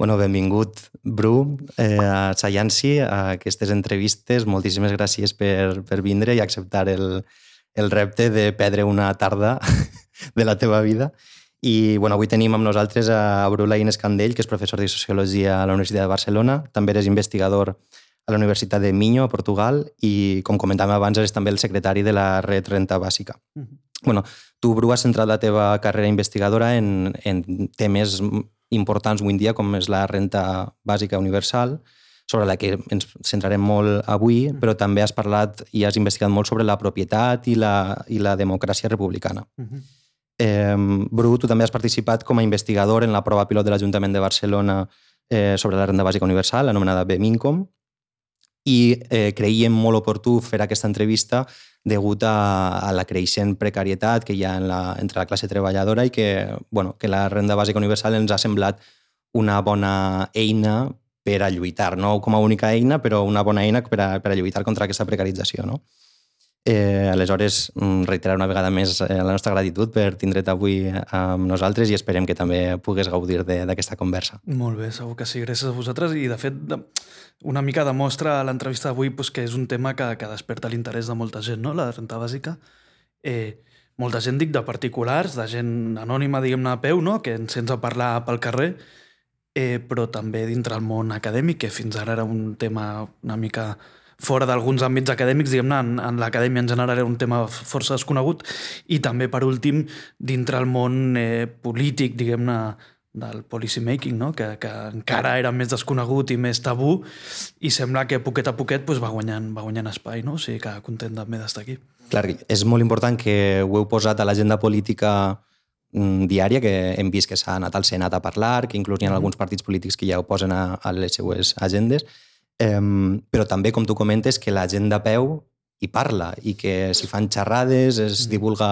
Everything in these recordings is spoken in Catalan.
Bueno, benvingut, Bru, eh, a Sayansi, a aquestes entrevistes. Moltíssimes gràcies per, per vindre i acceptar el, el repte de perdre una tarda de la teva vida. I bueno, avui tenim amb nosaltres a Bru Laín Escandell, que és professor de Sociologia a la Universitat de Barcelona. També eres investigador a la Universitat de Minho, a Portugal, i, com comentàvem abans, eres també el secretari de la Red Renta Bàsica. Uh -huh. bueno, tu, Bru, has centrat la teva carrera investigadora en, en temes importants avui dia, com és la renta bàsica universal, sobre la que ens centrarem molt avui, mm. però també has parlat i has investigat molt sobre la propietat i la, i la democràcia republicana. Uh -huh. eh, Bru, tu també has participat com a investigador en la prova pilot de l'Ajuntament de Barcelona eh, sobre la renda bàsica universal, anomenada BMINCOM, i eh, creiem molt oportú fer aquesta entrevista degut a, a la creixent precarietat que hi ha en la, entre la classe treballadora i que, bueno, que la renda bàsica universal ens ha semblat una bona eina per a lluitar, no com a única eina, però una bona eina per a, per a lluitar contra aquesta precarització. No? Eh, aleshores, mm, reiterar una vegada més eh, la nostra gratitud per tindre't avui amb nosaltres i esperem que també pugues gaudir d'aquesta conversa. Molt bé, segur que sí. Gràcies a vosaltres. I, de fet, una mica demostra l'entrevista d'avui pues, que és un tema que, que desperta l'interès de molta gent, no? la renta bàsica. Eh, molta gent, dic, de particulars, de gent anònima, diguem-ne, a peu, no? que ens sents a parlar pel carrer, eh, però també dintre el món acadèmic, que fins ara era un tema una mica fora d'alguns àmbits acadèmics, diguem-ne, en, en l'acadèmia en general era un tema força desconegut, i també, per últim, dintre el món eh, polític, diguem-ne, del policy making, no? que, que encara era més desconegut i més tabú, i sembla que poquet a poquet pues, va, guanyant, va guanyant espai, no? o sigui que content també d'estar aquí. Clar, és molt important que ho heu posat a l'agenda política mm, diària, que hem vist que s'ha anat al Senat a parlar, que inclús hi ha mm. alguns partits polítics que ja ho posen a, a les seues agendes, Um, però també, com tu comentes, que la gent de peu hi parla i que si fan xerrades es mm. divulga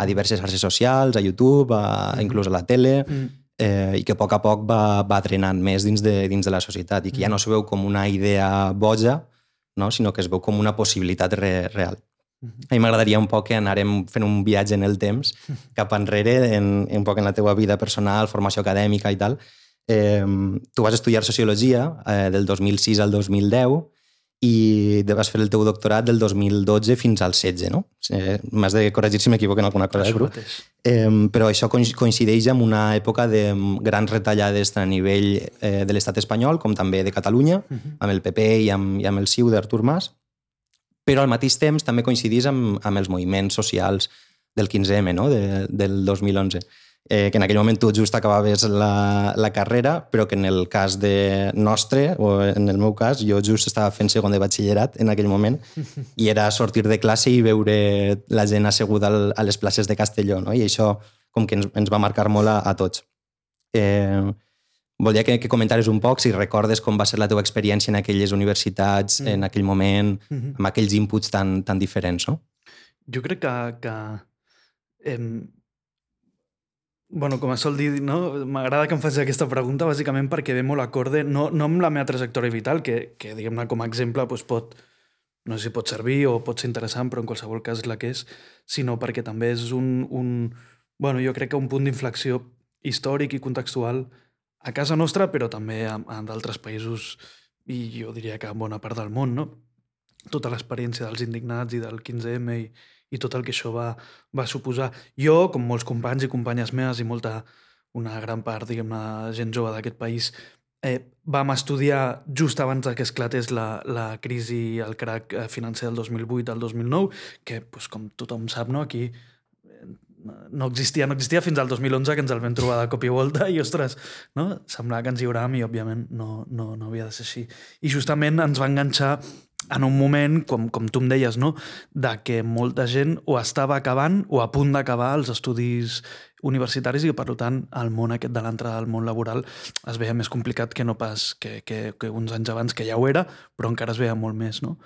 a diverses xarxes socials, a YouTube, a, mm. inclús a la tele, mm. Eh, i que a poc a poc va, va drenant més dins de, dins de la societat i que mm. ja no es veu com una idea boja, no? sinó que es veu com una possibilitat re, real. Mm-hmm. A mi m'agradaria un poc que anarem fent un viatge en el temps cap enrere, en, un poc en la teva vida personal, formació acadèmica i tal, Eh, tu vas estudiar Sociologia eh, del 2006 al 2010 i vas fer el teu doctorat del 2012 fins al 16, no? Eh, M'has de corregir si m'equivoco en alguna cosa, eh, Eh, però això coincideix amb una època de grans retallades tant a nivell eh, de l'estat espanyol com també de Catalunya, uh -huh. amb el PP i amb, i amb el CiU d'Artur Mas, però al mateix temps també coincidís amb, amb els moviments socials del 15M, no? de, del 2011 eh, que en aquell moment tu just acabaves la, la carrera, però que en el cas de nostre, o en el meu cas, jo just estava fent segon de batxillerat en aquell moment, i era sortir de classe i veure la gent asseguda al, a les places de Castelló, no? i això com que ens, ens va marcar molt a, a tots. Eh, volia que, que comentares un poc si recordes com va ser la teva experiència en aquelles universitats, mm. en aquell moment, mm -hmm. amb aquells inputs tan, tan diferents, no? Jo crec que, que eh, Bueno, com a sol dir, no? m'agrada que em facis aquesta pregunta bàsicament perquè ve molt acorde, no, no amb la meva trajectòria vital, que, que diguem-ne com a exemple doncs pot, no sé si pot servir o pot ser interessant, però en qualsevol cas la que és, sinó perquè també és un, un bueno, jo crec que un punt d'inflexió històric i contextual a casa nostra, però també a d'altres països i jo diria que en bona part del món, no? Tota l'experiència dels indignats i del 15M i, i tot el que això va, va suposar. Jo, com molts companys i companyes meves i molta, una gran part, diguem-ne, gent jove d'aquest país, eh, vam estudiar just abans que esclatés la, la crisi, el crac eh, financer del 2008 al 2009, que, pues, com tothom sap, no, aquí eh, no existia, no existia fins al 2011 que ens el vam trobar de cop i volta i, ostres, no? semblava que ens lliuràvem i, òbviament, no, no, no havia de ser així. I justament ens va enganxar en un moment, com, com tu em deies, no? de que molta gent o estava acabant o a punt d'acabar els estudis universitaris i per tant, el món aquest de l'entrada al món laboral es veia més complicat que no pas que, que, que uns anys abans, que ja ho era, però encara es veia molt més. No?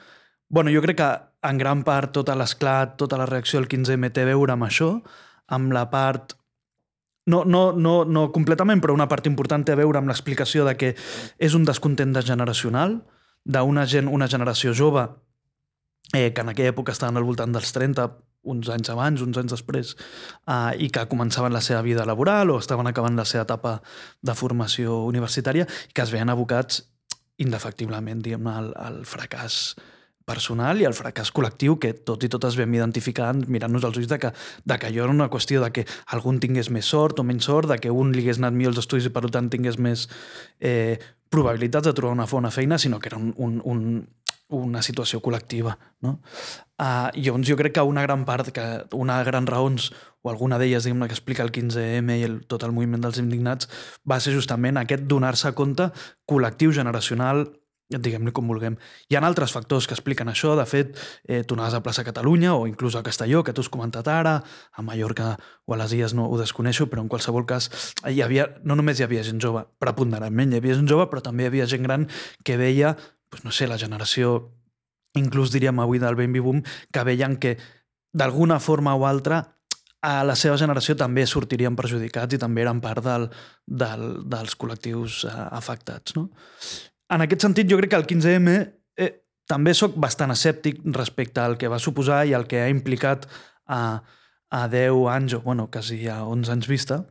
bueno, jo crec que en gran part tota l'esclat, tota la reacció del 15M té a veure amb això, amb la part no, no, no, no completament, però una part important té a veure amb l'explicació de que és un descontent de generacional, d'una gent, una generació jove eh, que en aquella època estaven al voltant dels 30, uns anys abans, uns anys després, uh, i que començaven la seva vida laboral o estaven acabant la seva etapa de formació universitària i que es veien abocats indefectiblement diguem al, al fracàs personal i el fracàs col·lectiu que tots i totes vam identificant mirant-nos als ulls de que, de que allò era una qüestió de que algun tingués més sort o menys sort, de que un li hagués anat millor els estudis i per tant tingués més eh, probabilitats de trobar una bona feina, sinó que era un, un, un, una situació col·lectiva. No? Uh, llavors jo crec que una gran part, que una gran raons, o alguna d'elles diguem que explica el 15M i el, tot el moviment dels indignats, va ser justament aquest donar-se compte col·lectiu, generacional, diguem-ne com vulguem. Hi ha altres factors que expliquen això. De fet, eh, tu anaves a plaça Catalunya o inclús a Castelló, que tu has comentat ara, a Mallorca o a les Illes no ho desconeixo, però en qualsevol cas hi havia, no només hi havia gent jove, preponderantment hi havia gent jove, però també hi havia gent gran que veia pues no sé, la generació, inclús diríem avui del baby boom, que veien que d'alguna forma o altra a la seva generació també sortirien perjudicats i també eren part del, del, dels col·lectius eh, afectats. No? En aquest sentit, jo crec que el 15M eh, també sóc bastant escèptic respecte al que va suposar i al que ha implicat a, a 10 anys, o bueno, quasi a 11 anys vista,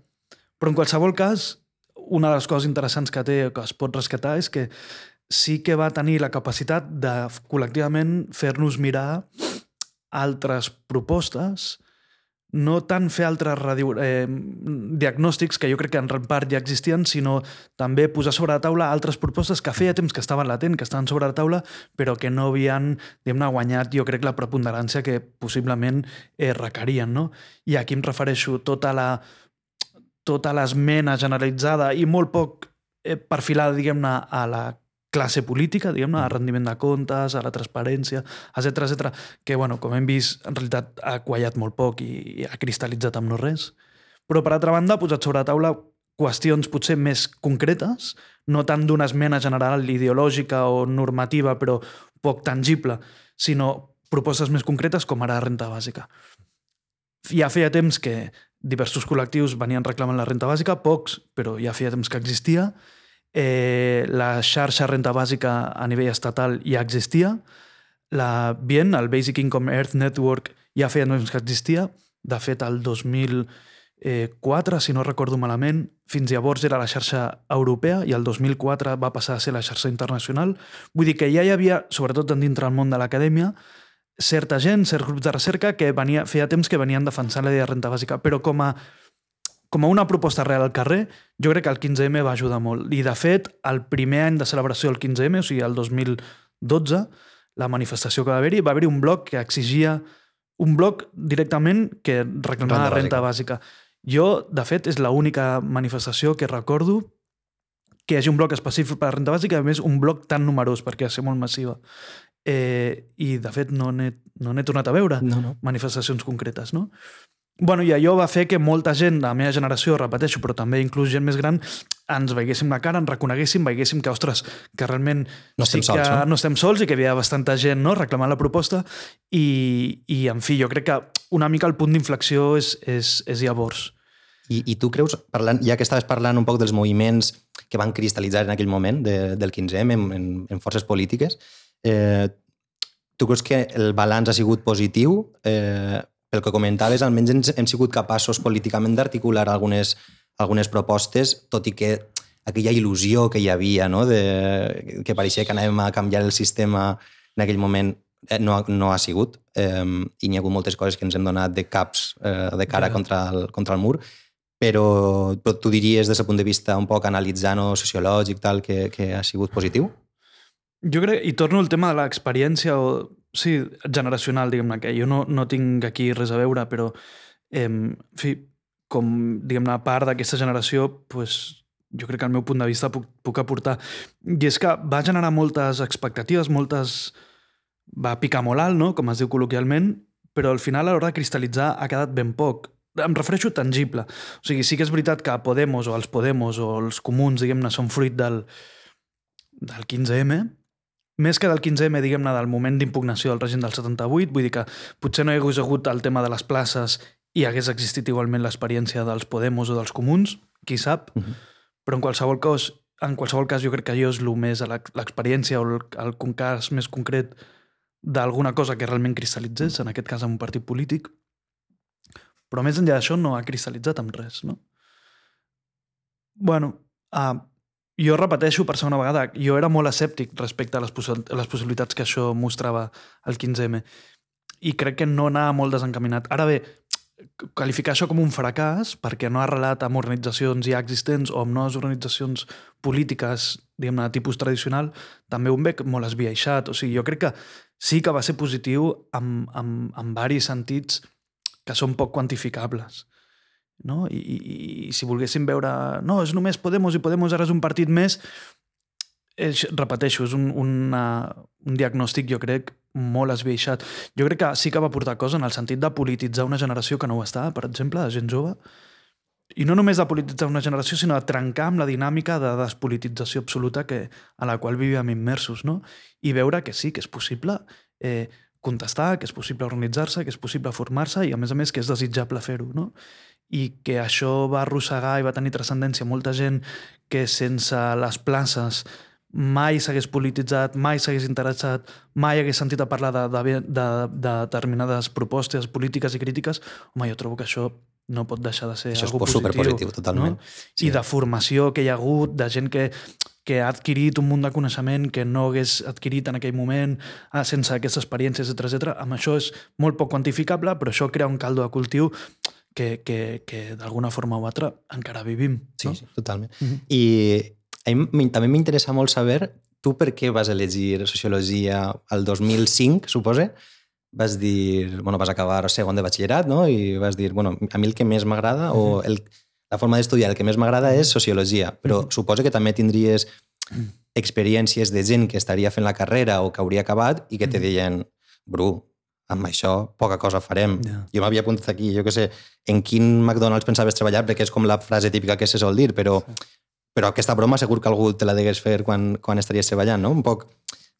però en qualsevol cas, una de les coses interessants que té, que es pot rescatar, és que sí que va tenir la capacitat de col·lectivament fer-nos mirar altres propostes, no tant fer altres radio, eh, diagnòstics que jo crec que en part ja existien, sinó també posar sobre la taula altres propostes que feia temps que estaven latent, que estaven sobre la taula, però que no havien guanyat, jo crec, la preponderància que possiblement eh, requerien. No? I aquí em refereixo tota la tota l'esmena generalitzada i molt poc eh, perfilada, diguem-ne, a la classe política, diguem-ne, a rendiment de comptes, a la transparència, etc etc que, bueno, com hem vist, en realitat ha quallat molt poc i, i ha cristal·litzat amb no res. Però, per altra banda, ha posat sobre la taula qüestions potser més concretes, no tant d'una esmena general ideològica o normativa, però poc tangible, sinó propostes més concretes com ara la renta bàsica. Ja feia temps que diversos col·lectius venien reclamant la renta bàsica, pocs, però ja feia temps que existia, Eh, la xarxa renta bàsica a nivell estatal ja existia. La BIEN, el Basic Income Earth Network, ja feia temps que existia. De fet, el 2004, si no recordo malament, fins llavors era la xarxa europea i el 2004 va passar a ser la xarxa internacional. Vull dir que ja hi havia, sobretot dintre del món de l'acadèmia, certa gent, certs grups de recerca que venia, feia temps que venien defensant la idea de renta bàsica, però com a com a una proposta real al carrer, jo crec que el 15M va ajudar molt. I, de fet, el primer any de celebració del 15M, o sigui, el 2012, la manifestació que va haver-hi, va haver-hi un bloc que exigia un bloc directament que reclamava renta, renta bàsica. Jo, de fet, és l'única manifestació que recordo que hi hagi un bloc específic per a renta bàsica, a més un bloc tan numerós, perquè ha ser molt massiva. Eh, I, de fet, no n'he no tornat a veure no, no. manifestacions concretes. No? Bueno, I allò va fer que molta gent de la meva generació, repeteixo, però també inclús gent més gran, ens veiéssim la cara, ens reconeguéssim, veiéssim que, ostres, que realment no estem, sí sols, que no? no estem sols i que hi havia bastanta gent no, reclamant la proposta i, i, en fi, jo crec que una mica el punt d'inflexió és, és, és llavors. I, I tu creus, parlant, ja que estaves parlant un poc dels moviments que van cristal·litzar en aquell moment de, del 15M en, en, en forces polítiques, eh, tu creus que el balanç ha sigut positiu eh, pel que comentaves, almenys hem, hem sigut capaços políticament d'articular algunes, algunes propostes, tot i que aquella il·lusió que hi havia, no? de, que pareixia que anàvem a canviar el sistema en aquell moment, eh, no, no ha sigut. Eh, I n'hi ha hagut moltes coses que ens hem donat de caps eh, de cara yeah. contra, el, contra el mur, però, però tu diries des del punt de vista un poc analitzant o sociològic tal, que, que ha sigut positiu? Jo crec, i torno al tema de l'experiència o Sí, generacional, diguem-ne, que jo no, no tinc aquí res a veure, però, eh, en fi, com, diguem-ne, part d'aquesta generació, pues, jo crec que al meu punt de vista puc, puc aportar. I és que va generar moltes expectatives, moltes... va picar molt alt, no?, com es diu col·loquialment, però al final a l'hora de cristal·litzar ha quedat ben poc. Em refereixo tangible. O sigui, sí que és veritat que Podemos o els Podemos o els comuns, diguem-ne, són fruit del, del 15M, més que del 15M, diguem-ne, del moment d'impugnació del règim del 78, vull dir que potser no hi hagués hagut el tema de les places i hagués existit igualment l'experiència dels Podemos o dels Comuns, qui sap, uh mhm. -huh. però en qualsevol cas, en qualsevol cas jo crec que allò és el més l'experiència o el, el cas més concret d'alguna cosa que realment cristal·litzés, en aquest cas en un partit polític. Però més enllà d'això no ha cristal·litzat amb res, no? Bueno, uh, jo repeteixo per segona vegada, jo era molt escèptic respecte a les, possi les possibilitats que això mostrava el 15M i crec que no anava molt desencaminat. Ara bé, qualificar això com un fracàs perquè no ha arrelat amb organitzacions ja existents o amb noves organitzacions polítiques, diguem-ne, de tipus tradicional, també un veig molt esbiaixat. O sigui, jo crec que sí que va ser positiu en, en, en varis sentits que són poc quantificables. No? I, i, I si volguéssim veure... No, és només Podemos i Podemos ara és un partit més... És, repeteixo, és un, una, un diagnòstic, jo crec, molt esbiaixat. Jo crec que sí que va portar cosa en el sentit de polititzar una generació que no ho està, per exemple, de gent jove, i no només de polititzar una generació, sinó de trencar amb la dinàmica de despolitització absoluta que, a la qual vivíem immersos, no? I veure que sí, que és possible eh, contestar, que és possible organitzar-se, que és possible formar-se i, a més a més, que és desitjable fer-ho, no? I que això va arrossegar i va tenir transcendència molta gent que sense les places mai s'hagués polititzat, mai s'hagués interessat, mai hagués sentit a parlar de, de, de, de determinades propostes polítiques i crítiques, home, jo trobo que això no pot deixar de ser això algo positiu. superpositiu, totalment. No? Sí. I de formació que hi ha hagut, de gent que, que ha adquirit un munt de coneixement que no hagués adquirit en aquell moment ah, sense aquestes experiències, etc etc. Amb això és molt poc quantificable, però això crea un caldo de cultiu que, que, que d'alguna forma o altra encara vivim. Sí, no? sí totalment. Uh -huh. I a mi també m'interessa molt saber tu per què vas elegir Sociologia al 2005, supose? Vas dir, bueno, vas acabar segon de batxillerat, no? I vas dir, bueno, a mi el que més m'agrada, uh -huh. o el, la forma d'estudiar el que més m'agrada és Sociologia, però uh -huh. suposo que també tindries experiències de gent que estaria fent la carrera o que hauria acabat i que te deien, Bru, amb això poca cosa farem. Yeah. Jo m'havia apuntat aquí, jo que sé, en quin McDonald's pensaves treballar, perquè és com la frase típica que se sol dir, però, sí. però aquesta broma segur que algú te la degués fer quan, quan estaries treballant, no? Un poc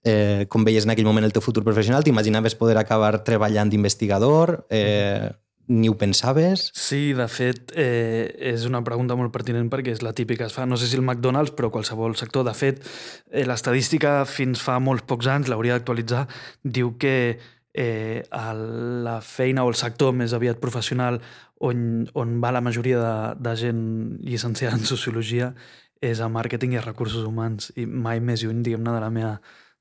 eh, com veies en aquell moment el teu futur professional, t'imaginaves poder acabar treballant d'investigador, eh, ni ho pensaves? Sí, de fet, eh, és una pregunta molt pertinent perquè és la típica es fa, no sé si el McDonald's, però qualsevol sector. De fet, eh, l'estadística fins fa molts pocs anys, l'hauria d'actualitzar, diu que eh, la feina o el sector més aviat professional on, on va la majoria de, de gent llicenciada en Sociologia és a màrqueting i a recursos humans i mai més lluny, diguem-ne, de, la meva,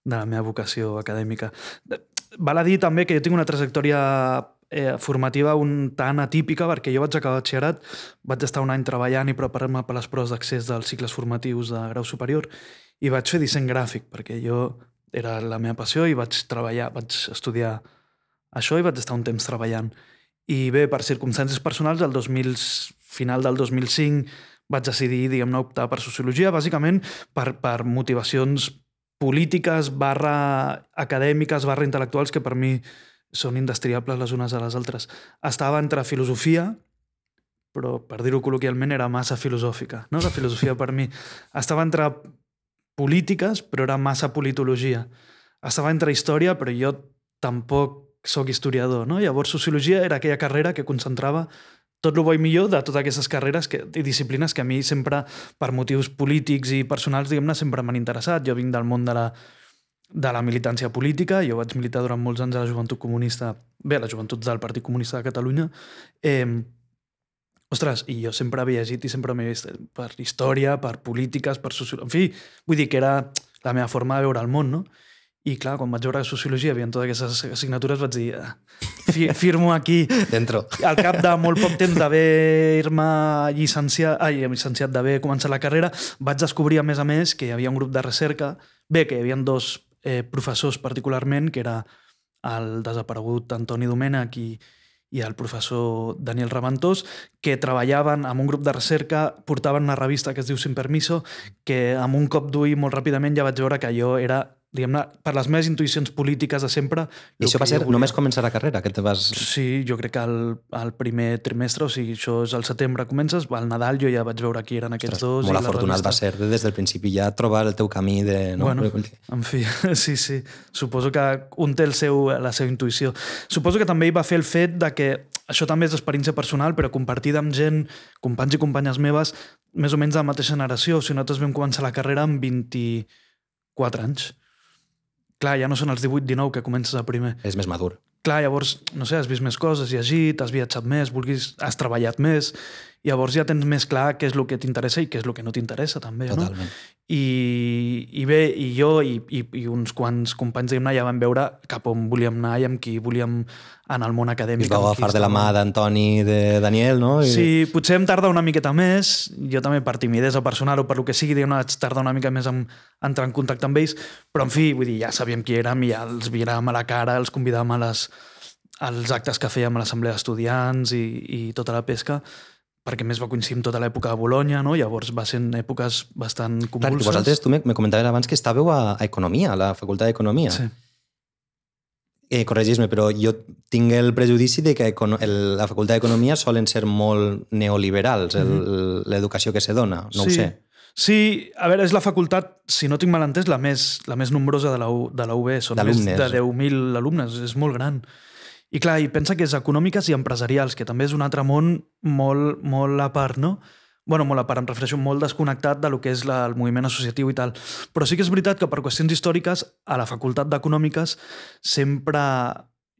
de la meva vocació acadèmica. Val a dir també que jo tinc una trajectòria eh, formativa un tant atípica perquè jo vaig acabar batxillerat, vaig estar un any treballant i preparant-me per les proves d'accés dels cicles formatius de grau superior i vaig fer disseny gràfic perquè jo era la meva passió i vaig treballar, vaig estudiar això i vaig estar un temps treballant. I bé, per circumstàncies personals, al 2000, final del 2005 vaig decidir, diguem-ne, optar per Sociologia, bàsicament per, per motivacions polítiques barra acadèmiques barra intel·lectuals que per mi són indestriables les unes a les altres. Estava entre filosofia, però per dir-ho col·loquialment era massa filosòfica, no? La filosofia per mi. Estava entre polítiques, però era massa politologia. Estava entre història, però jo tampoc sóc historiador. No? Llavors, sociologia era aquella carrera que concentrava tot el bo i millor de totes aquestes carreres que, i disciplines que a mi sempre, per motius polítics i personals, diguem-ne, sempre m'han interessat. Jo vinc del món de la, de la militància política, jo vaig militar durant molts anys a la joventut comunista, bé, a la joventut del Partit Comunista de Catalunya, eh, Ostres, i jo sempre havia llegit i sempre m'he vist per història, per polítiques, per sociologia... En fi, vull dir que era la meva forma de veure el món, no? I clar, quan vaig veure sociologia, havia totes aquestes assignatures, vaig dir, ah, fi, firmo aquí. Dentro. Al cap de molt poc temps d'haver-me llicenciat, ai, llicenciat d'haver començat la carrera, vaig descobrir, a més a més, que hi havia un grup de recerca, bé, que hi havia dos eh, professors particularment, que era el desaparegut Antoni Domènech i, i el professor Daniel Raventós, que treballaven amb un grup de recerca, portaven una revista que es diu Sin Permiso, que amb un cop d'ull molt ràpidament ja vaig veure que allò era diguem-ne, per les meves intuïcions polítiques de sempre... I això va ser volia... només començar la carrera? Que te vas... Sí, jo crec que el, el primer trimestre, o sigui, això és al setembre comences, al Nadal jo ja vaig veure qui eren aquests Ostres, dos... Molt afortunat revista... va ser des del principi ja trobar el teu camí de... No? Bueno, en fi, sí, sí. Suposo que un té el seu, la seva intuïció. Suposo que també hi va fer el fet de que això també és experiència personal, però compartida amb gent, companys i companyes meves, més o menys de la mateixa generació. O sigui, nosaltres vam començar la carrera amb 24 anys Clar, ja no són els 18-19 que comences a primer. És més madur. clar, llavors, no sé, has vist més coses, llegit, has viatjat més, vulguis, has treballat més, llavors ja tens més clar què és el que t'interessa i què és el que no t'interessa, també, Totalment. no? I, I bé, i jo i, i, i uns quants companys, diguem-ne, ja vam veure cap on volíem anar i amb qui volíem anar al món I acadèmic. us vau agafar de la mà d'Antoni i de Daniel, no? I... Sí, potser em tarda una miqueta més, jo també per timidesa personal o per lo que sigui, diguem-ne, vaig tardar una mica més en entrar en contacte amb ells, però en fi, vull dir, ja sabíem qui érem i ja els miràvem a la cara, els convidàvem a les, als actes que fèiem a l'assemblea d'estudiants i, i tota la pesca, perquè més va coincidir amb tota l'època de Bologna, no? llavors va ser en èpoques bastant Clar, convulses. vosaltres, tu me, me comentaves abans que estàveu a, a Economia, a la Facultat d'Economia. Sí. Eh, Corregis-me, però jo tinc el prejudici de que el, la Facultat d'Economia solen ser molt neoliberals, el- l'educació que se dona, no sí. ho sé. Sí, a veure, és la facultat, si no tinc mal entès, la més, la més nombrosa de la, U- de la UB. Són més de 10.000 alumnes, és molt gran. I clar, i pensa que és econòmiques i empresarials, que també és un altre món molt, molt a part, no? bueno, molt a part, em refereixo molt desconnectat de lo que és la, el moviment associatiu i tal. Però sí que és veritat que per qüestions històriques a la Facultat d'Econòmiques sempre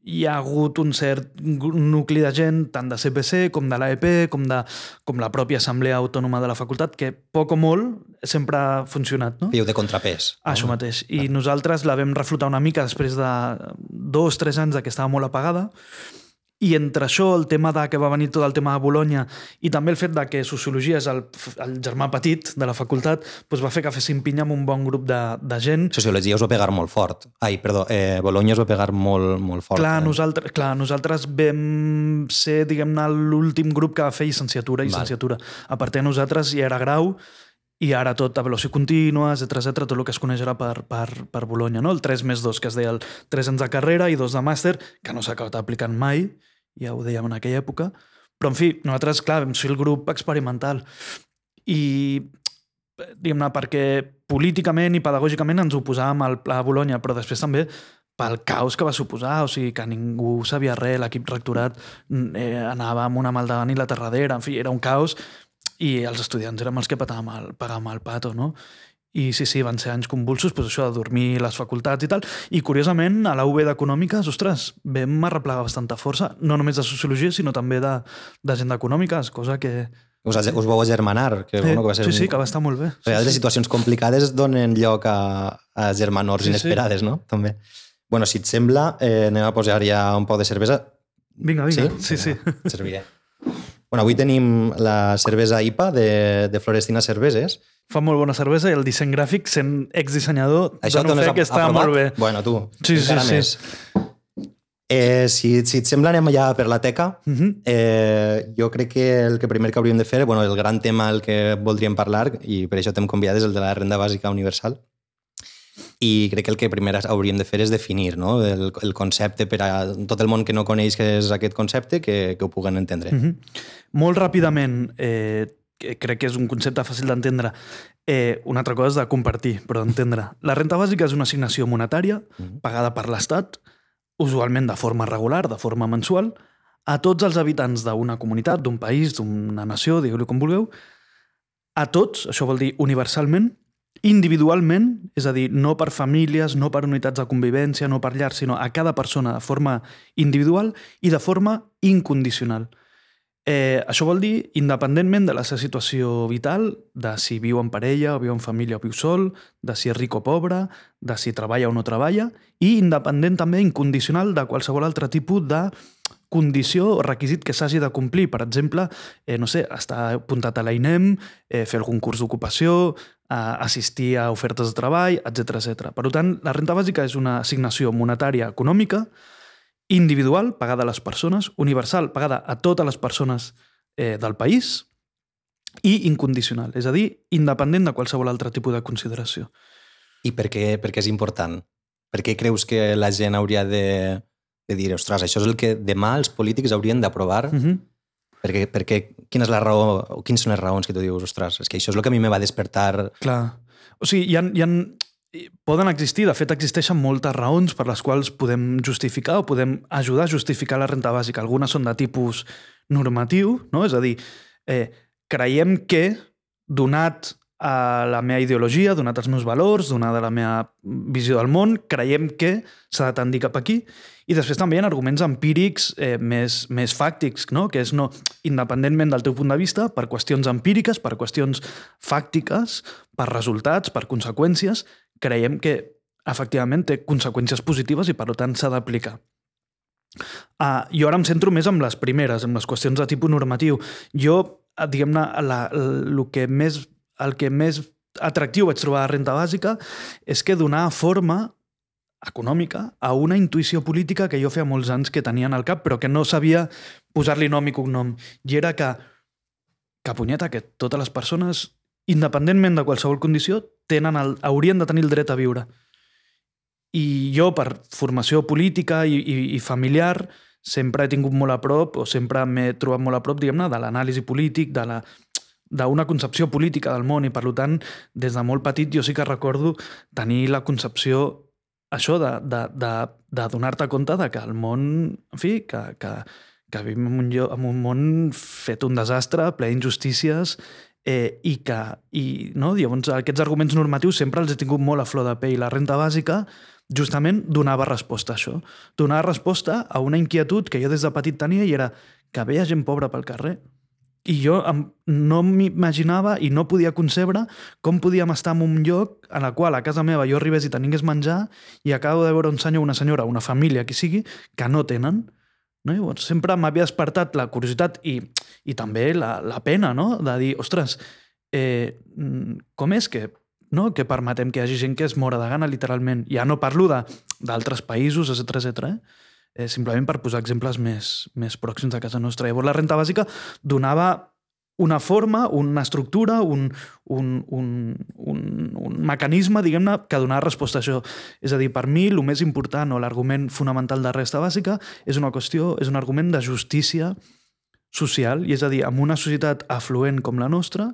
hi ha hagut un cert nucli de gent, tant de CPC com de l'AEP, com, de, com la pròpia Assemblea Autònoma de la Facultat, que poc o molt sempre ha funcionat. No? Fèieu de contrapès. Ah, Això mateix. I nosaltres la vam reflotar una mica després de dos, tres anys de que estava molt apagada. I entre això, el tema de que va venir tot el tema de Bologna i també el fet de que Sociologia és el, el germà petit de la facultat, doncs va fer que féssim pinya amb un bon grup de, de gent. Sociologia us va pegar molt fort. Ai, perdó, eh, Bologna us va pegar molt, molt fort. Clar, eh? nosaltres, clar, nosaltres vam ser, diguem-ne, l'últim grup que va fer llicenciatura i llicenciatura. A part de nosaltres ja era grau i ara tot a velocitat contínua, etc etc tot el que es coneix ara per, per, per Bologna, no? El 3 més 2, que es deia el 3 anys de carrera i 2 de màster, que no s'ha acabat aplicant mai, ja ho dèiem en aquella època, però en fi, nosaltres, clar, vam ser el grup experimental i diguem-ne, perquè políticament i pedagògicament ens oposàvem al Pla Bologna, però després també pel caos que va suposar, o sigui, que ningú sabia res, l'equip rectorat eh, anava amb una mà al davant i la terradera, en fi, era un caos i els estudiants érem els que patàvem el, pagàvem el pato, no? I sí, sí, van ser anys convulsos, doncs això de dormir les facultats i tal. I curiosament, a la UB d'Econòmiques, ostres, vam arreplegar bastanta força, no només de Sociologia, sinó també de, de gent d'Econòmiques, cosa que... Us, us vau agermanar, que, bueno, que va ser sí, sí, un... que va estar molt bé. A vegades les situacions complicades donen lloc a, a germanors Sí, sí. inesperades, no? També. Bueno, si et sembla, eh, anem a posar ja un poc de cervesa. Vinga, vinga. Sí, sí. Vinga, et serviré. Bueno, avui tenim la cervesa IPA de, de Florestina Cerveses. Fa molt bona cervesa i el disseny gràfic, sent exdissenyador, Això dono fe que està aprovat? molt bé. Bueno, tu, Sí, sí, sí. més. Eh, si, si et sembla, anem ja per la teca. Uh -huh. Eh, jo crec que el que primer que hauríem de fer, bueno, el gran tema al que voldríem parlar, i per això t'hem convidat, és el de la renda bàsica universal. I crec que el que primer hauríem de fer és definir no? el, el concepte per a tot el món que no coneix què és aquest concepte, que, que ho puguen entendre. Uh -huh. Molt ràpidament, eh, que crec que és un concepte fàcil d'entendre. Eh, una altra cosa és de compartir, però d'entendre. La renta bàsica és una assignació monetària Mhm. pagada per l'Estat, usualment de forma regular, de forma mensual, a tots els habitants d'una comunitat, d'un país, d'una nació, digueu-li com vulgueu, a tots, això vol dir universalment, individualment, és a dir, no per famílies, no per unitats de convivència, no per llars, sinó a cada persona de forma individual i de forma incondicional. Eh, això vol dir, independentment de la seva situació vital, de si viu en parella o viu en família o viu sol, de si és ric o pobre, de si treballa o no treballa, i independent també, incondicional, de qualsevol altre tipus de condició o requisit que s'hagi de complir. Per exemple, eh, no sé, estar apuntat a l'AINEM, eh, fer algun curs d'ocupació, eh, assistir a ofertes de treball, etc etc. Per tant, la renta bàsica és una assignació monetària econòmica individual, pagada a les persones, universal, pagada a totes les persones eh, del país i incondicional, és a dir, independent de qualsevol altre tipus de consideració. I per què, per què és important? Per què creus que la gent hauria de, de dir, ostres, això és el que demà els polítics haurien d'aprovar? Uh -huh. Perquè, perquè quina és la raó, o quines són les raons que tu dius, ostres, és que això és el que a mi me va despertar... Clar. O sigui, hi ha, hi ha, poden existir, de fet existeixen moltes raons per les quals podem justificar o podem ajudar a justificar la renta bàsica. Algunes són de tipus normatiu, no? és a dir, eh, creiem que donat a la meva ideologia, donat els meus valors, donada la meva visió del món, creiem que s'ha de tendir cap aquí. I després també hi ha arguments empírics eh, més, més fàctics, no? que és no, independentment del teu punt de vista, per qüestions empíriques, per qüestions fàctiques, per resultats, per conseqüències, creiem que efectivament té conseqüències positives i per tant s'ha d'aplicar. Uh, jo ara em centro més en les primeres, en les qüestions de tipus normatiu. Jo, eh, diguem-ne, el que més el que més atractiu vaig trobar a renta bàsica és que donar forma econòmica a una intuïció política que jo feia molts anys que tenia en el cap però que no sabia posar-li nom i cognom. I era que, que punyeta, que totes les persones, independentment de qualsevol condició, tenen el, haurien de tenir el dret a viure. I jo, per formació política i, i, i familiar, sempre he tingut molt a prop, o sempre m'he trobat molt a prop, diguem-ne, de l'anàlisi polític, de la d'una concepció política del món i, per tant, des de molt petit jo sí que recordo tenir la concepció això de, de, de, de donar-te compte de que el món, en fi, que, que, que vivim en un, lloc, en un món fet un desastre, ple d'injustícies, eh, i que i, no? llavors aquests arguments normatius sempre els he tingut molt a flor de pell. La renta bàsica justament donava resposta a això. Donava resposta a una inquietud que jo des de petit tenia i era que veia gent pobra pel carrer i jo no m'imaginava i no podia concebre com podíem estar en un lloc en el qual a casa meva jo arribés i tingués menjar i acabo de veure un senyor, una senyora, una família, qui sigui, que no tenen. No? Llavors, sempre m'havia despertat la curiositat i, i també la, la pena no? de dir, ostres, eh, com és que no? que permetem que hi hagi gent que es mora de gana, literalment. Ja no parlo d'altres països, etc etc. eh? eh, simplement per posar exemples més, més pròxims de casa nostra. Llavors, la renta bàsica donava una forma, una estructura, un, un, un, un, un mecanisme, diguem-ne, que donava resposta a això. És a dir, per mi, el més important o l'argument fonamental de resta bàsica és una qüestió, és un argument de justícia social, i és a dir, en una societat afluent com la nostra,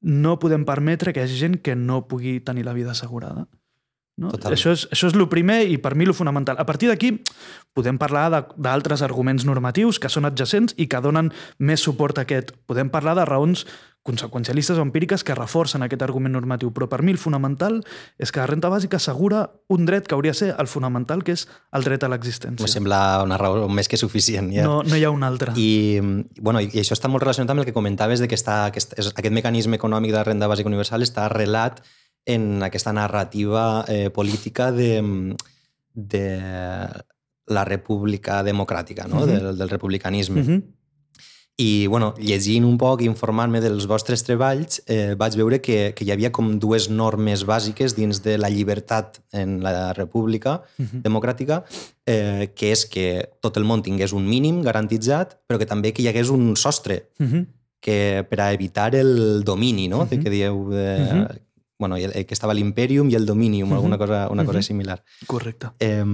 no podem permetre que hi hagi gent que no pugui tenir la vida assegurada. No? Això, és, això és el primer i per mi el fonamental. A partir d'aquí podem parlar d'altres arguments normatius que són adjacents i que donen més suport a aquest. Podem parlar de raons conseqüencialistes o empíriques que reforcen aquest argument normatiu, però per mi el fonamental és que la renta bàsica assegura un dret que hauria de ser el fonamental, que és el dret a l'existència. Em sembla una raó més que suficient. Ja. No, no hi ha una altra. I, bueno, I això està molt relacionat amb el que comentaves de que està, aquest, aquest mecanisme econòmic de la renda bàsica universal està arrelat en aquesta narrativa eh, política de, de la república democràtica, no? Uh -huh. del, del republicanisme. Uh -huh. I, bueno, llegint un poc, informant-me dels vostres treballs, eh, vaig veure que, que hi havia com dues normes bàsiques dins de la llibertat en la república uh -huh. democràtica, eh, que és que tot el món tingués un mínim garantitzat, però que també que hi hagués un sostre, uh -huh. que per a evitar el domini, no? Uh -huh. que dieu, de, uh -huh bueno, el, el que estava l'Imperium i el Dominium, uh -huh. alguna cosa, una uh -huh. cosa similar. Correcte. Eh,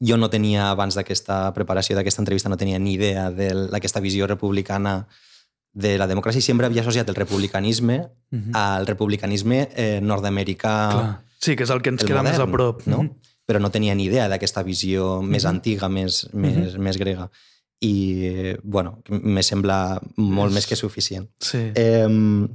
jo no tenia, abans d'aquesta preparació d'aquesta entrevista, no tenia ni idea d'aquesta visió republicana de la democràcia i sempre havia associat el republicanisme uh -huh. al republicanisme eh, nord-americà. Sí, que és el que ens el queda modern, més a prop. No? Uh -huh. Però no tenia ni idea d'aquesta visió uh -huh. més antiga, més, més, uh -huh. més grega. I, bueno, me sembla molt és... més que suficient. Sí. Eh,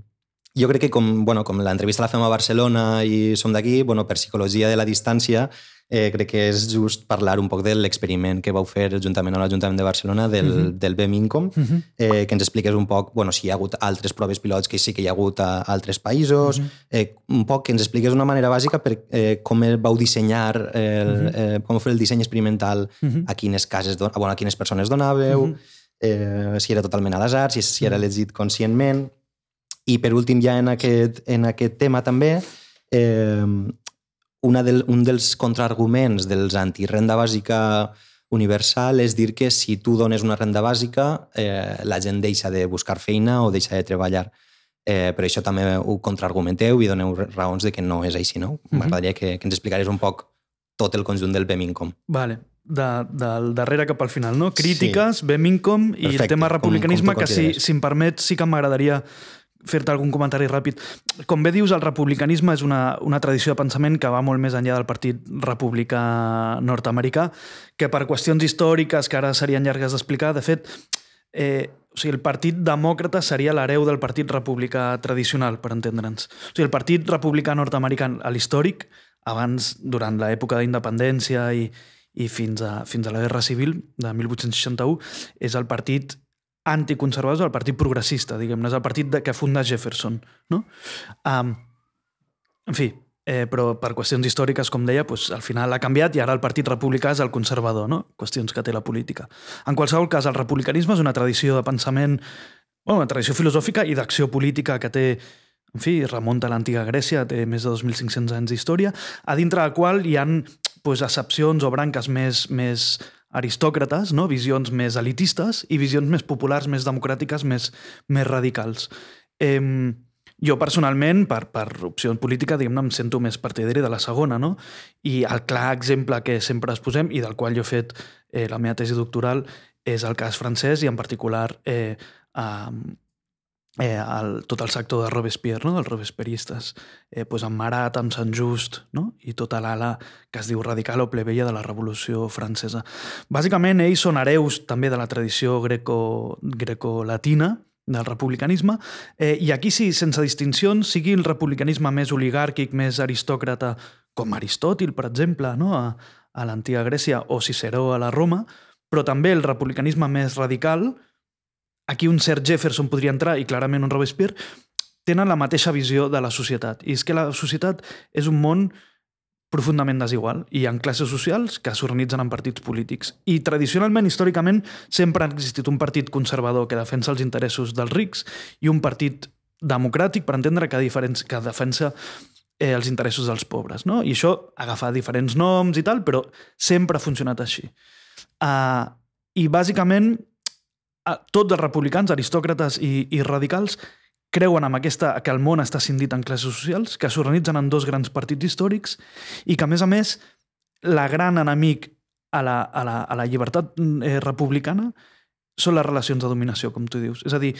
jo crec que com, bueno, com l'entrevista la fem a Barcelona i som d'aquí, bueno, per psicologia de la distància, eh, crec que és just parlar un poc de l'experiment que vau fer juntament amb l'Ajuntament de Barcelona del, uh mhm. -huh. del BEMINCOM, uh mhm. -huh. eh, que ens expliques un poc bueno, si hi ha hagut altres proves pilots que sí que hi ha hagut a altres països, uh mhm. -huh. eh, un poc que ens expliques d'una manera bàsica per eh, com vau dissenyar, el, uh -huh. eh, com fer el disseny experimental, uh -huh. a quines cases, bueno, a quines persones donàveu, uh -huh. eh, si era totalment a l'atzar, si, si era elegit conscientment i per últim, ja en aquest, en aquest tema també, eh, una del, un dels contraarguments dels antirenda bàsica universal és dir que si tu dones una renda bàsica, eh, la gent deixa de buscar feina o deixa de treballar. Eh, però això també ho contraargumenteu i doneu raons de que no és així, no? Mhm. M'agradaria uh -huh. que, que ens explicaries un poc tot el conjunt del BEMINCOM. Vale. De, del darrere cap al final, no? Crítiques, sí. BEMINCOM i Perfecte. el tema republicanisme, com, com que si, si em permet sí que m'agradaria fer-te algun comentari ràpid. Com bé dius, el republicanisme és una, una tradició de pensament que va molt més enllà del Partit Republicà nord-americà, que per qüestions històriques que ara serien llargues d'explicar, de fet, eh, o sigui, el partit demòcrata seria l'hereu del partit republicà tradicional, per entendre'ns. O sigui, el partit republicà nord-americà, a l'històric, abans, durant l'època d'independència i, i fins a, fins a la Guerra Civil de 1861, és el partit anticonservador, el partit progressista, diguem-ne, és el partit de, que funda Jefferson. No? Um, en fi, eh, però per qüestions històriques, com deia, doncs, al final ha canviat i ara el Partit Republicà és el conservador, no? qüestions que té la política. En qualsevol cas, el republicanisme és una tradició de pensament, bueno, una tradició filosòfica i d'acció política que té en fi, remunta a l'antiga Grècia, té més de 2.500 anys d'història, a dintre del qual hi han pues, excepcions o branques més, més aristòcrates, no? visions més elitistes i visions més populars, més democràtiques, més, més radicals. Eh, jo personalment, per, per opció política, diguem-ne, em sento més partidari de la segona, no? I el clar exemple que sempre es posem i del qual jo he fet eh, la meva tesi doctoral és el cas francès i en particular eh, eh, eh, el, tot el sector de Robespierre, no? dels robespieristes, eh, pues amb Marat, amb Sant Just, no? i tota l'ala que es diu radical o plebeia de la Revolució Francesa. Bàsicament, ells són hereus també de la tradició greco-latina, greco del republicanisme, eh, i aquí sí, sense distincions, sigui el republicanisme més oligàrquic, més aristòcrata, com Aristòtil, per exemple, no? a, a l'antiga Grècia, o Ciceró a la Roma, però també el republicanisme més radical, aquí un cert Jefferson podria entrar, i clarament un Robespierre, tenen la mateixa visió de la societat. I és que la societat és un món profundament desigual. Hi ha classes socials que s'organitzen en partits polítics. I tradicionalment, històricament, sempre ha existit un partit conservador que defensa els interessos dels rics i un partit democràtic, per entendre, que, diferents, que defensa eh, els interessos dels pobres. No? I això agafa diferents noms i tal, però sempre ha funcionat així. Uh, I bàsicament, tots els republicans, aristòcrates i, i radicals, creuen amb aquesta, que el món està cindit en classes socials, que s'organitzen en dos grans partits històrics i que, a més a més, la gran enemic a la, a la, a la llibertat eh, republicana són les relacions de dominació, com tu dius. És a dir,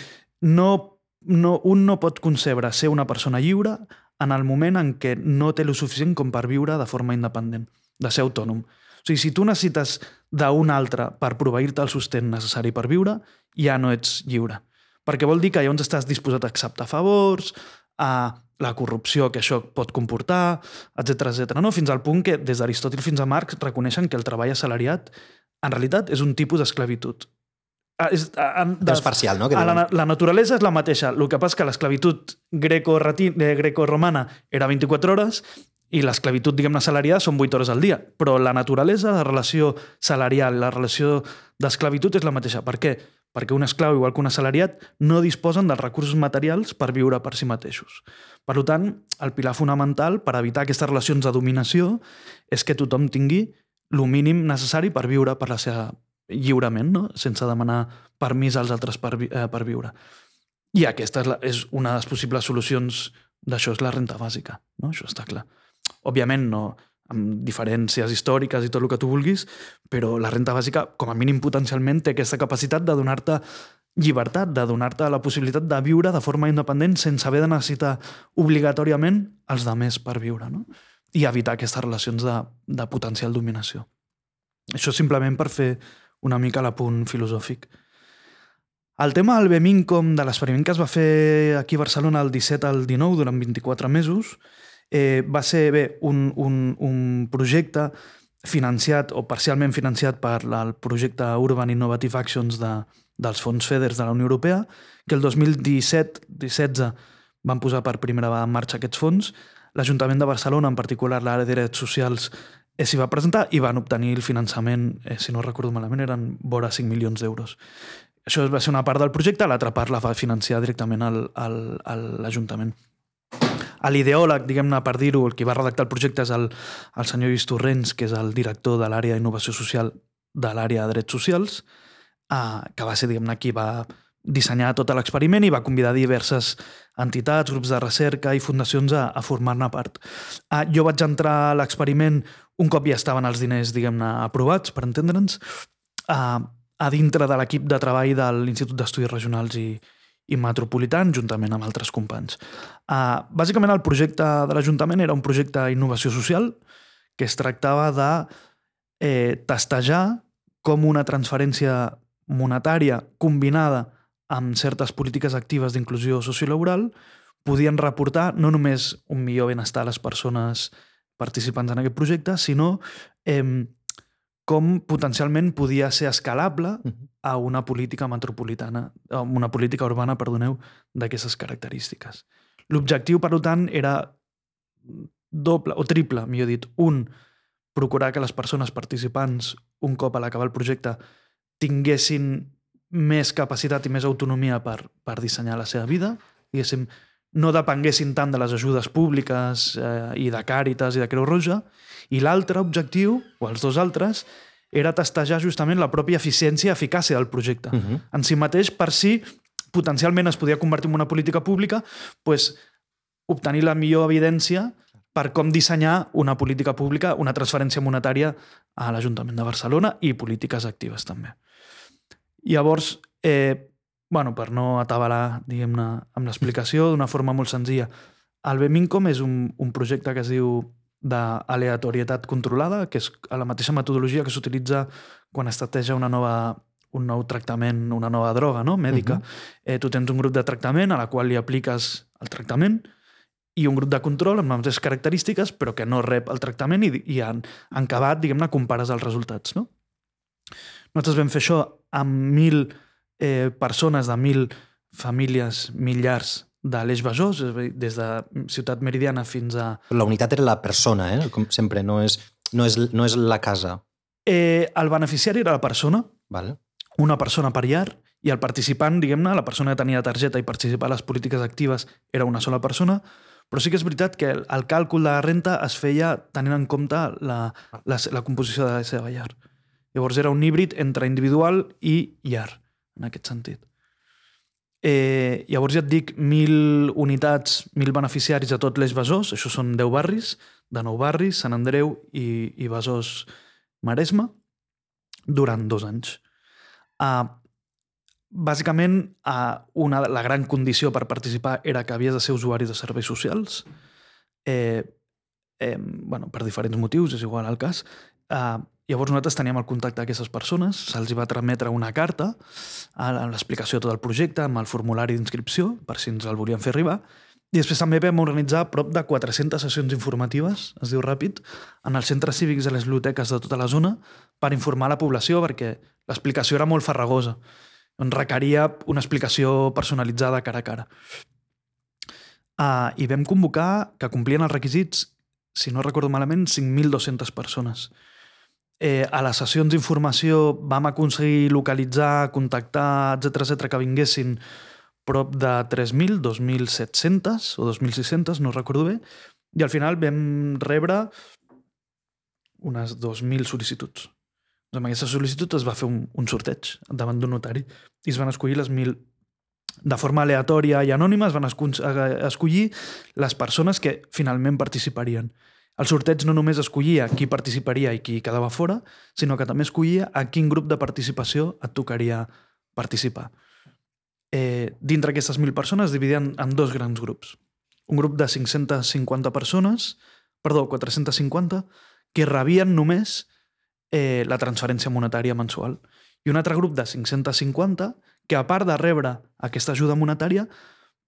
no, no, un no pot concebre ser una persona lliure en el moment en què no té lo suficient com per viure de forma independent, de ser autònom. O sigui, si tu necessites d'un altre per proveir-te el sostén necessari per viure, ja no ets lliure perquè vol dir que llavors estàs disposat a acceptar favors, a la corrupció que això pot comportar, etc etc. No? Fins al punt que des d'Aristòtil fins a Marx reconeixen que el treball assalariat en realitat és un tipus d'esclavitud. Ah, és, a, de, és parcial, no? Que la, la naturalesa és la mateixa. El que passa que l'esclavitud greco-romana greco era 24 hores i l'esclavitud, diguem-ne, salariada són 8 hores al dia. Però la naturalesa, la relació salarial, la relació d'esclavitud és la mateixa. Per què? perquè un esclau, igual que un assalariat, no disposen dels recursos materials per viure per si mateixos. Per tant, el pilar fonamental per evitar aquestes relacions de dominació és que tothom tingui el mínim necessari per viure per la seva lliurement, no? sense demanar permís als altres per, vi eh, per viure. I aquesta és, la, és una de les possibles solucions d'això, és la renta bàsica. No? Això està clar. Òbviament, no, amb diferències històriques i tot el que tu vulguis, però la renta bàsica, com a mínim potencialment, té aquesta capacitat de donar-te llibertat, de donar-te la possibilitat de viure de forma independent sense haver de necessitar obligatòriament els de més per viure, no? i evitar aquestes relacions de, de potencial dominació. Això simplement per fer una mica l'apunt filosòfic. El tema del Bemincom, de l'experiment que es va fer aquí a Barcelona el 17 al 19 durant 24 mesos, eh, va ser bé un, un, un projecte financiat o parcialment financiat per el projecte Urban Innovative Actions de, dels fons FEDERS de la Unió Europea, que el 2017-16 van posar per primera vegada en marxa aquests fons. L'Ajuntament de Barcelona, en particular l'àrea de drets socials, eh, s'hi va presentar i van obtenir el finançament, eh, si no recordo malament, eren vora 5 milions d'euros. Això va ser una part del projecte, l'altra part la va financiar directament l'Ajuntament. L'ideòleg, diguem-ne, per dir-ho, el que va redactar el projecte és el, el senyor Lluís Torrents, que és el director de l'àrea d'innovació social de l'àrea de drets socials, eh, que va ser, diguem-ne, qui va dissenyar tot l'experiment i va convidar diverses entitats, grups de recerca i fundacions a, a formar-ne part. Eh, jo vaig entrar a l'experiment un cop ja estaven els diners, diguem-ne, aprovats, per entendre'ns, eh, a dintre de l'equip de treball de l'Institut d'Estudis Regionals i, i Metropolitan, juntament amb altres companys. Uh, bàsicament, el projecte de l'Ajuntament era un projecte d'innovació social que es tractava de eh, testejar com una transferència monetària combinada amb certes polítiques actives d'inclusió sociolaboral podien reportar no només un millor benestar a les persones participants en aquest projecte, sinó eh, com potencialment podia ser escalable a una política metropolitana, a una política urbana, perdoneu, d'aquestes característiques. L'objectiu, per tant, era doble o triple, millor dit. Un, procurar que les persones participants, un cop a l'acabar el projecte, tinguessin més capacitat i més autonomia per, per dissenyar la seva vida, diguéssim, no depenguessin tant de les ajudes públiques eh, i de Càritas i de Creu Roja, i l'altre objectiu, o els dos altres, era testejar justament la pròpia eficiència i eficàcia del projecte. Uh -huh. En si mateix, per si potencialment es podia convertir en una política pública, pues, obtenir la millor evidència per com dissenyar una política pública, una transferència monetària a l'Ajuntament de Barcelona i polítiques actives també. Llavors, eh, bueno, per no atabalar diguem-ne amb l'explicació d'una forma molt senzilla, el Bemincom és un, un projecte que es diu d'aleatorietat controlada, que és la mateixa metodologia que s'utilitza quan es tateja una nova, un nou tractament, una nova droga no? mèdica. Uh -huh. eh, tu tens un grup de tractament a la qual li apliques el tractament i un grup de control amb les mateixes característiques però que no rep el tractament i, i en, en acabat, diguem-ne, compares els resultats. No? Nosaltres vam fer això amb mil eh, persones de mil famílies, mil llars de l'Eix Besòs, des de Ciutat Meridiana fins a... La unitat era la persona, eh? com sempre, no és, no és, no és la casa. Eh, el beneficiari era la persona, vale. una persona per llar, i el participant, diguem-ne, la persona que tenia targeta i participar a les polítiques actives era una sola persona, però sí que és veritat que el càlcul de la renta es feia tenint en compte la, la, la composició de la seva llar. Llavors era un híbrid entre individual i llar, en aquest sentit. Eh, llavors ja et dic, 1.000 unitats, 1.000 beneficiaris a tot l'Eix Besòs, això són 10 barris, de 9 barris, Sant Andreu i, i Besòs Maresme, durant dos anys. Uh, bàsicament, uh, una, la gran condició per participar era que havies de ser usuari de serveis socials, eh, eh, bueno, per diferents motius, és igual el cas, uh, Llavors nosaltres teníem el contacte d'aquestes persones, se'ls va trametre una carta amb l'explicació de tot el projecte, amb el formulari d'inscripció, per si ens el volien fer arribar, i després també vam organitzar prop de 400 sessions informatives, es diu ràpid, en els centres cívics i les biblioteques de tota la zona per informar la població perquè l'explicació era molt farragosa. On requeria una explicació personalitzada cara a cara. Uh, I vam convocar que complien els requisits, si no recordo malament, 5.200 persones. Eh, a les sessions d'informació vam aconseguir localitzar, contactar, etc etc que vinguessin prop de 3.000, 2.700 o 2.600, no recordo bé, i al final vam rebre unes 2.000 sol·licituds. Doncs amb aquestes sol·licituds es va fer un, un sorteig davant d'un notari i es van escollir les 1.000 de forma aleatòria i anònima es van escollir les persones que finalment participarien. El sorteig no només escollia qui participaria i qui quedava fora, sinó que també escollia a quin grup de participació et tocaria participar. Eh, dintre aquestes 1.000 persones es dividien en dos grans grups. Un grup de 550 persones, perdó, 450, que rebien només eh, la transferència monetària mensual. I un altre grup de 550 que, a part de rebre aquesta ajuda monetària,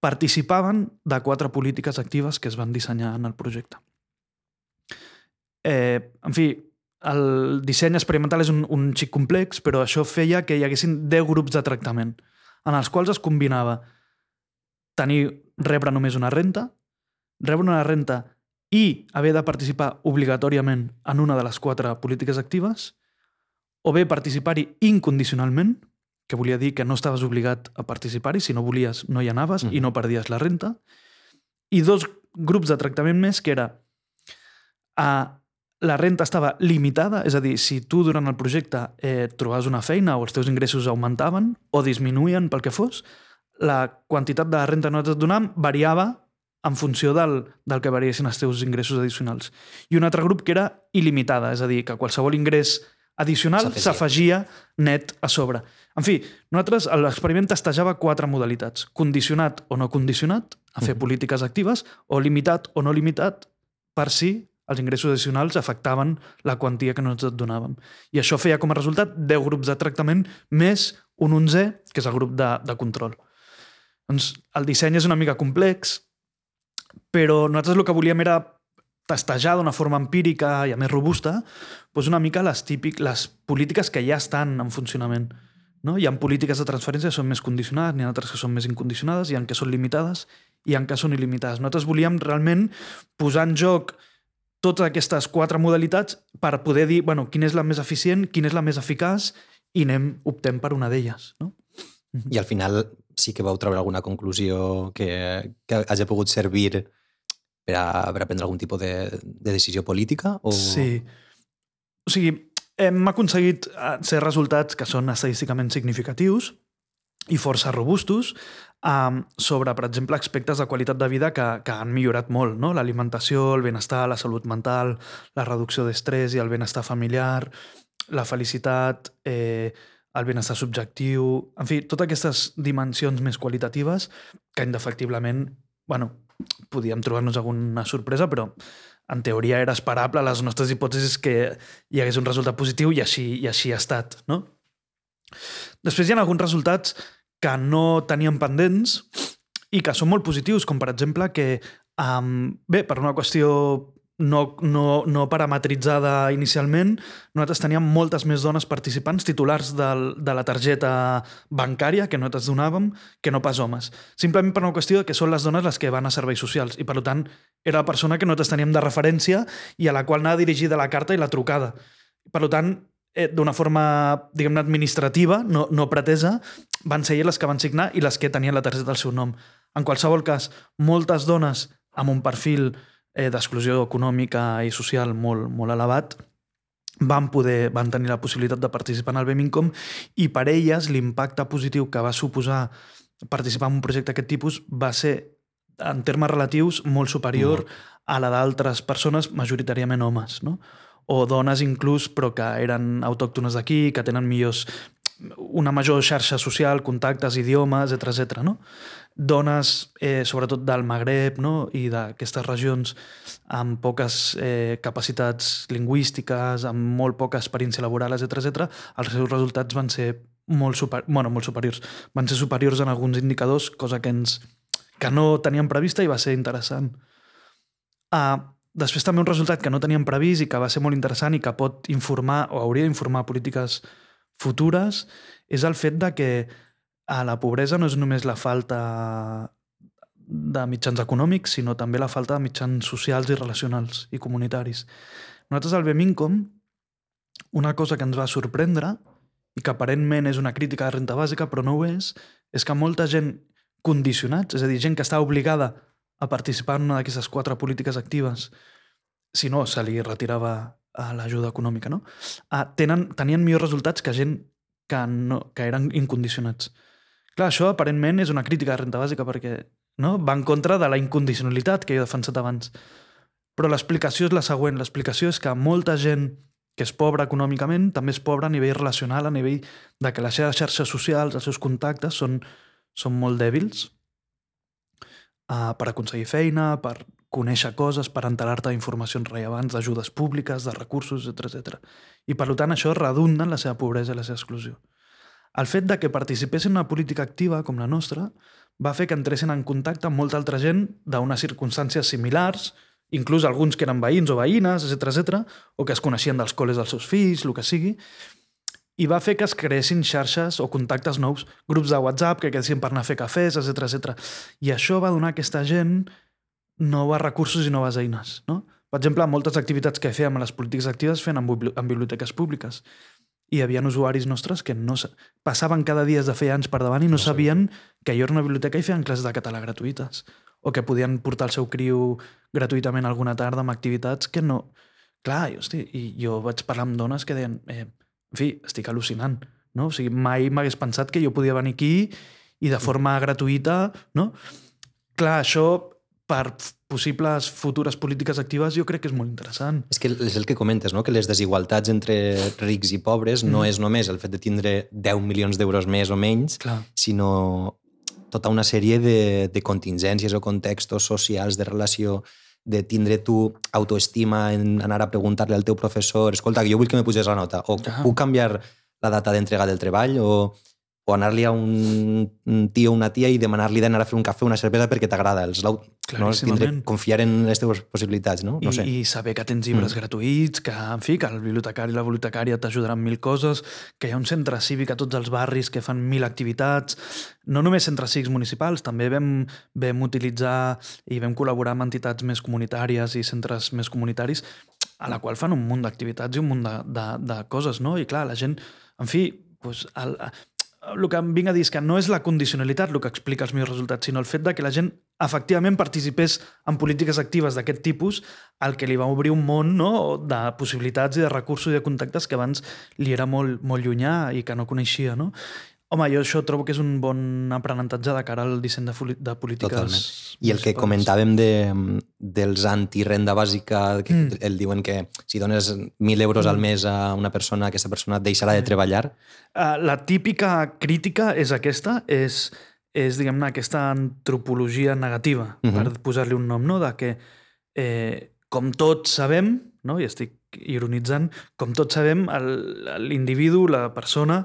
participaven de quatre polítiques actives que es van dissenyar en el projecte. Eh, en fi, el disseny experimental és un, un xic complex, però això feia que hi haguessin 10 grups de tractament, en els quals es combinava tenir, rebre només una renta, rebre una renta i haver de participar obligatòriament en una de les quatre polítiques actives, o bé participar-hi incondicionalment, que volia dir que no estaves obligat a participar-hi, si no volies no hi anaves mm. i no perdies la renta, i dos grups de tractament més, que era a la renta estava limitada, és a dir, si tu durant el projecte eh, trobaves una feina o els teus ingressos augmentaven o disminuïen pel que fos, la quantitat de renta que nosaltres donàvem variava en funció del, del que variessin els teus ingressos addicionals. I un altre grup que era il·limitada, és a dir, que qualsevol ingrés addicional s'afegia net a sobre. En fi, nosaltres l'experiment testejava quatre modalitats. Condicionat o no condicionat, a fer mm. polítiques actives, o limitat o no limitat, per si els ingressos addicionals afectaven la quantia que nosaltres et donàvem. I això feia com a resultat 10 grups de tractament més un 11, que és el grup de, de control. Doncs el disseny és una mica complex, però nosaltres el que volíem era testejar d'una forma empírica i a més robusta doncs una mica les, típic, les polítiques que ja estan en funcionament. No? Hi ha polítiques de transferència que són més condicionades, n'hi ha altres que són més incondicionades, hi ha que són limitades i ha que són il·limitades. Nosaltres volíem realment posar en joc totes aquestes quatre modalitats per poder dir bueno, quina és la més eficient, quina és la més eficaç i anem, optem per una d'elles. No? I al final sí que vau treure alguna conclusió que, que hagi pogut servir per a, per a prendre algun tipus de, de decisió política? O... Sí. O sigui, hem aconseguit ser resultats que són estadísticament significatius i força robustos um, sobre, per exemple, aspectes de qualitat de vida que, que han millorat molt. No? L'alimentació, el benestar, la salut mental, la reducció d'estrès i el benestar familiar, la felicitat, eh, el benestar subjectiu... En fi, totes aquestes dimensions més qualitatives que indefectiblement bueno, podíem trobar-nos alguna sorpresa, però en teoria era esperable les nostres hipòtesis que hi hagués un resultat positiu i així, i així ha estat. No? Després hi ha alguns resultats que no teníem pendents i que són molt positius, com per exemple que, um, bé, per una qüestió no, no, no parametritzada inicialment, nosaltres teníem moltes més dones participants titulars del, de la targeta bancària que nosaltres donàvem que no pas homes. Simplement per una qüestió que són les dones les que van a serveis socials i, per tant, era la persona que nosaltres teníem de referència i a la qual anava dirigida la carta i la trucada. Per tant, d'una forma, diguem-ne, administrativa, no, no pretesa, van ser les que van signar i les que tenien la targeta del seu nom. En qualsevol cas, moltes dones amb un perfil eh, d'exclusió econòmica i social molt, molt elevat, van, poder, van tenir la possibilitat de participar en el BEMINCOM i per elles l'impacte positiu que va suposar participar en un projecte d'aquest tipus va ser, en termes relatius, molt superior mm. a la d'altres persones, majoritàriament homes, no? O dones inclús, però que eren autòctones d'aquí, que tenen millors una major xarxa social, contactes, idiomes, etc etc. no? dones, eh, sobretot del Magreb no? i d'aquestes regions amb poques eh, capacitats lingüístiques, amb molt poca experiència laboral, etc etc, els seus resultats van ser molt, super, bueno, molt superiors. Van ser superiors en alguns indicadors, cosa que, ens, que no teníem prevista i va ser interessant. Uh, després també un resultat que no teníem previst i que va ser molt interessant i que pot informar o hauria d'informar polítiques futures és el fet de que a la pobresa no és només la falta de mitjans econòmics, sinó també la falta de mitjans socials i relacionals i comunitaris. Nosaltres al Bemincom, una cosa que ens va sorprendre i que aparentment és una crítica de renta bàsica, però no ho és, és que molta gent condicionats, és a dir, gent que està obligada a participar en una d'aquestes quatre polítiques actives, si no, se li retirava l'ajuda econòmica, no? Ah, tenen, tenien millors resultats que gent que, no, que eren incondicionats. Clar, això aparentment és una crítica de renta bàsica perquè no? va en contra de la incondicionalitat que he defensat abans. Però l'explicació és la següent. L'explicació és que molta gent que és pobra econòmicament també és pobra a nivell relacional, a nivell de que les seves xarxes socials, els seus contactes són, són molt dèbils uh, per aconseguir feina, per conèixer coses, per enterar-te d'informacions rellevants, d'ajudes públiques, de recursos, etc etc. I per tant això redunda en la seva pobresa i la seva exclusió. El fet de que participessin en una política activa com la nostra va fer que entressin en contacte amb molta altra gent d'unes circumstàncies similars, inclús alguns que eren veïns o veïnes, etc etc, o que es coneixien dels col·les dels seus fills, el que sigui, i va fer que es creessin xarxes o contactes nous, grups de WhatsApp que quedessin per anar a fer cafès, etc etc. I això va donar a aquesta gent nous recursos i noves eines. No? Per exemple, moltes activitats que fèiem a les polítiques actives feien en, biblioteques públiques hi havia usuaris nostres que no passaven cada dia de fer anys per davant i no, no sabien que jo era una biblioteca i feien classes de català gratuïtes o que podien portar el seu criu gratuïtament alguna tarda amb activitats que no... Clar, i, hosti, i jo vaig parlar amb dones que deien eh, en fi, estic al·lucinant, no? O sigui, mai m'hagués pensat que jo podia venir aquí i de forma gratuïta, no? Clar, això per possibles futures polítiques actives jo crec que és molt interessant. És que és el que comentes, no? que les desigualtats entre rics i pobres mm. no és només el fet de tindre 10 milions d'euros més o menys, Clar. sinó tota una sèrie de, de contingències o contextos socials de relació de tindre tu autoestima en anar a preguntar-li al teu professor escolta, que jo vull que me puges la nota, o Ah. puc canviar la data d'entrega del treball, o, o anar-li a un un tio o una tia i demanar-li d'anar a fer un cafè o una cervesa perquè t'agrada. Els lau- No? Claríssimament. confiar en les teves possibilitats, no? No I, sé. I saber que tens llibres Mm. gratuïts, que, en fi, que el bibliotecari i la bibliotecària t'ajudaran mil coses, que hi ha un centre cívic a tots els barris que fan mil activitats, no només centres cívics municipals, també vam, vam utilitzar i vam col·laborar amb entitats més comunitàries i centres més comunitaris a la qual fan un munt d'activitats i un munt de, de, de coses, no? I clar, la gent, en fi, doncs, el, el que em vinc a dir és que no és la condicionalitat el que explica els meus resultats, sinó el fet de que la gent efectivament participés en polítiques actives d'aquest tipus, el que li va obrir un món no? de possibilitats i de recursos i de contactes que abans li era molt, molt llunyà i que no coneixia. No? Home, jo això trobo que és un bon aprenentatge de cara al disseny de, de polítiques Totalment. I el que comentàvem de, dels antirenda bàsica, que Mm. el diuen que si dones 1.000 euros al mes a una persona, aquesta persona deixarà de treballar. Uh, la típica crítica és aquesta, és, és diguem-ne, aquesta antropologia negativa, Mhm. -huh. per posar-li un nom, no? de que, eh, com tots sabem, no? i estic ironitzant, com tots sabem, l'individu, la persona,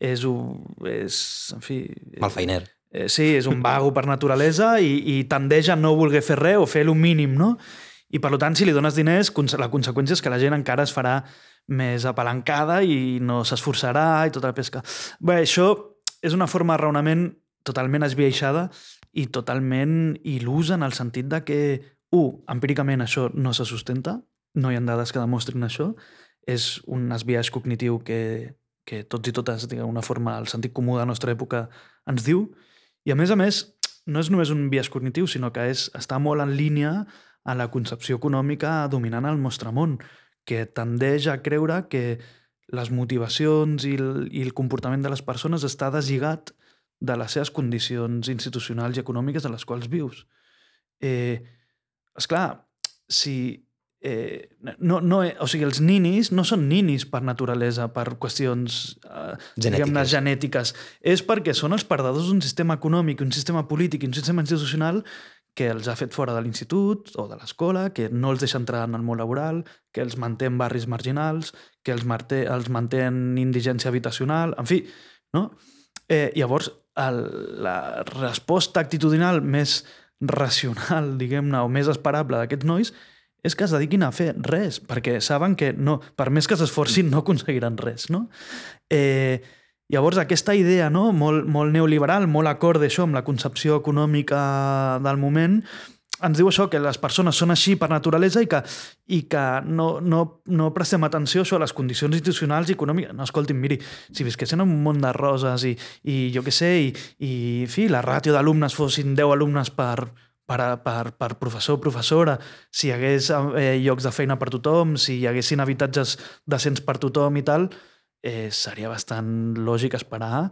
és, un, és en fi... Malfeiner. Eh, sí, és un vago per naturalesa i, i tendeix a no voler fer res o fer el mínim, no? I per tant, si li dones diners, la conseqüència és que la gent encara es farà més apalancada i no s'esforçarà i tota la pesca. Bé, això és una forma de raonament totalment esbiaixada i totalment il·lusa en el sentit de que, un, empíricament això no se sustenta, no hi ha dades que demostrin això, és un esbiaix cognitiu que, que tots i totes, d'una forma, el sentit comú de la nostra època ens diu, i a més a més, no és només un biaix cognitiu, sinó que és, està molt en línia a la concepció econòmica dominant al nostre món, que tendeix a creure que les motivacions i el, i el comportament de les persones està deslligat de les seves condicions institucionals i econòmiques en les quals vius. Eh, esclar, si... Eh, no, no, o sigui, els ninis no són ninis per naturalesa, per qüestions eh, Genètiques. genètiques. És perquè són els perdedors d'un sistema econòmic, un sistema polític i un sistema institucional que els ha fet fora de l'institut o de l'escola, que no els deixa entrar en el món laboral, que els manté en barris marginals, que els manté, els manté en indigència habitacional, en fi, no? Eh, llavors, el, la resposta actitudinal més racional, diguem-ne, o més esperable d'aquests nois és que es dediquin a fer res, perquè saben que no, per més que s'esforcin no aconseguiran res. No? Eh, llavors, aquesta idea no? molt, molt neoliberal, molt acord d'això amb la concepció econòmica del moment, ens diu això, que les persones són així per naturalesa i que, i que no, no, no prestem atenció això, a les condicions institucionals i econòmiques. No, escolti'm, miri, si visquessin en un món de roses i, i jo què sé, i, i fi, la ràtio d'alumnes fossin 10 alumnes per, per, per, per professor professora, si hi hagués eh, llocs de feina per tothom, si hi haguessin habitatges decents per tothom i tal, eh, seria bastant lògic esperar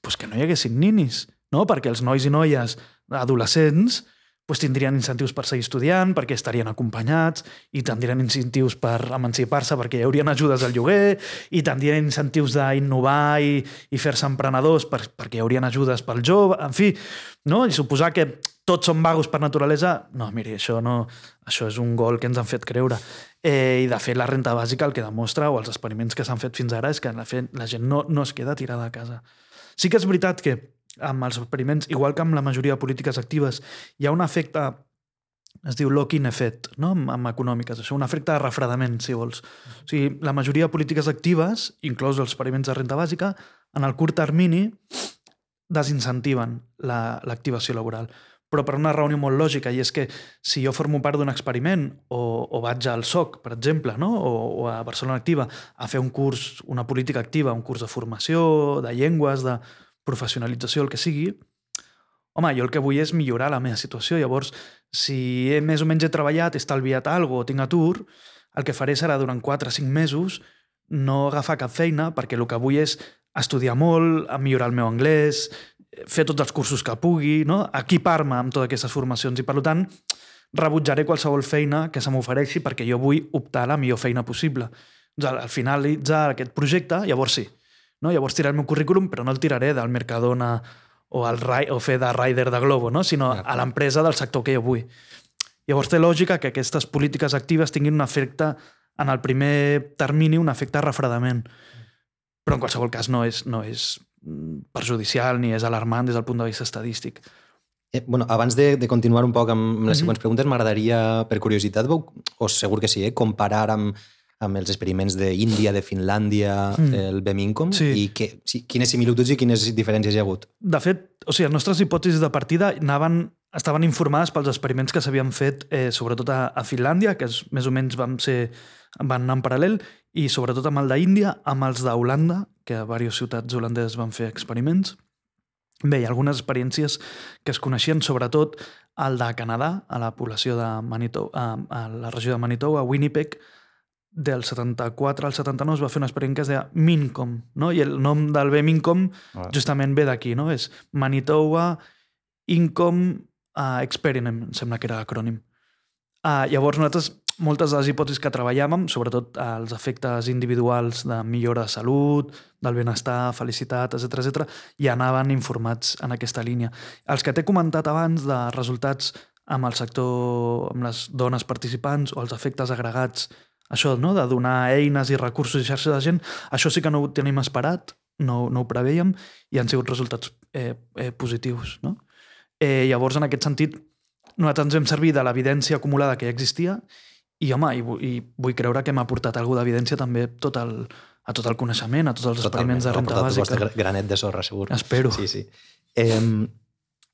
pues, que no hi haguessin ninis, no? perquè els nois i noies adolescents pues, tindrien incentius per seguir estudiant, perquè estarien acompanyats, i tindrien incentius per emancipar-se perquè hi haurien ajudes al lloguer, i tindrien incentius d'innovar i, i fer-se emprenedors per, perquè hi haurien ajudes pel jove, en fi, no? i suposar que tots són vagos per naturalesa, no, miri, això, no, això és un gol que ens han fet creure. Eh, I, de fet, la renta bàsica el que demostra, o els experiments que s'han fet fins ara, és que la, fet, la gent no, no es queda tirada a casa. Sí que és veritat que amb els experiments, igual que amb la majoria de polítiques actives, hi ha un efecte, es diu lock-in effect, no? amb, amb econòmiques, això, un efecte de refredament, si vols. O sigui, la majoria de polítiques actives, inclòs els experiments de renta bàsica, en el curt termini desincentiven l'activació la, laboral però per una raó molt lògica, i és que si jo formo part d'un experiment o, o vaig al SOC, per exemple, no? o, o a Barcelona Activa, a fer un curs, una política activa, un curs de formació, de llengües, de professionalització, el que sigui, home, jo el que vull és millorar la meva situació. Llavors, si he, més o menys he treballat, he estalviat alguna o tinc atur, el que faré serà durant 4 o 5 mesos no agafar cap feina, perquè el que vull és estudiar molt, millorar el meu anglès, fer tots els cursos que pugui, no? equipar-me amb totes aquestes formacions i, per tant, rebutjaré qualsevol feina que se m'ofereixi perquè jo vull optar a la millor feina possible. Doncs al finalitzar aquest projecte, llavors sí. No? Llavors tiraré el meu currículum, però no el tiraré del Mercadona o, el, o fer de rider de Globo, no? sinó a l'empresa del sector que jo vull. Llavors té lògica que aquestes polítiques actives tinguin un efecte, en el primer termini, un efecte de refredament. Però en qualsevol cas no és, no és perjudicial ni és alarmant des del punt de vista estadístic. Eh, bueno, abans de, de continuar un poc amb les Mhm. mm -hmm. següents preguntes, m'agradaria, per curiositat, o segur que sí, eh, comparar amb, amb els experiments d'Índia, de Finlàndia, Mm. mm. el BEM-INCOM, Sí. i que, sí, quines similituds i quines diferències hi ha hagut. De fet, o sigui, les nostres hipòtesis de partida anaven, estaven informades pels experiments que s'havien fet eh, sobretot a, a Finlàndia, que és, més o menys van, ser, van anar en paral·lel, i sobretot amb el d'Índia, amb els d'Holanda, que a diverses ciutats holandeses van fer experiments. Bé, hi ha algunes experiències que es coneixien, sobretot el de Canadà, a la població de Manitoba, a, a la regió de Manitoba, a Winnipeg, del 74 al 79 es va fer un experiment que es deia MINCOM, no? i el nom del bé MINCOM Ah. justament ve d'aquí, no? És Manitoba Income uh, Experiment, em sembla que era l'acrònim. Uh, llavors, nosaltres, moltes de les hipòtesis que treballàvem, sobretot els efectes individuals de millora de salut, del benestar, felicitat, etc etc, ja anaven informats en aquesta línia. Els que t'he comentat abans de resultats amb el sector, amb les dones participants o els efectes agregats, això, no?, de donar eines i recursos i xarxa de gent, això sí que no ho tenim esperat, no, no ho preveiem, i han sigut resultats eh, eh, positius, no? Eh, llavors, en aquest sentit, nosaltres ens hem servit de l'evidència acumulada que ja existia i, home, i, i vull creure que hem aportat alguna d'evidència també tot el, a tot el coneixement, a tots els experiments de renta bàsica. vostre granet de sorra, segur. Espero. Sí, sí. Eh,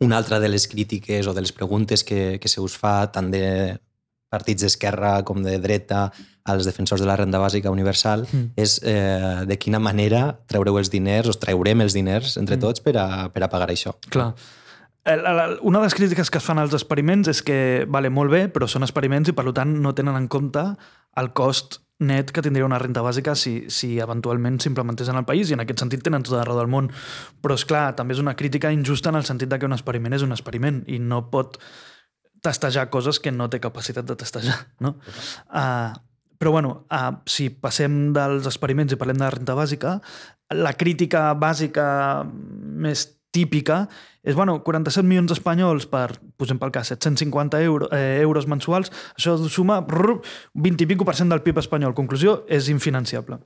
una altra de les crítiques o de les preguntes que, que se us fa tant de partits d'esquerra com de dreta als defensors de la renda bàsica universal Mm. és eh, de quina manera treureu els diners, o traurem els diners entre Mm. tots per a, per a pagar això. Clar. Una de les crítiques que es fan als experiments és que, vale, molt bé, però són experiments i per tant no tenen en compte el cost net que tindria una renta bàsica si, si eventualment s'implementés en el país i en aquest sentit tenen tot arreu del món. Però és clar, també és una crítica injusta en el sentit de que un experiment és un experiment i no pot testejar coses que no té capacitat de testejar. No? Uh, però bueno, uh, si passem dels experiments i parlem de la renta bàsica, la crítica bàsica més típica és, bueno, 47 milions d'espanyols per, posem pel cas, 750 euro, eh, euros mensuals, això suma brrr, 20 i pico per cent del PIB espanyol. Conclusió, és infinanciable.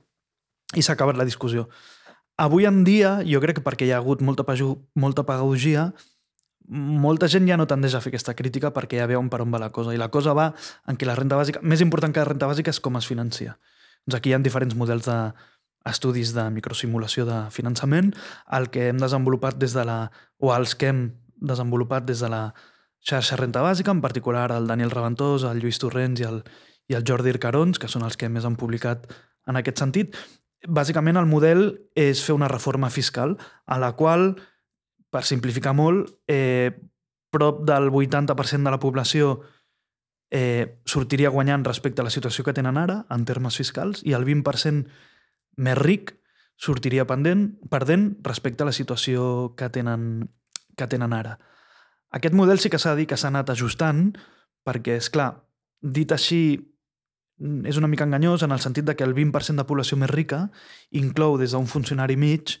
I s'ha acabat la discussió. Avui en dia, jo crec que perquè hi ha hagut molta, paju- molta pedagogia, molta gent ja no tendeix a fer aquesta crítica perquè ja veuen per on va la cosa. I la cosa va en que la renta bàsica, més important que la renta bàsica és com es financia. Doncs aquí hi ha diferents models de estudis de microsimulació de finançament, el que hem desenvolupat des de la, o els que hem desenvolupat des de la xarxa renta bàsica, en particular el Daniel Raventós, el Lluís Torrents i el, i el Jordi Ircarons, que són els que més han publicat en aquest sentit. Bàsicament el model és fer una reforma fiscal a la qual per simplificar molt, eh, prop del 80% de la població eh, sortiria guanyant respecte a la situació que tenen ara, en termes fiscals, i el 20% més ric sortiria pendent, perdent respecte a la situació que tenen, que tenen ara. Aquest model sí que s'ha de dir que s'ha anat ajustant, perquè, és clar, dit així, és una mica enganyós en el sentit de que el 20% de població més rica inclou des d'un funcionari mig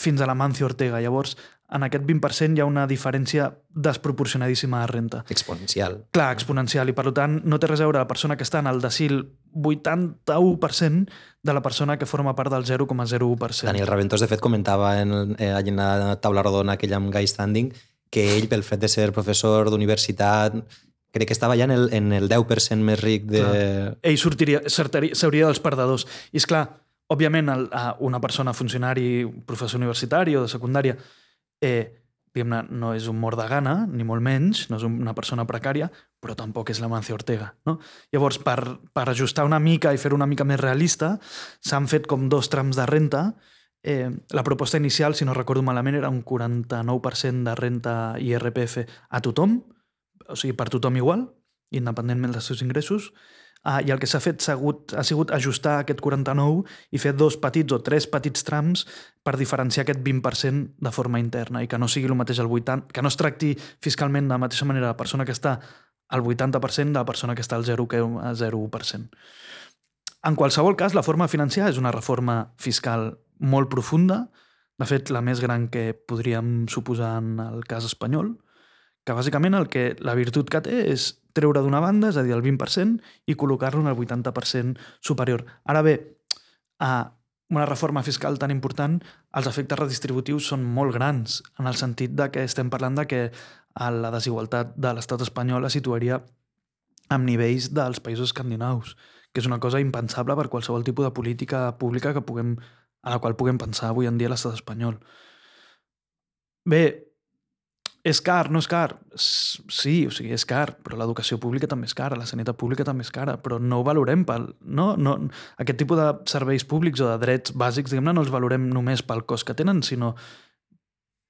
fins a la Mancio Ortega. Llavors, en aquest 20% hi ha una diferència desproporcionadíssima de renta. Exponencial. Clar, exponencial, i per tant no té res a veure la persona que està en el decil 81% de la persona que forma part del 0,01%. Daniel Raventós, de fet, comentava en, eh, en la taula rodona aquella amb Guy Standing que ell, pel fet de ser professor d'universitat, crec que estava ja en el, en el 10% més ric de... Clar. Ell sortiria, seuria dels perdedors. I és clar, òbviament, el, a una persona funcionari, professor universitari o de secundària, eh, diguem-ne, no és un mort de gana, ni molt menys, no és una persona precària, però tampoc és la Mancio Ortega. No? Llavors, per, per ajustar una mica i fer una mica més realista, s'han fet com dos trams de renta. Eh, la proposta inicial, si no recordo malament, era un 49% de renta IRPF a tothom, o sigui, per tothom igual, independentment dels seus ingressos, uh, i el que s'ha fet hagut, ha sigut ajustar aquest 49 i fer dos petits o tres petits trams per diferenciar aquest 20% de forma interna i que no sigui el mateix el 80%, que no es tracti fiscalment de la mateixa manera la persona que està al 80% de la persona que està al 0,01%. En qualsevol cas, la forma financiar és una reforma fiscal molt profunda, de fet, la més gran que podríem suposar en el cas espanyol, que bàsicament el que la virtut que té és treure d'una banda, és a dir, el 20%, i col·locar-lo en el 80% superior. Ara bé, a una reforma fiscal tan important, els efectes redistributius són molt grans, en el sentit de que estem parlant de que la desigualtat de l'estat espanyol es situaria amb nivells dels països escandinaus, que és una cosa impensable per qualsevol tipus de política pública que puguem, a la qual puguem pensar avui en dia l'estat espanyol. Bé, és car, no és car? Sí, o sigui, és car, però l'educació pública també és cara, la sanitat pública també és cara, però no ho valorem pel... No, no, aquest tipus de serveis públics o de drets bàsics, diguem-ne, no els valorem només pel cost que tenen, sinó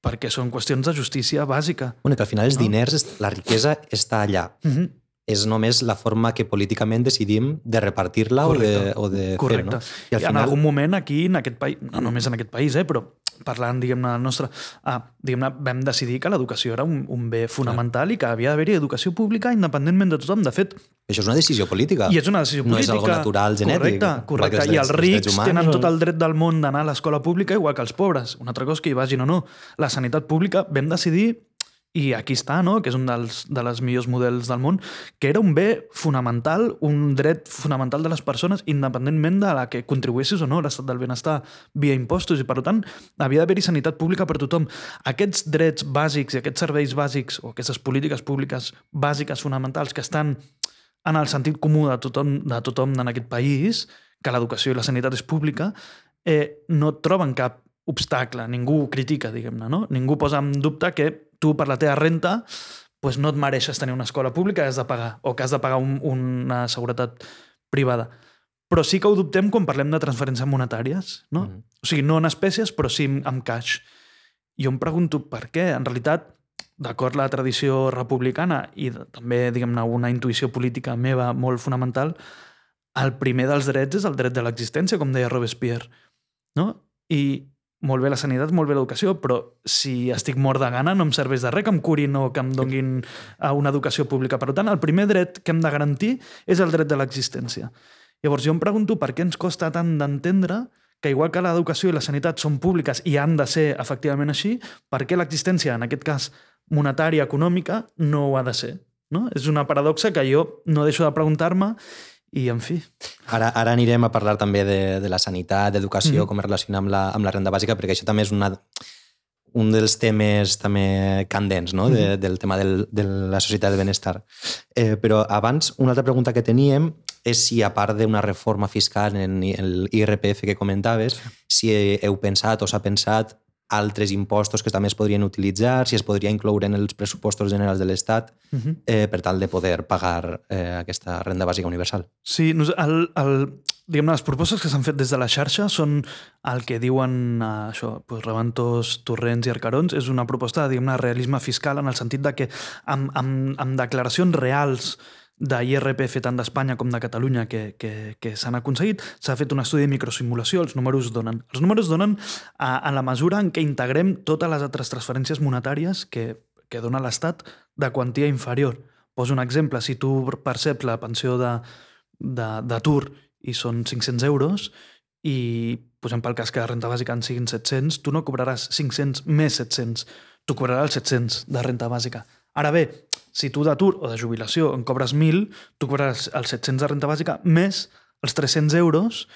perquè són qüestions de justícia bàsica. Bueno, que al final els no? diners, la riquesa està allà. Uh mhm. És només la forma que políticament decidim de repartir-la o de, o de Correcte. fer, no? I, al I final... en algun moment aquí, en aquest país, no només en aquest país, eh, però parlant, diguem-ne, del nostre... Ah, diguem-ne, vam decidir que l'educació era un, un bé fonamental Clar. i que havia d'haver-hi educació pública independentment de tothom. De fet... Això és una decisió política. I és una decisió política. No és algo natural, genètic. Correcte, correcte. I els rics humans, tenen tot el dret del món d'anar a l'escola pública igual que els pobres. Una altra cosa que hi vagin o no. La sanitat pública vam decidir i aquí està, no? que és un dels de les millors models del món, que era un bé fonamental, un dret fonamental de les persones, independentment de la que contribuessis o no a l'estat del benestar via impostos, i per tant havia d'haver-hi sanitat pública per tothom. Aquests drets bàsics i aquests serveis bàsics o aquestes polítiques públiques bàsiques fonamentals que estan en el sentit comú de tothom, de tothom en aquest país, que l'educació i la sanitat és pública, eh, no troben cap obstacle, ningú critica, diguem-ne, no? Ningú posa en dubte que tu per la teva renta pues no et mereixes tenir una escola pública i has de pagar, o que has de pagar un, una seguretat privada. Però sí que ho dubtem quan parlem de transferències monetàries, no? Mm. O sigui, no en espècies, però sí amb cash. Jo em pregunto per què, en realitat, d'acord la tradició republicana i també, diguem-ne, una intuïció política meva molt fonamental, el primer dels drets és el dret de l'existència, com deia Robespierre. No? I molt bé la sanitat, molt bé l'educació, però si estic mort de gana no em serveix de res que em curin o que em donguin a una educació pública. Per tant, el primer dret que hem de garantir és el dret de l'existència. Llavors jo em pregunto per què ens costa tant d'entendre que igual que l'educació i la sanitat són públiques i han de ser efectivament així, per què l'existència, en aquest cas monetària, econòmica, no ho ha de ser? No? És una paradoxa que jo no deixo de preguntar-me i, en fi... Ara, ara anirem a parlar també de, de la sanitat, d'educació, mm. com es relaciona amb la, amb la renda bàsica, perquè això també és una, un dels temes també candents no? de, mm. del tema del, de la societat de benestar. Eh, però abans, una altra pregunta que teníem és si, a part d'una reforma fiscal en l'IRPF que comentaves, si heu pensat o s'ha pensat altres impostos que també es podrien utilitzar, si es podria incloure en els pressupostos generals de l'Estat uh -huh. eh, per tal de poder pagar eh, aquesta renda bàsica universal. Sí, el, el, diguem les propostes que s'han fet des de la xarxa són el que diuen eh, això, pues, Rebentos, Torrents i Arcarons, és una proposta de realisme fiscal en el sentit de que amb, amb, amb declaracions reals d'IRPF tant d'Espanya com de Catalunya que, que, que s'han aconseguit, s'ha fet un estudi de microsimulació, els números donen. Els números donen a, a la mesura en què integrem totes les altres transferències monetàries que, que dona l'Estat de quantia inferior. Poso un exemple, si tu perceps la pensió d'atur i són 500 euros i posem pel cas que la renta bàsica en siguin 700, tu no cobraràs 500 més 700, tu cobraràs els 700 de renta bàsica. Ara bé, si tu d'atur o de jubilació en cobres 1.000, tu cobraràs els 700 de renta bàsica més els 300 euros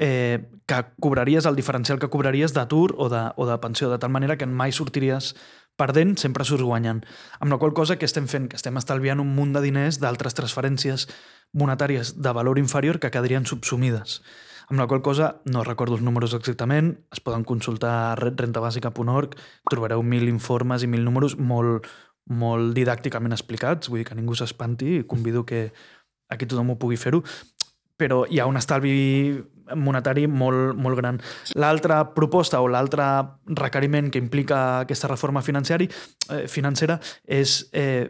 eh, que cobraries, el diferencial que cobraries d'atur o, de, o de pensió, de tal manera que mai sortiries perdent, sempre surts guanyant. Amb la qual cosa que estem fent? Que estem estalviant un munt de diners d'altres transferències monetàries de valor inferior que quedarien subsumides. Amb la qual cosa, no recordo els números exactament, es poden consultar a rentabàsica.org, trobareu mil informes i mil números molt, molt didàcticament explicats, vull dir que ningú s'espanti, convido que aquí tothom ho pugui fer-ho, però hi ha un estalvi monetari molt, molt gran. L'altra proposta o l'altre requeriment que implica aquesta reforma financera, eh, financera és eh,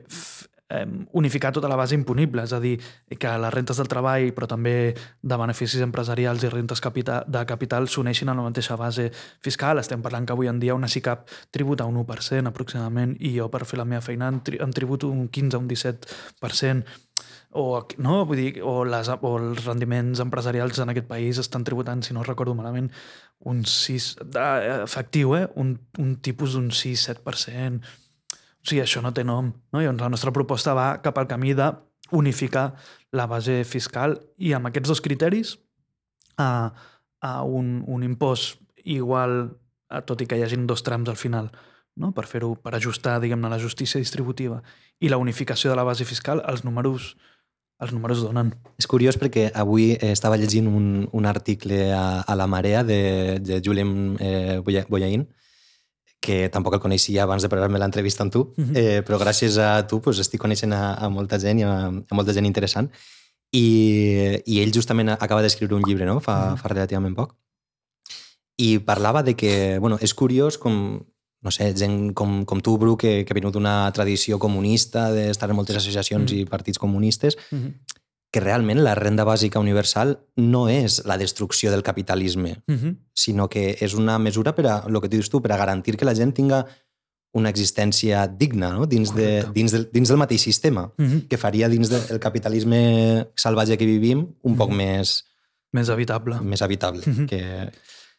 unificar tota la base imponible, és a dir, que les rentes del treball, però també de beneficis empresarials i rentes capital, de capital s'uneixin a la mateixa base fiscal. Estem parlant que avui en dia una SICAP tributa un 1% aproximadament i jo per fer la meva feina em tributo un 15 o un 17% o, no? Vull dir, o, les, o els rendiments empresarials en aquest país estan tributant, si no recordo malament, un 6, efectiu, eh? un, un tipus d'un 6-7%. Sigui, això no té nom. No? Llavors, la nostra proposta va cap al camí de unificar la base fiscal i amb aquests dos criteris a, a un, un impost igual, a, tot i que hi hagin dos trams al final, no? per fer-ho per ajustar diguem-ne la justícia distributiva i la unificació de la base fiscal, els números els números donen. És curiós perquè avui eh, estava llegint un, un article a, a La Marea de, de Julien eh, Boyain, que tampoc el coneixia abans de preparar-me l'entrevista amb tu, uh -huh. eh, però gràcies a tu pues, estic coneixent a, a molta gent i a, a molta gent interessant. I, i ell justament acaba d'escriure un llibre no? fa, -huh. fa relativament poc. I parlava de que, bueno, és curiós com, no sé, gent com, com tu, Bru, que, que ha vingut d'una tradició comunista, d'estar en moltes associacions -huh. i partits comunistes, uh -huh que realment la renda bàsica universal no és la destrucció del capitalisme, uh -huh. sinó que és una mesura per a, el que dius tu, per a garantir que la gent tinga una existència digna no? dins, de, dins, del, dins del mateix sistema, uh -huh. que faria dins del capitalisme salvatge que vivim un uh -huh. poc més... Més habitable. Més habitable. Uh -huh. que...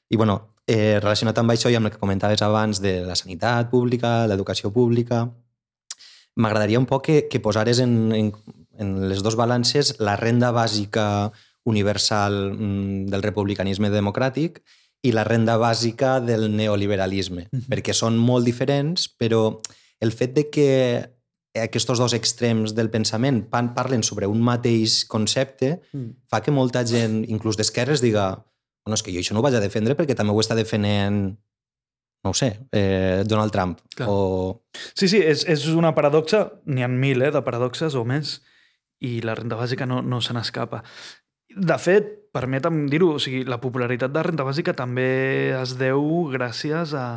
I bueno, eh, relacionat amb això i amb el que comentaves abans de la sanitat pública, l'educació pública, m'agradaria un poc que, que posares en, en, en les dos balances la renda bàsica universal mm, del republicanisme democràtic i la renda bàsica del neoliberalisme, uh -huh. perquè són molt diferents, però el fet de que aquests dos extrems del pensament parlen sobre un mateix concepte mm. fa que molta gent, inclús d'esquerres, diga bueno, és que jo això no ho vaig a defendre perquè també ho està defendent no ho sé, eh, Donald Trump. Clar. O... Sí, sí, és, és una paradoxa, n'hi ha mil eh, de paradoxes o més, i la renda bàsica no, no se n'escapa. De fet, permetem dir-ho, o sigui, la popularitat de renda bàsica també es deu gràcies a,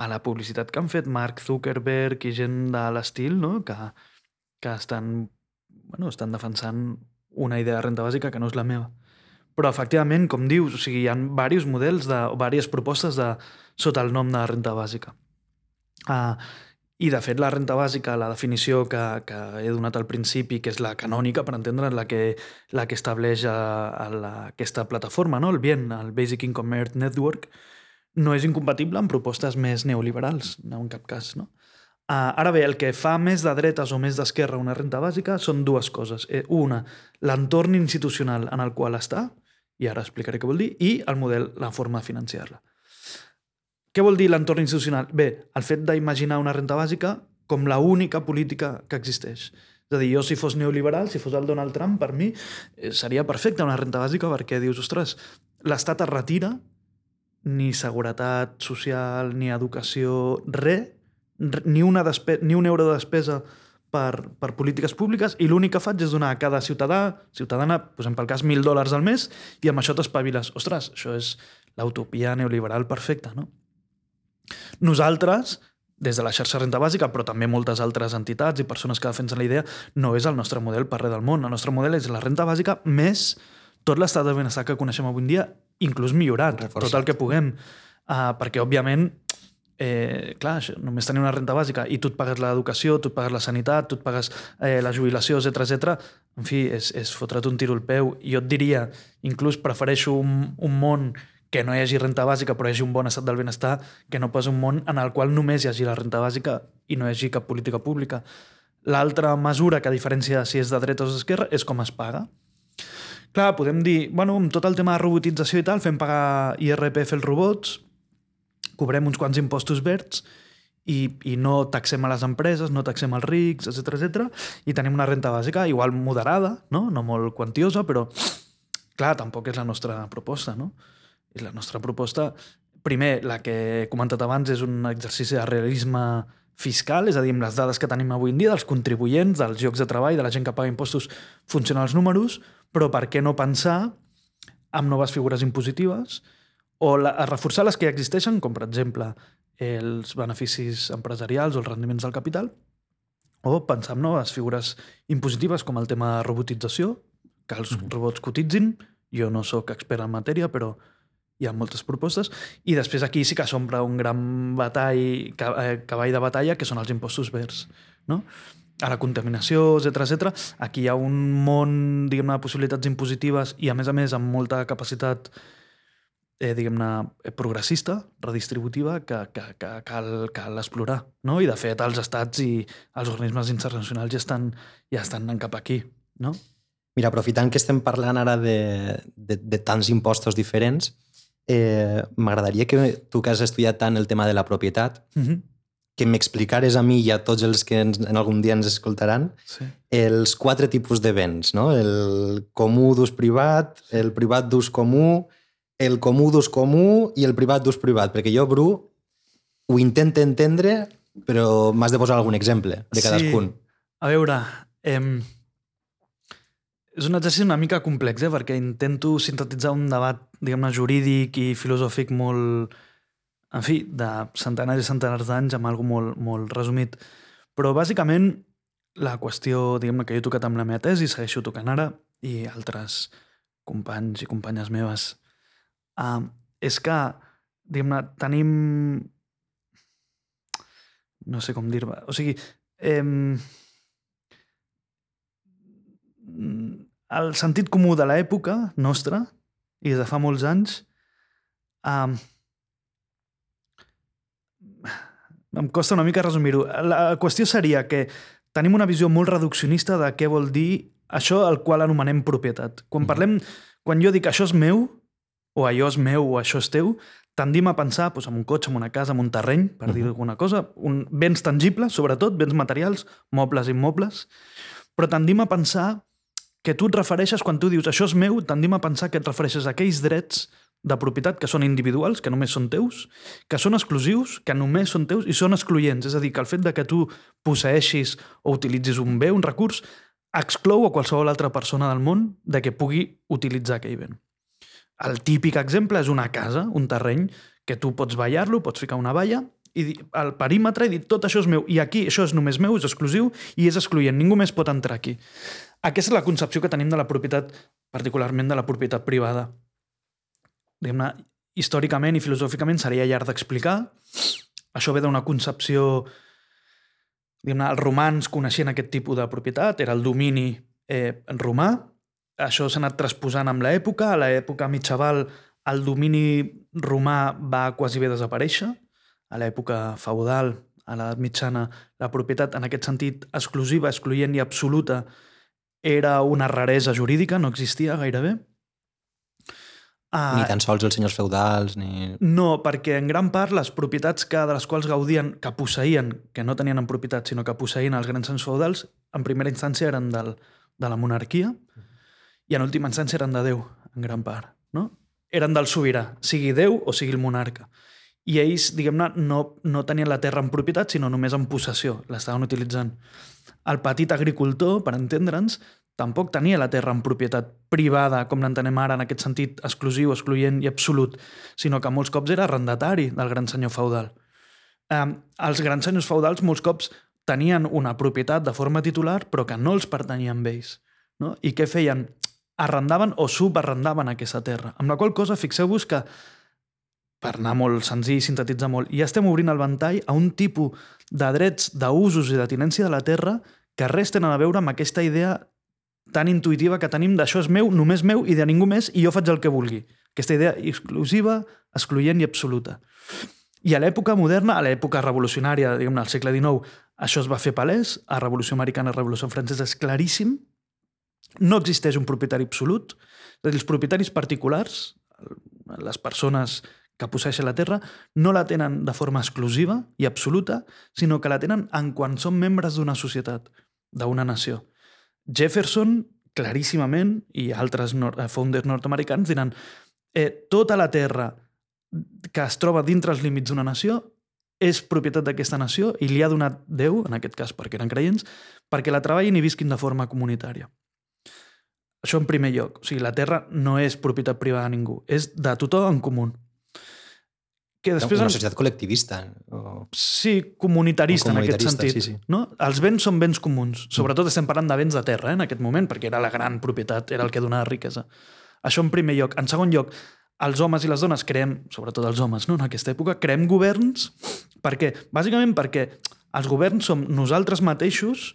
a la publicitat que han fet Mark Zuckerberg i gent de l'estil, no? que, que estan, bueno, estan defensant una idea de renda bàsica que no és la meva. Però, efectivament, com dius, o sigui, hi ha diversos models, de, o diverses propostes de, sota el nom de renta bàsica. Uh, i, de fet, la renta bàsica, la definició que, que he donat al principi, que és la canònica, per entendre, la que, la que estableix a, a la, aquesta plataforma, no? el BIEN, el Basic Income Earth Network, no és incompatible amb propostes més neoliberals, no en cap cas. No? Uh, ara bé, el que fa més de dretes o més d'esquerra una renta bàsica són dues coses. Eh, una, l'entorn institucional en el qual està, i ara explicaré què vol dir, i el model, la forma de financiar-la. Què vol dir l'entorn institucional? Bé, el fet d'imaginar una renta bàsica com la única política que existeix. És a dir, jo si fos neoliberal, si fos el Donald Trump, per mi eh, seria perfecta una renta bàsica perquè dius, ostres, l'Estat es retira, ni seguretat social, ni educació, res, ni, una ni un euro de despesa per, per polítiques públiques i l'únic que faig és donar a cada ciutadà, ciutadana, posem pel cas, mil dòlars al mes i amb això t'espaviles. Ostres, això és l'utopia neoliberal perfecta, no? Nosaltres, des de la xarxa renta bàsica, però també moltes altres entitats i persones que defensen la idea, no és el nostre model per res del món. El nostre model és la renta bàsica més tot l'estat de benestar que coneixem avui en dia, inclús millorat, Reforçat. tot el que puguem. Uh, perquè, òbviament, eh, clar, això, només tenir una renta bàsica i tu et pagues l'educació, tu et pagues la sanitat, tu et pagues eh, la jubilació, etc etc. en fi, és, és fotre't un tiro al peu. I jo et diria, inclús prefereixo un, un món que no hi hagi renta bàsica però hi hagi un bon estat del benestar, que no pas un món en el qual només hi hagi la renta bàsica i no hi hagi cap política pública. L'altra mesura que diferència si és de dreta o d'esquerra és com es paga. Clar, podem dir, bueno, amb tot el tema de robotització i tal, fem pagar IRPF els robots, cobrem uns quants impostos verds i, i no taxem a les empreses, no taxem als rics, etc etc i tenim una renta bàsica igual moderada, no, no molt quantiosa, però clar, tampoc és la nostra proposta, no? I la nostra proposta, primer, la que he comentat abans, és un exercici de realisme fiscal, és a dir, amb les dades que tenim avui en dia, dels contribuents, dels llocs de treball, de la gent que paga impostos, funcionen els números, però per què no pensar amb noves figures impositives o la, a reforçar les que ja existeixen, com per exemple els beneficis empresarials o els rendiments del capital, o pensar en noves figures impositives com el tema de robotització, que els mm. robots cotitzin. Jo no sóc expert en matèria, però hi ha moltes propostes, i després aquí sí que s'ompla un gran batall, eh, cavall de batalla, que són els impostos verds. No? a la contaminació, etc etc. Aquí hi ha un món, diguem de possibilitats impositives i, a més a més, amb molta capacitat eh, diguem-ne, eh, progressista, redistributiva, que, que, que cal, cal explorar. No? I, de fet, els estats i els organismes internacionals ja estan, ja estan anant cap aquí. No? Mira, aprofitant que estem parlant ara de, de, de tants impostos diferents, eh, m'agradaria que tu que has estudiat tant el tema de la propietat, Mm -hmm. que m'explicares a mi i a tots els que ens, en algun dia ens escoltaran sí. els quatre tipus de béns, no? El comú d'ús privat, el privat d'ús comú, el comú d'ús comú i el privat d'ús privat, perquè jo, Bru, ho intento entendre, però m'has de posar algun exemple de cadascun. Sí. A veure, eh, és un exercici una mica complex, eh? perquè intento sintetitzar un debat, diguem-ne, jurídic i filosòfic molt, en fi, de centenars i centenars d'anys amb algo molt, molt resumit. Però, bàsicament, la qüestió, diguem-ne, que jo he tocat amb la meva tesi, segueixo tocant ara, i altres companys i companyes meves, uh, és que, diguem-ne, tenim... No sé com dir-ho. O sigui, eh, el sentit comú de l'època nostra, i des de fa molts anys, um, em costa una mica resumir-ho. La qüestió seria que tenim una visió molt reduccionista de què vol dir això al qual anomenem propietat. Quan parlem, quan jo dic això és meu, o allò és meu, o això és teu, tendim a pensar doncs, en un cotxe, en una casa, en un terreny, per uh -huh. dir alguna cosa, un, béns tangibles, sobretot, béns materials, mobles i immobles, però tendim a pensar que tu et refereixes, quan tu dius això és meu, tendim a pensar que et refereixes a aquells drets de propietat que són individuals, que només són teus, que són exclusius, que només són teus i són excloents. És a dir, que el fet de que tu posseixis o utilitzis un bé, un recurs, exclou a qualsevol altra persona del món de que pugui utilitzar aquell bé. El típic exemple és una casa, un terreny, que tu pots ballar-lo, pots ficar una valla, i al perímetre i dir tot això és meu, i aquí això és només meu, és exclusiu i és excloent, ningú més pot entrar aquí. Aquesta és la concepció que tenim de la propietat, particularment de la propietat privada. Diguem-ne, històricament i filosòficament seria llarg d'explicar. Això ve d'una concepció... Diguem-ne, els romans coneixien aquest tipus de propietat, era el domini eh, romà. Això s'ha anat transposant amb l'època. A l'època mitjaval el domini romà va quasi bé desaparèixer. A l'època feudal, a l'edat mitjana, la propietat en aquest sentit exclusiva, excloent i absoluta era una raresa jurídica, no existia gairebé. Uh, ni tan sols els senyors feudals, ni... No, perquè en gran part les propietats que, de les quals gaudien, que posseïen, que no tenien en propietat, sinó que posseïen els grans senyors feudals, en primera instància eren del, de la monarquia i en última instància eren de Déu, en gran part. No? Eren del sobirà, sigui Déu o sigui el monarca. I ells, diguem-ne, no, no tenien la terra en propietat, sinó només en possessió, l'estaven utilitzant. El petit agricultor, per entendre'ns, tampoc tenia la terra en propietat privada, com l'entenem ara en aquest sentit exclusiu, excloent i absolut, sinó que molts cops era arrendatari del gran senyor feudal. Eh, els grans senyors feudals molts cops tenien una propietat de forma titular, però que no els pertanyien a ells. No? I què feien? Arrendaven o subarrendaven aquesta terra. Amb la qual cosa, fixeu-vos que, per anar molt senzill, sintetitzar molt, ja estem obrint el ventall a un tipus de drets d'usos i de tinència de la terra que res tenen a veure amb aquesta idea tan intuïtiva que tenim d'això és meu, només meu i de ningú més i jo faig el que vulgui. Aquesta idea exclusiva, excloent i absoluta. I a l'època moderna, a l'època revolucionària, diguem-ne, al segle XIX, això es va fer palès, a Revolució Americana, a Revolució Francesa és claríssim, no existeix un propietari absolut, és dir, els propietaris particulars, les persones que posseixen la terra, no la tenen de forma exclusiva i absoluta, sinó que la tenen en quan són membres d'una societat, d'una nació. Jefferson, claríssimament, i altres nord founders nord-americans diran eh, tota la terra que es troba dintre els límits d'una nació és propietat d'aquesta nació i li ha donat Déu, en aquest cas perquè eren creients, perquè la treballin i visquin de forma comunitària. Això en primer lloc. O sigui, la terra no és propietat privada de ningú, és de tothom en comú. Que després una societat col·lectivista. O... Sí, comunitarista, comunitarista en aquest sentit. Sí, sí. No? Els béns són béns comuns. Sobretot estem parlant de béns de terra eh, en aquest moment, perquè era la gran propietat, era el que donava riquesa. Això en primer lloc. En segon lloc, els homes i les dones creem, sobretot els homes, no? en aquesta època, creem governs perquè, bàsicament perquè els governs som nosaltres mateixos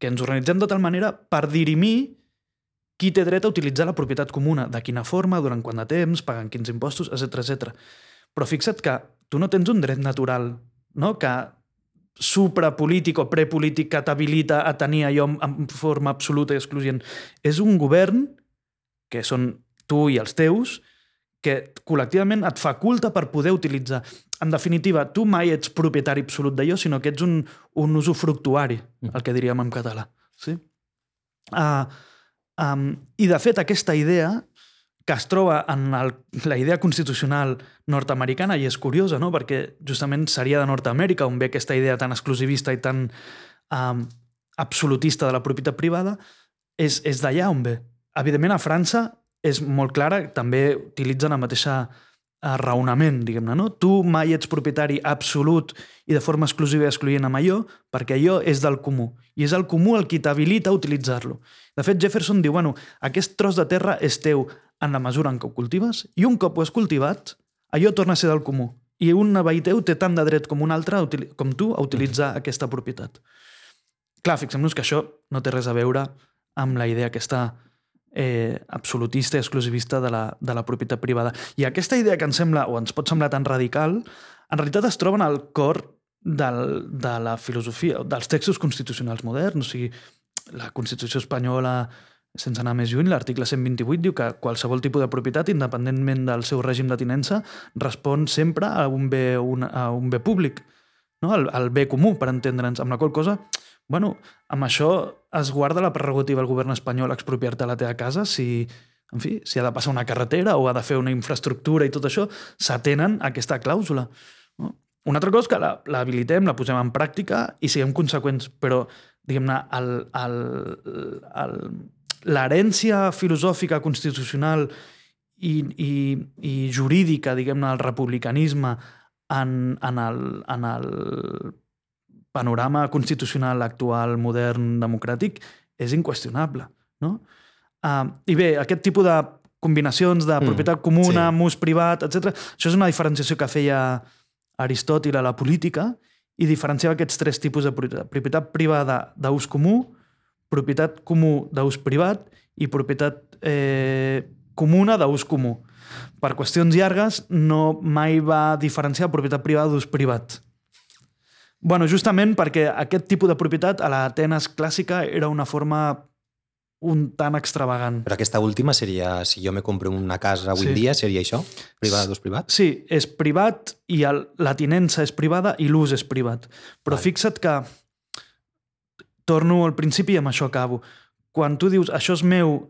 que ens organitzem de tal manera per dirimir qui té dret a utilitzar la propietat comuna, de quina forma, durant quant de temps, pagant quins impostos, etc etc. Però fixa't que tu no tens un dret natural, no? que suprapolític o prepolític que t'habilita a tenir allò en forma absoluta i exclusiva. És un govern, que són tu i els teus, que col·lectivament et faculta per poder utilitzar. En definitiva, tu mai ets propietari absolut d'allò, sinó que ets un, un usufructuari, mm. el que diríem en català. Sí? Uh, um, I, de fet, aquesta idea que es troba en el, la idea constitucional nord-americana i és curiosa, no? perquè justament seria de Nord-Amèrica on ve aquesta idea tan exclusivista i tan um, absolutista de la propietat privada, és, és d'allà on ve. Evidentment, a França és molt clara, també utilitzen la mateixa eh, raonament, diguem-ne, no? Tu mai ets propietari absolut i de forma exclusiva i excloent amb allò, perquè allò és del comú. I és el comú el qui t'habilita a utilitzar-lo. De fet, Jefferson diu, bueno, aquest tros de terra és teu en la mesura en què ho cultives, i un cop ho has cultivat, allò torna a ser del comú. I un veí teu té tant de dret com un altre, com tu, a utilitzar aquesta propietat. Clar, fixem-nos que això no té res a veure amb la idea aquesta eh, absolutista i exclusivista de la, de la propietat privada. I aquesta idea que ens sembla, o ens pot semblar tan radical, en realitat es troba al cor del, de la filosofia, dels textos constitucionals moderns. O sigui, la Constitució espanyola, sense anar més lluny, l'article 128 diu que qualsevol tipus de propietat, independentment del seu règim de tinença, respon sempre a un bé, un, a un bé públic, no? al, al bé comú, per entendre'ns, amb la qual cosa bueno, amb això es guarda la prerrogativa del govern espanyol expropiar-te la teva casa si, en fi, si ha de passar una carretera o ha de fer una infraestructura i tot això, s'atenen a aquesta clàusula. No? Una altra cosa és que l'habilitem, la, la posem en pràctica i siguem conseqüents, però, diguem-ne, l'herència filosòfica, constitucional i, i, i jurídica, diguem-ne, el republicanisme en, en, el, en el panorama constitucional actual, modern, democràtic, és inqüestionable. No? Uh, I bé, aquest tipus de combinacions de mm, propietat comuna, sí. ús privat, etc. Això és una diferenciació que feia Aristòtil a la política i diferenciava aquests tres tipus de propietat. Propietat privada d'ús comú, propietat comú d'ús privat i propietat eh, comuna d'ús comú. Per qüestions llargues, no mai va diferenciar propietat privada d'ús privat. Bueno, justament perquè aquest tipus de propietat a l'Atenes clàssica era una forma un tant extravagant. Però aquesta última seria, si jo me compro una casa avui sí. dia, seria això? Privada d'ús privat? Sí, és privat i el, la tinença és privada i l'ús és privat. Però vale. fixa't que torno al principi i amb això acabo. Quan tu dius això és meu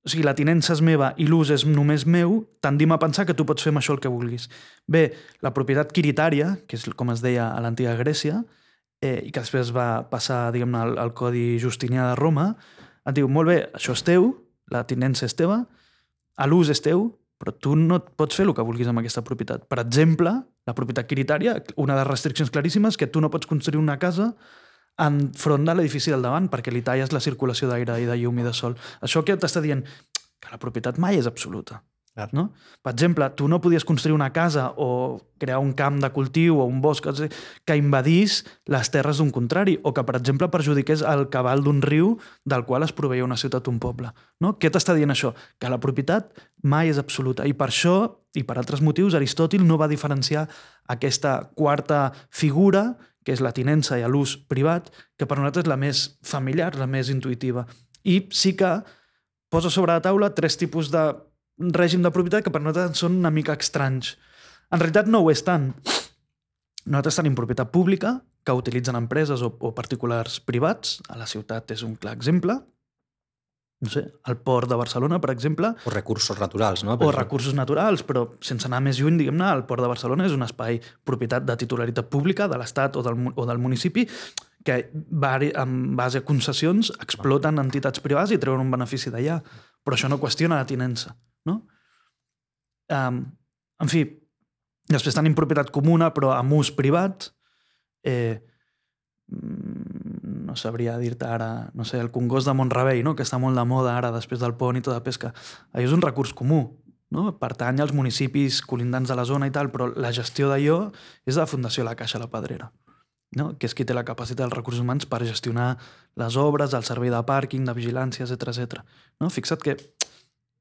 o sigui, la tinença és meva i l'ús és només meu, tendim a pensar que tu pots fer amb això el que vulguis. Bé, la propietat quiritària, que és com es deia a l'antiga Grècia, eh, i que després va passar, diguem-ne, al, al Codi Justinià de Roma, et diu, molt bé, això és teu, la tinença és teva, l'ús és teu, però tu no pots fer el que vulguis amb aquesta propietat. Per exemple, la propietat quiritària, una de les restriccions claríssimes que tu no pots construir una casa enfront de l'edifici del davant perquè li talles la circulació d'aire i de llum i de sol. Això que t'està dient que la propietat mai és absoluta. Clar. No? Per exemple, tu no podies construir una casa o crear un camp de cultiu o un bosc que invadís les terres d'un contrari o que, per exemple, perjudiqués el cabal d'un riu del qual es proveia una ciutat o un poble. No? Què t'està dient això? Que la propietat mai és absoluta. I per això, i per altres motius, Aristòtil no va diferenciar aquesta quarta figura que és la tinença i l'ús privat, que per nosaltres és la més familiar, la més intuïtiva. I sí que posa sobre la taula tres tipus de règim de propietat que per nosaltres són una mica estranys. En realitat no ho és tant. Nosaltres tenim propietat pública, que utilitzen empreses o, o particulars privats. A la ciutat és un clar exemple no sé, el port de Barcelona, per exemple... O recursos naturals, no? Per o recursos naturals, però sense anar més lluny, diguem-ne, el port de Barcelona és un espai propietat de titularitat pública de l'Estat o, del, o del municipi que en base a concessions exploten entitats privades i treuen un benefici d'allà. Però això no qüestiona la tinença, no? Um, en fi, després tenim propietat comuna, però amb ús privat. Eh, no sabria dir-te ara, no sé, el congost de Montrevell, no? que està molt de moda ara després del pont i tota pesca. Allò és un recurs comú, no? pertany als municipis colindants de la zona i tal, però la gestió d'allò és de la Fundació La Caixa La Pedrera. no? que és qui té la capacitat dels recursos humans per gestionar les obres, el servei de pàrquing, de vigilància, etc etc. No? Fixa't que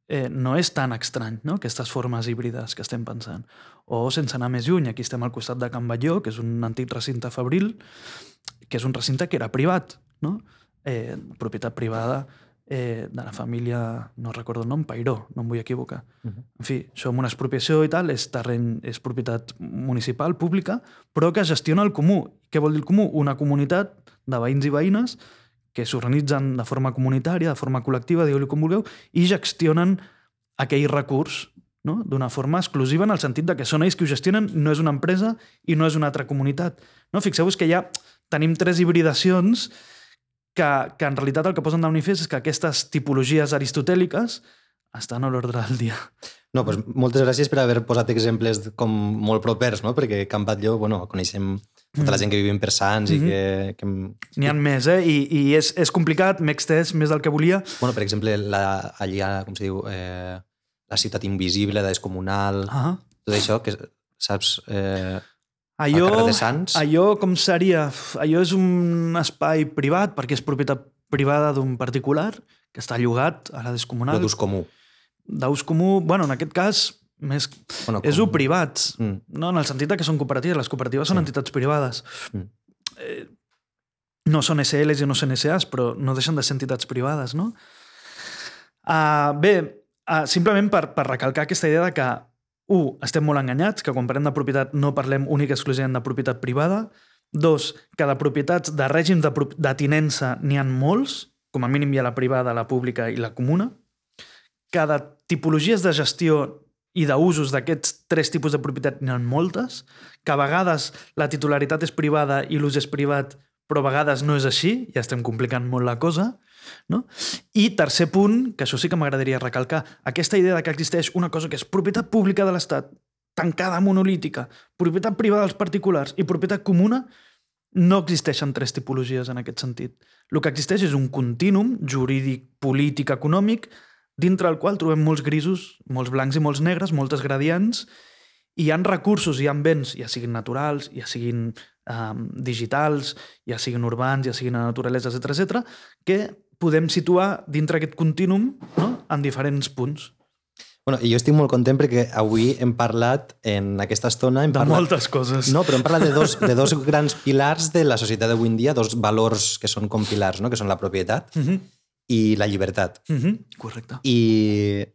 eh, no és tan estrany, no? aquestes formes híbrides que estem pensant. O sense anar més lluny, aquí estem al costat de Can Batlló, que és un antic recinte fabril, que és un recinte que era privat, no? eh, propietat privada eh, de la família, no recordo el nom, Pairó, no em vull equivocar. Uh -huh. En fi, som una expropiació i tal, és terreny, és propietat municipal, pública, però que gestiona el comú. Què vol dir el comú? Una comunitat de veïns i veïnes que s'organitzen de forma comunitària, de forma col·lectiva, digueu-li com vulgueu, i gestionen aquell recurs no? d'una forma exclusiva en el sentit de que són ells qui ho gestionen, no és una empresa i no és una altra comunitat. No? Fixeu-vos que ja tenim tres hibridacions que, que en realitat el que posen de manifest és que aquestes tipologies aristotèliques estan a l'ordre del dia. No, doncs moltes gràcies per haver posat exemples com molt propers, no? perquè Camp Batlló, bueno, coneixem tota la mm. gent que vivim per Sants mm -hmm. i que... que... N'hi ha més, eh? I, i és, és complicat, m'he extès més del que volia. Bueno, per exemple, la, allà, com se diu, eh, la ciutat invisible, la descomunal, uh -huh. tot això, que saps... Eh, allò, de Sants. allò com seria? Allò és un espai privat perquè és propietat privada d'un particular que està llogat a la descomunal. d'ús comú. D'ús comú, bueno, en aquest cas, més... Bueno, com... és un privat, mm. no? en el sentit que són cooperatives. Les cooperatives sí. són entitats privades. Mm. Eh, no són SLs i no són SAs, però no deixen de ser entitats privades, no? Uh, bé, uh, simplement per, per recalcar aquesta idea de que un, estem molt enganyats, que quan parlem de propietat no parlem únic exclusivament de propietat privada. Dos, que de propietats, de règims de, de tinença n'hi han molts, com a mínim hi ha la privada, la pública i la comuna. Que de tipologies de gestió i d'usos d'aquests tres tipus de propietat n'hi ha moltes, que a vegades la titularitat és privada i l'ús és privat, però a vegades no és així, ja estem complicant molt la cosa, no? I tercer punt, que això sí que m'agradaria recalcar, aquesta idea de que existeix una cosa que és propietat pública de l'Estat, tancada, monolítica, propietat privada dels particulars i propietat comuna, no existeixen tres tipologies en aquest sentit. El que existeix és un contínum jurídic, polític, econòmic, dintre el qual trobem molts grisos, molts blancs i molts negres, moltes gradients, i hi han recursos, hi han béns, ja siguin naturals, ja siguin eh, digitals, ja siguin urbans, ja siguin a naturalesa, etc etc, que podem situar dintre aquest contínum no? en diferents punts. Bueno, jo estic molt content perquè avui hem parlat en aquesta estona... Hem de parlat... moltes coses. No, però hem parlat de dos, de dos grans pilars de la societat d'avui en dia, dos valors que són com pilars, no? que són la propietat uh mhm. -huh. i la llibertat. Uh mhm, -huh. Correcte. I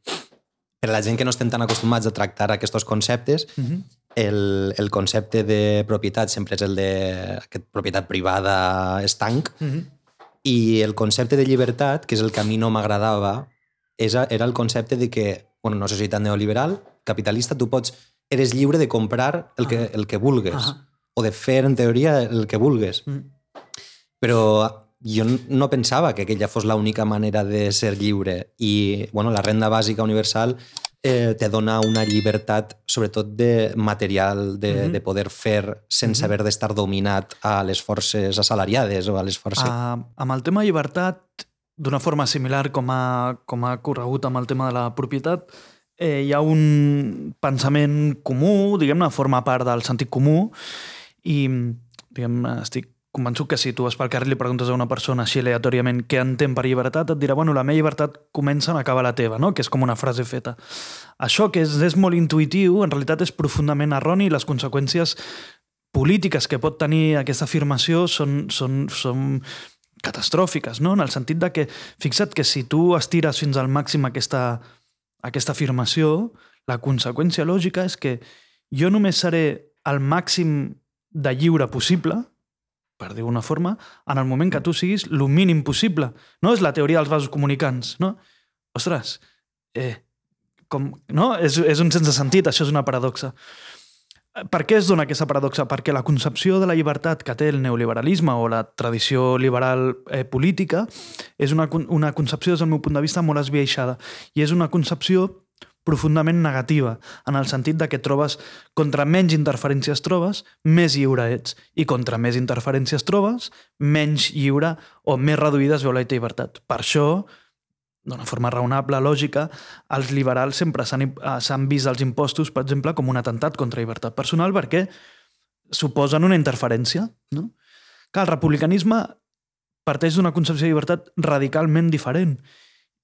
per a la gent que no estem tan acostumats a tractar aquests conceptes, uh mhm. -huh. el, el concepte de propietat sempre és el de aquest propietat privada estanc, uh -huh i el concepte de llibertat, que és el que a mi no m'agradava, era el concepte de que, bueno, una societat neoliberal, capitalista, tu pots... Eres lliure de comprar el que, el que vulgues. Uh -huh. O de fer, en teoria, el que vulgues. Mm. Però jo no pensava que aquella fos l'única manera de ser lliure. I, bueno, la renda bàsica universal eh, te dona una llibertat, sobretot de material, de, mm -hmm. de poder fer sense mm -hmm. haver d'estar dominat a les forces assalariades o a les forces... Uh, amb el tema llibertat, d'una forma similar com ha, com ha corregut amb el tema de la propietat, eh, hi ha un pensament comú, diguem-ne, forma part del sentit comú, i diguem, estic convençut que si tu vas pel carrer i li preguntes a una persona així aleatòriament què entén per llibertat, et dirà, bueno, la meva llibertat comença on acaba la teva, no? que és com una frase feta. Això, que és, és molt intuïtiu, en realitat és profundament erroni i les conseqüències polítiques que pot tenir aquesta afirmació són, són, són catastròfiques, no? en el sentit de que, fixa't que si tu estires fins al màxim aquesta, aquesta afirmació, la conseqüència lògica és que jo només seré el màxim de lliure possible, per dir una forma, en el moment que tu siguis el mínim possible. No és la teoria dels vasos comunicants, no? Ostres, eh, com, no? És, és un sense sentit, això és una paradoxa. Per què es dona aquesta paradoxa? Perquè la concepció de la llibertat que té el neoliberalisme o la tradició liberal eh, política és una, una concepció, des del meu punt de vista, molt esbiaixada. I és una concepció profundament negativa, en el sentit de que trobes, contra menys interferències trobes, més lliure ets, i contra més interferències trobes, menys lliure o més reduïdes veu la llibertat. Per això, d'una forma raonable, lògica, els liberals sempre s'han vist els impostos, per exemple, com un atemptat contra la llibertat personal perquè suposen una interferència. No? Que el republicanisme parteix d'una concepció de llibertat radicalment diferent.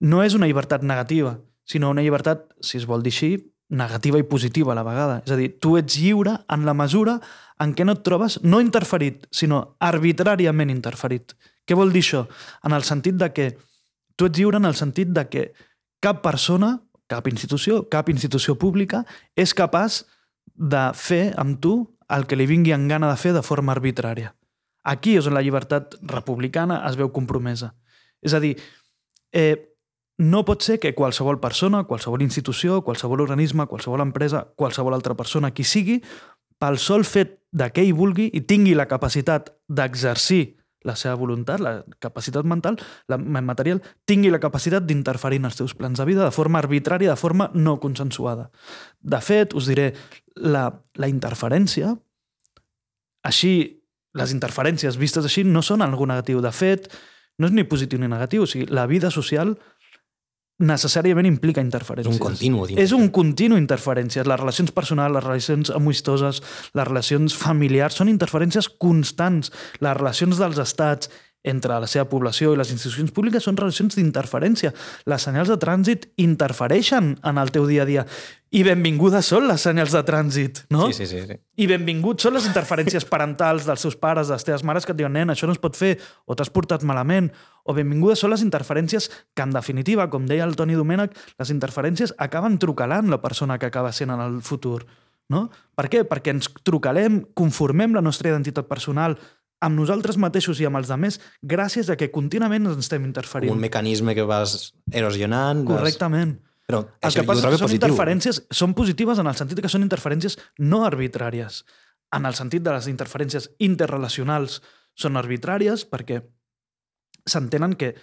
No és una llibertat negativa, sinó una llibertat, si es vol dir així, negativa i positiva a la vegada. És a dir, tu ets lliure en la mesura en què no et trobes no interferit, sinó arbitràriament interferit. Què vol dir això? En el sentit de que tu ets lliure en el sentit de que cap persona, cap institució, cap institució pública és capaç de fer amb tu el que li vingui en gana de fer de forma arbitrària. Aquí és on la llibertat republicana es veu compromesa. És a dir, eh, no pot ser que qualsevol persona, qualsevol institució, qualsevol organisme, qualsevol empresa, qualsevol altra persona, qui sigui, pel sol fet de que ell vulgui i tingui la capacitat d'exercir la seva voluntat, la capacitat mental, la material, tingui la capacitat d'interferir en els seus plans de vida de forma arbitrària, de forma no consensuada. De fet, us diré, la, la interferència, així les interferències vistes així no són algú negatiu. De fet, no és ni positiu ni negatiu. O sigui, la vida social necessàriament implica interferències. És un continu. És un continu interferències. Les relacions personals, les relacions amistoses, les relacions familiars són interferències constants. Les relacions dels estats, entre la seva població i les institucions públiques són relacions d'interferència. Les senyals de trànsit interfereixen en el teu dia a dia. I benvingudes són les senyals de trànsit, no? Sí, sí, sí. sí. I benvinguts són les interferències parentals dels seus pares, de les teves mares, que et diuen, nen, això no es pot fer, o t'has portat malament, o benvingudes són les interferències que, en definitiva, com deia el Toni Domènech, les interferències acaben trucalant la persona que acaba sent en el futur. No? Per què? Perquè ens trucalem, conformem la nostra identitat personal amb nosaltres mateixos i amb els altres gràcies a que contínuament ens estem interferint. Un mecanisme que vas erosionant... Correctament. Vas... Però el que passa és que són positiu. interferències, són positives en el sentit que són interferències no arbitràries. En el sentit de les interferències interrelacionals són arbitràries perquè s'entenen que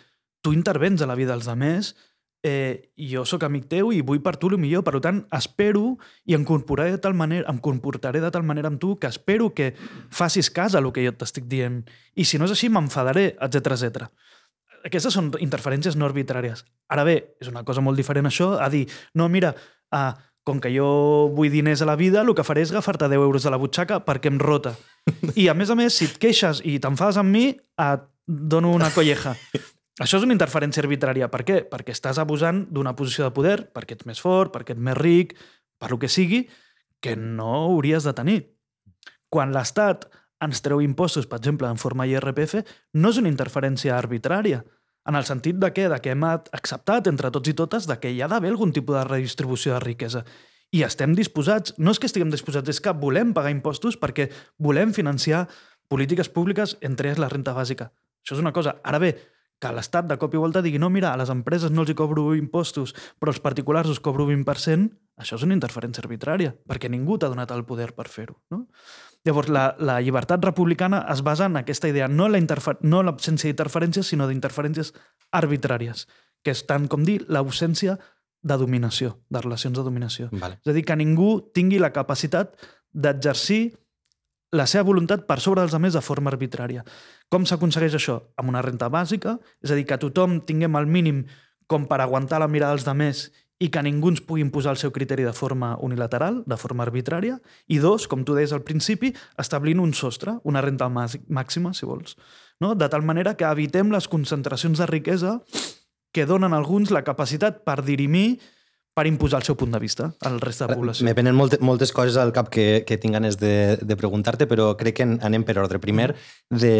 tu intervens a la vida dels altres eh, jo sóc amic teu i vull per tu el millor, per tant, espero i em comportaré de tal manera, em comportaré de tal manera amb tu que espero que facis cas a el que jo t'estic dient. I si no és així, m'enfadaré, etc etc. Aquestes són interferències no arbitràries. Ara bé, és una cosa molt diferent això, a dir, no, mira, uh, com que jo vull diners a la vida, el que faré és agafar-te 10 euros de la butxaca perquè em rota. I, a més a més, si et queixes i t'enfades amb mi, et dono una colleja. Això és una interferència arbitrària. Per què? Perquè estàs abusant d'una posició de poder, perquè ets més fort, perquè ets més ric, per lo que sigui, que no hauries de tenir. Quan l'Estat ens treu impostos, per exemple, en forma IRPF, no és una interferència arbitrària, en el sentit de que, de que hem acceptat entre tots i totes de que hi ha d'haver algun tipus de redistribució de riquesa. I estem disposats, no és que estiguem disposats, és que volem pagar impostos perquè volem financiar polítiques públiques, entre elles la renta bàsica. Això és una cosa. Ara bé, que l'Estat de cop i volta digui no, mira, a les empreses no els hi cobro impostos, però als particulars us cobro 20%, això és una interferència arbitrària, perquè ningú t'ha donat el poder per fer-ho. No? Llavors, la, la llibertat republicana es basa en aquesta idea, no la no l'absència d'interferències, sinó d'interferències arbitràries, que és tant com dir l'ausència de dominació, de relacions de dominació. Vale. És a dir, que ningú tingui la capacitat d'exercir la seva voluntat per sobre dels altres de forma arbitrària. Com s'aconsegueix això? Amb una renta bàsica, és a dir, que tothom tinguem el mínim com per aguantar la mirada dels altres i que ningú ens pugui imposar el seu criteri de forma unilateral, de forma arbitrària, i dos, com tu deies al principi, establint un sostre, una renta màxima, si vols, no? de tal manera que evitem les concentracions de riquesa que donen alguns la capacitat per dirimir per imposar el seu punt de vista al resta de la població. Me venen moltes, moltes coses al cap que, que tinc ganes de, de preguntar-te, però crec que anem per ordre. Primer, de,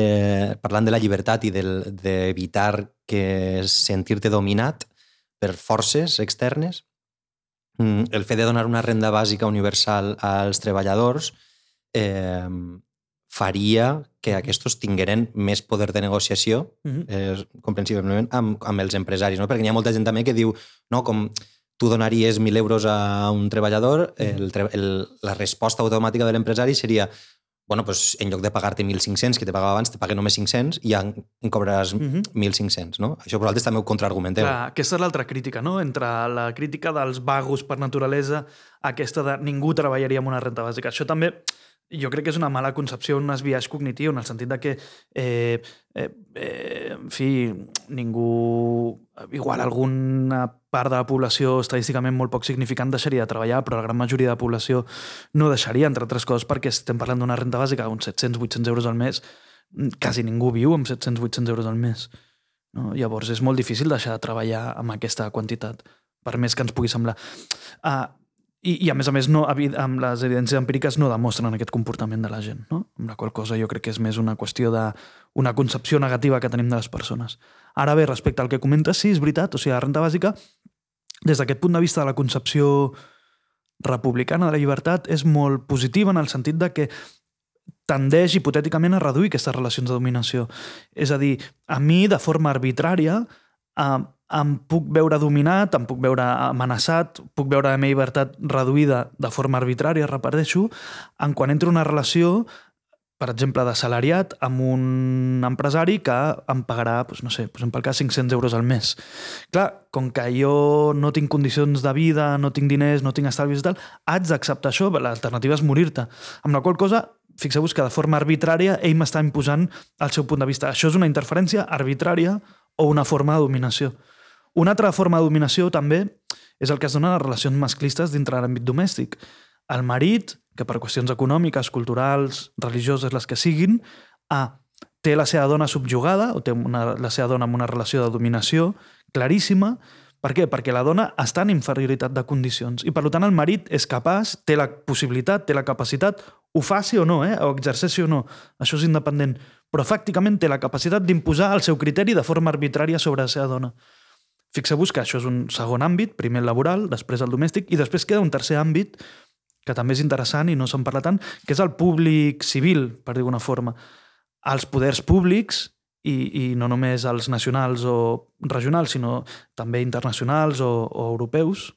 parlant de la llibertat i d'evitar de, que sentir-te dominat per forces externes, mm, el fet de donar una renda bàsica universal als treballadors eh, faria que aquests tingueren més poder de negociació, eh, comprensiblement, amb, amb els empresaris. No? Perquè hi ha molta gent també que diu no, com tu donaries 1.000 euros a un treballador, el, el, la resposta automàtica de l'empresari seria bueno, pues, en lloc de pagar-te 1.500, que te pagava abans, te pague només 500 i ja en cobraràs uh -huh. 1.500, no? Això vosaltres també ho contraargumenteu. Clar, aquesta és l'altra crítica, no? Entre la crítica dels vagos per naturalesa, aquesta de ningú treballaria amb una renta bàsica. Això també jo crec que és una mala concepció, un esbiaix cognitiu, en el sentit de que, eh, eh, eh, en fi, ningú... Igual alguna part de la població estadísticament molt poc significant deixaria de treballar, però la gran majoria de la població no deixaria, entre altres coses, perquè estem parlant d'una renta bàsica d'uns 700-800 euros al mes, quasi ningú viu amb 700-800 euros al mes. No? Llavors és molt difícil deixar de treballar amb aquesta quantitat, per més que ens pugui semblar. Uh, i, I a més a més, no, amb les evidències empíriques no demostren aquest comportament de la gent, no? amb la qual cosa jo crec que és més una qüestió de una concepció negativa que tenim de les persones. Ara bé, respecte al que comentes, sí, és veritat, o sigui, la renta bàsica, des d'aquest punt de vista de la concepció republicana de la llibertat, és molt positiva en el sentit de que tendeix hipotèticament a reduir aquestes relacions de dominació. És a dir, a mi, de forma arbitrària, eh, em puc veure dominat, em puc veure amenaçat, puc veure la meva llibertat reduïda de forma arbitrària, repeteixo, en quan entro en una relació, per exemple, de salariat amb un empresari que em pagarà, doncs, no sé, doncs, pel cas 500 euros al mes. Clar, com que jo no tinc condicions de vida, no tinc diners, no tinc estalvis i tal, haig d'acceptar això, l'alternativa és morir-te. Amb la qual cosa, fixeu-vos que de forma arbitrària ell m'està imposant el seu punt de vista. Això és una interferència arbitrària o una forma de dominació. Una altra forma de dominació també és el que es dona a les relacions masclistes dintre l'àmbit domèstic. El marit, que per qüestions econòmiques, culturals, religioses, les que siguin, a, té la seva dona subjugada o té una, la seva dona amb una relació de dominació claríssima. Per què? Perquè la dona està en inferioritat de condicions i, per tant, el marit és capaç, té la possibilitat, té la capacitat, ho faci o no, eh? o exerceixi o no, això és independent, però fàcticament té la capacitat d'imposar el seu criteri de forma arbitrària sobre la seva dona. Fixeu-vos que això és un segon àmbit, primer el laboral, després el domèstic, i després queda un tercer àmbit que també és interessant i no se'n parla tant, que és el públic civil, per dir d'alguna forma. Els poders públics, i, i no només els nacionals o regionals, sinó també internacionals o, o europeus,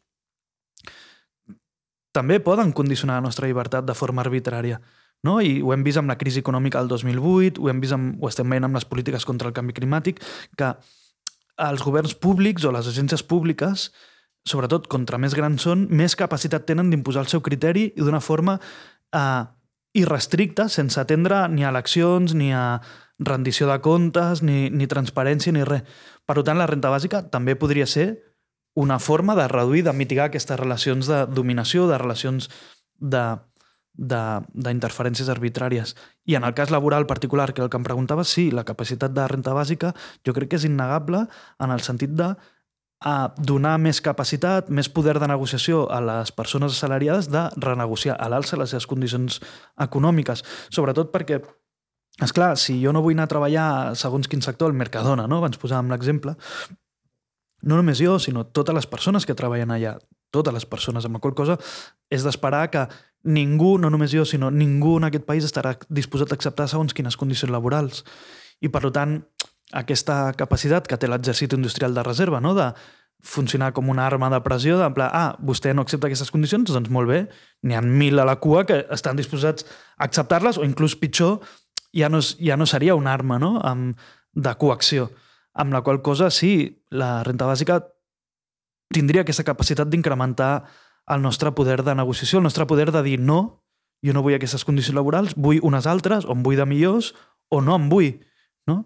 també poden condicionar la nostra llibertat de forma arbitrària. No? I ho hem vist amb la crisi econòmica del 2008, ho, hem vist amb, ho estem veient amb les polítiques contra el canvi climàtic, que els governs públics o les agències públiques, sobretot contra més grans són, més capacitat tenen d'imposar el seu criteri i d'una forma eh, irrestricta, sense atendre ni a eleccions, ni a rendició de comptes, ni, ni transparència, ni res. Per tant, la renta bàsica també podria ser una forma de reduir, de mitigar aquestes relacions de dominació, de relacions de d'interferències arbitràries. I en el cas laboral particular, que el que em preguntava, sí, la capacitat de renta bàsica jo crec que és innegable en el sentit de a donar més capacitat, més poder de negociació a les persones assalariades de renegociar a l'alça les seves condicions econòmiques. Sobretot perquè, és clar, si jo no vull anar a treballar segons quin sector, el Mercadona, no? abans posàvem l'exemple, no només jo, sinó totes les persones que treballen allà, totes les persones, amb la qual cosa és d'esperar que ningú, no només jo, sinó ningú en aquest país estarà disposat a acceptar segons quines condicions laborals. I, per tant, aquesta capacitat que té l'exèrcit industrial de reserva, no? de funcionar com una arma de pressió, de pla, ah, vostè no accepta aquestes condicions, doncs molt bé, n'hi ha mil a la cua que estan disposats a acceptar-les, o inclús pitjor, ja no, ja no seria una arma no? Amb, de coacció. Amb la qual cosa, sí, la renta bàsica tindria aquesta capacitat d'incrementar el nostre poder de negociació, el nostre poder de dir no, jo no vull aquestes condicions laborals, vull unes altres, o em vull de millors, o no em vull. No?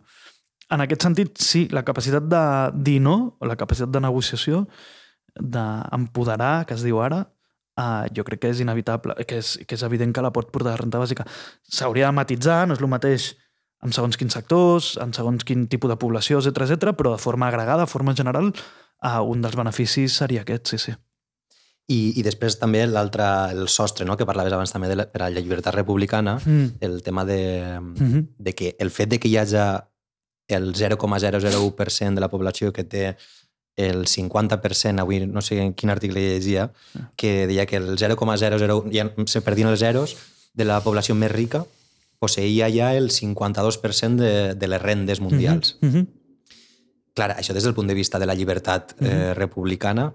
En aquest sentit, sí, la capacitat de dir no, o la capacitat de negociació, d'empoderar, que es diu ara, uh, jo crec que és inevitable, que és, que és evident que la pot portar de renta bàsica. S'hauria de matitzar, no és el mateix en segons quins sectors, en segons quin tipus de població, etc etc, però de forma agregada, de forma general, uh, un dels beneficis seria aquest, sí, sí. I, i després també l'altre, el sostre, no? que parlaves abans també de la, per a la llibertat republicana, mm. el tema de, mm -hmm. de que el fet de que hi hagi el 0,001% de la població que té el 50%, avui no sé en quin article llegia, que deia que el 0,00, ja se perdien els zeros, de la població més rica posseïa ja el 52% de, de les rendes mundials. Mm -hmm. Clar, això des del punt de vista de la llibertat mm -hmm. eh, republicana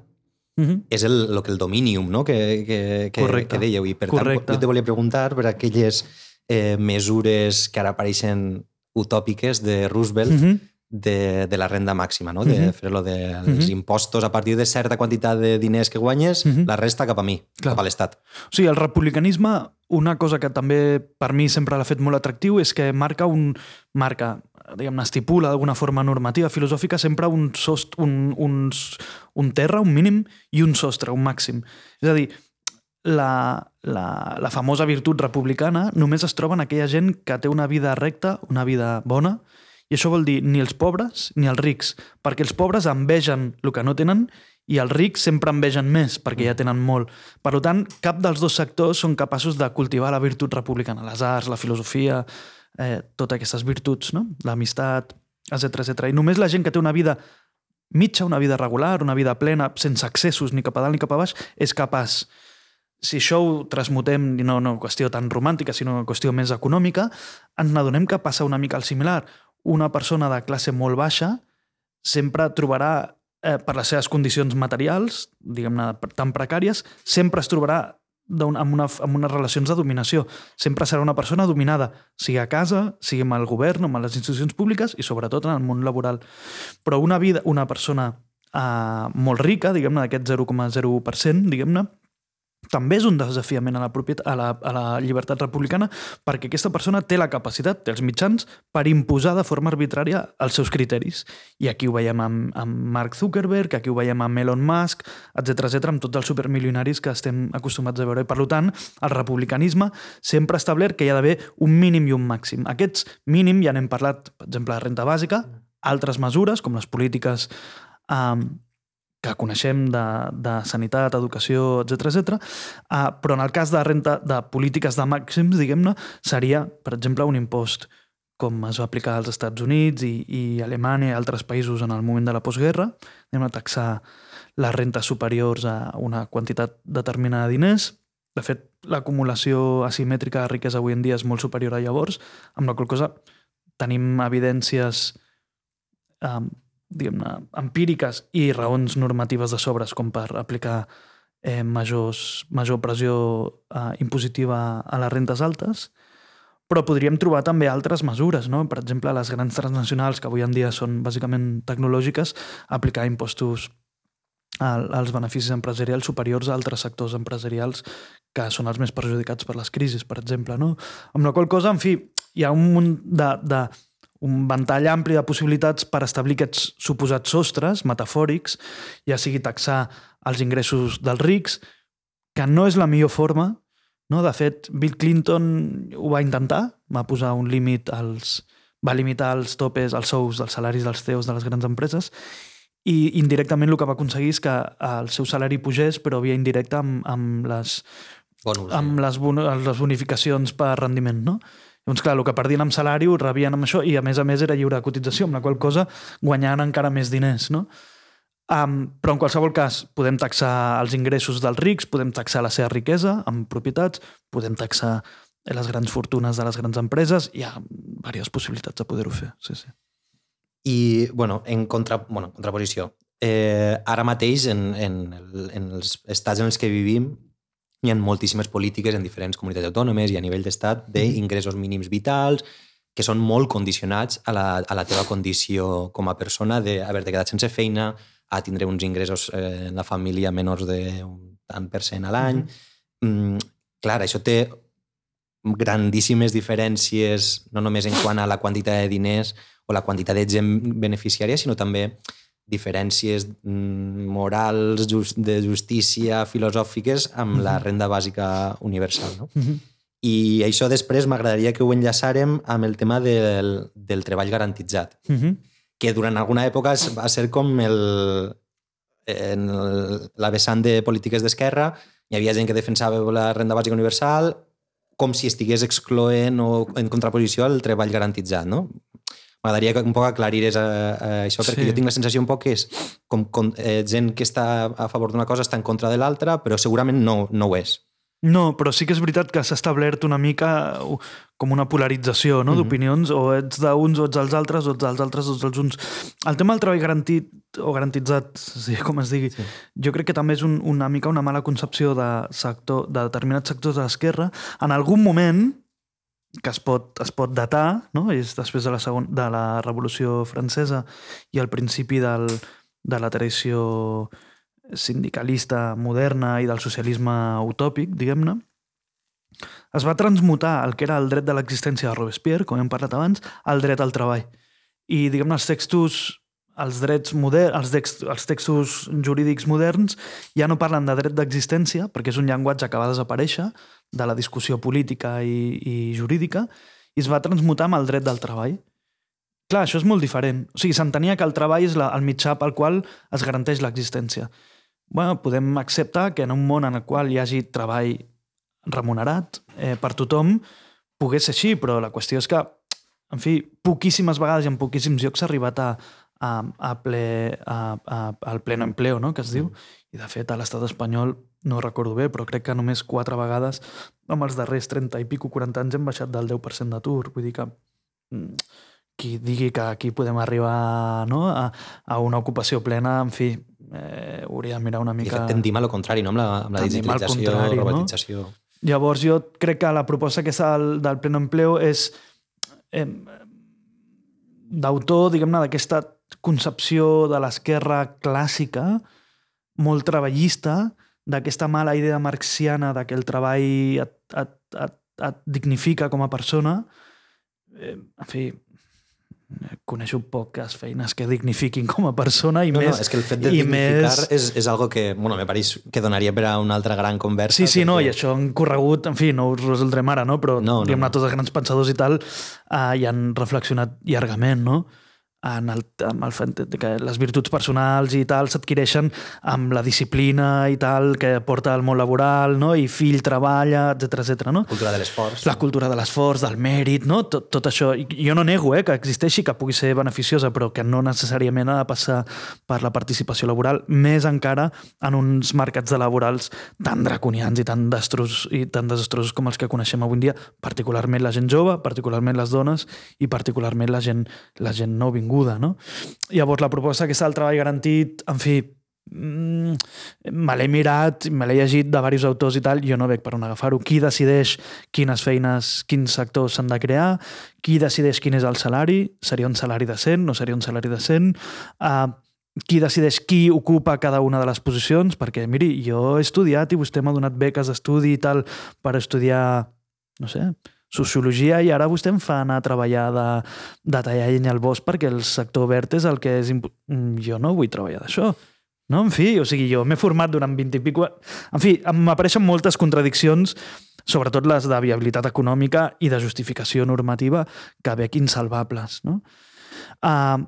Mm -hmm. És el, lo que el dominium no? que, que, que, que dèieu. I per Correcte. tant, jo te volia preguntar per aquelles eh, mesures que ara apareixen utòpiques de Roosevelt mm -hmm. de, de la renda màxima, no? de mm -hmm. fer-lo dels de, mm -hmm. impostos a partir de certa quantitat de diners que guanyes, mm -hmm. la resta cap a mi, Clar. cap a l'Estat. O sigui, el republicanisme, una cosa que també per mi sempre l'ha fet molt atractiu és que marca un... marca diguem estipula d'alguna forma normativa, filosòfica, sempre un, sost, un, un, un terra, un mínim, i un sostre, un màxim. És a dir, la, la, la famosa virtut republicana només es troba en aquella gent que té una vida recta, una vida bona, i això vol dir ni els pobres ni els rics, perquè els pobres envegen el que no tenen i els rics sempre envegen més perquè ja tenen molt. Per tant, cap dels dos sectors són capaços de cultivar la virtut republicana, les arts, la filosofia, eh, totes aquestes virtuts, no? l'amistat, etc etc. I només la gent que té una vida mitja, una vida regular, una vida plena, sense accessos ni cap a dalt ni cap a baix, és capaç si això ho transmutem no una qüestió tan romàntica, sinó una qüestió més econòmica, ens n'adonem que passa una mica al similar. Una persona de classe molt baixa sempre trobarà, eh, per les seves condicions materials, diguem-ne, tan precàries, sempre es trobarà amb, una, amb unes relacions de dominació. Sempre serà una persona dominada, sigui a casa, sigui amb el govern, amb les institucions públiques i sobretot en el món laboral. Però una vida, una persona eh, molt rica, diguem-ne, d'aquest 0,01%, diguem-ne, també és un desafiament a la, a, la, a la llibertat republicana perquè aquesta persona té la capacitat, té els mitjans per imposar de forma arbitrària els seus criteris. I aquí ho veiem amb, amb Mark Zuckerberg, aquí ho veiem amb Elon Musk, etc etc amb tots els supermilionaris que estem acostumats a veure. I per tant, el republicanisme sempre ha establert que hi ha d'haver un mínim i un màxim. Aquests mínim, ja n'hem parlat, per exemple, de renta bàsica, altres mesures, com les polítiques eh, que coneixem de, de sanitat, educació, etc etc. Uh, però en el cas de renta de polítiques de màxims, diguem-ne, seria, per exemple, un impost com es va aplicar als Estats Units i, i Alemanya i altres països en el moment de la postguerra, anem a taxar les rentes superiors a una quantitat determinada de diners. De fet, l'acumulació asimètrica de riquesa avui en dia és molt superior a llavors, amb la qual cosa tenim evidències um, diguem-ne, empíriques i raons normatives de sobres com per aplicar eh, majors, major pressió eh, impositiva a les rentes altes, però podríem trobar també altres mesures, no? per exemple, les grans transnacionals, que avui en dia són bàsicament tecnològiques, aplicar impostos als beneficis empresarials superiors a altres sectors empresarials que són els més perjudicats per les crisis, per exemple. No? Amb la qual cosa, en fi, hi ha un munt de, de, un ventall ampli de possibilitats per establir aquests suposats sostres metafòrics, ja sigui taxar els ingressos dels rics, que no és la millor forma. No? De fet, Bill Clinton ho va intentar, va posar un límit als... va limitar els topes, els sous dels salaris dels CEOs de les grans empreses i indirectament el que va aconseguir és que el seu salari pugés, però via indirecta amb, amb les, Bonus, amb les, les bonificacions per rendiment. No? Doncs clar, el que perdien amb salari ho rebien amb això i a més a més era lliure de cotització, amb la qual cosa guanyaven encara més diners, no? Um, però en qualsevol cas podem taxar els ingressos dels rics, podem taxar la seva riquesa amb propietats, podem taxar les grans fortunes de les grans empreses, hi ha diverses possibilitats de poder-ho fer. Sí, sí. I, bueno, en, contra, bueno, contraposició, eh, ara mateix en, en, en els estats en els que vivim hi ha moltíssimes polítiques en diferents comunitats autònomes i a nivell d'estat d'ingressos mínims vitals que són molt condicionats a la, a la teva condició com a persona d'haver-te quedat sense feina, a tindre uns ingressos eh, en la família menors d'un tant per cent a l'any. Mm clar, això té grandíssimes diferències, no només en quant a la quantitat de diners o la quantitat de gent beneficiària, sinó també diferències mm, morals, just, de justícia, filosòfiques amb mm -hmm. la mhm. renda bàsica universal. No? Mm -hmm. I això després m'agradaria que ho enllaçàrem amb el tema del, del treball garantitzat, mm -hmm. que durant alguna època va ser com el, en el, la vessant de polítiques d'esquerra, hi havia gent que defensava la renda bàsica universal com si estigués excloent o en contraposició al treball garantitzat. No? M'agradaria que un poc aclarirés a, eh, a eh, això, perquè sí. jo tinc la sensació un poc que és com, com eh, gent que està a favor d'una cosa està en contra de l'altra, però segurament no, no ho és. No, però sí que és veritat que s'ha establert una mica com una polarització no? mm -hmm. d'opinions, o ets d'uns o ets dels altres, o ets dels altres o ets dels uns. El tema del treball garantit o garantitzat, sí, com es digui, sí. jo crec que també és un, una mica una mala concepció de, sector, de determinats sectors de l'esquerra. En algun moment, que es pot, es pot datar, no? és després de la, segon, de la Revolució Francesa i al principi del, de la tradició sindicalista moderna i del socialisme utòpic, diguem-ne, es va transmutar el que era el dret de l'existència de Robespierre, com hem parlat abans, al dret al treball. I, diguem-ne, els textos els drets moderns, els, text, els textos jurídics moderns ja no parlen de dret d'existència, perquè és un llenguatge que va desaparèixer de la discussió política i, i jurídica, i es va transmutar amb el dret del treball. Clar, això és molt diferent. O sigui, s'entenia que el treball és la, el mitjà pel qual es garanteix l'existència. Bueno, podem acceptar que en un món en el qual hi hagi treball remunerat eh, per tothom, pogués ser així, però la qüestió és que, en fi, poquíssimes vegades i en poquíssims llocs s'ha arribat a, a, a ple, a, a, al pleno empleo, no?, que es diu. Mm. I, de fet, a l'estat espanyol, no recordo bé, però crec que només quatre vegades amb els darrers 30 i pico, 40 anys hem baixat del 10% d'atur. Vull dir que mm, qui digui que aquí podem arribar no, a, a una ocupació plena, en fi, eh, hauria de mirar una mica... I de fet, tendim a lo contrari, no? amb la, amb la digitalització, contrari, robotització... No? Llavors jo crec que la proposta que és del, del pleno empleo és eh, d'autor, diguem-ne, d'aquesta concepció de l'esquerra clàssica, molt treballista, d'aquesta mala idea marxiana de que el treball et, et, et, et dignifica com a persona. Eh, en fi, coneixo poques feines que dignifiquin com a persona i no, més... No, és que el fet de dignificar més... és, és algo que, bueno, me pareix que donaria per a una altra gran conversa. Sí, sí, perquè... no, i això han corregut, en fi, no ho resoldrem ara, no? però no, no, no. tots els grans pensadors i tal uh, hi han reflexionat llargament, no? En el, amb el que les virtuts personals i tal s'adquireixen amb la disciplina i tal que porta al món laboral, no? i fill treballa, etc etc. no? Cultura de l'esforç. La cultura de l'esforç, del mèrit, no? tot, tot això. Jo no nego eh, que existeixi, que pugui ser beneficiosa, però que no necessàriament ha de passar per la participació laboral, més encara en uns mercats de laborals tan draconians i tan, destros, i tan desastrosos com els que coneixem avui en dia, particularment la gent jove, particularment les dones i particularment la gent, la gent no vinguda. No? Llavors, la proposta que està el treball garantit, en fi, mm, me l'he mirat, me l'he llegit de diversos autors i tal, jo no veig per on agafar-ho. Qui decideix quines feines, quins sectors s'han de crear? Qui decideix quin és el salari? Seria un salari decent? No seria un salari decent? Uh, qui decideix qui ocupa cada una de les posicions? Perquè, miri, jo he estudiat i vostè m'ha donat beques d'estudi i tal per estudiar, no sé, sociologia i ara vostè em fa anar a treballar de, de tallar llenya al bosc perquè el sector verd és el que és... Mm, jo no vull treballar d'això. No? En fi, o sigui, jo m'he format durant 20 i pico... En fi, m'apareixen moltes contradiccions, sobretot les de viabilitat econòmica i de justificació normativa, que veig insalvables. No? Uh,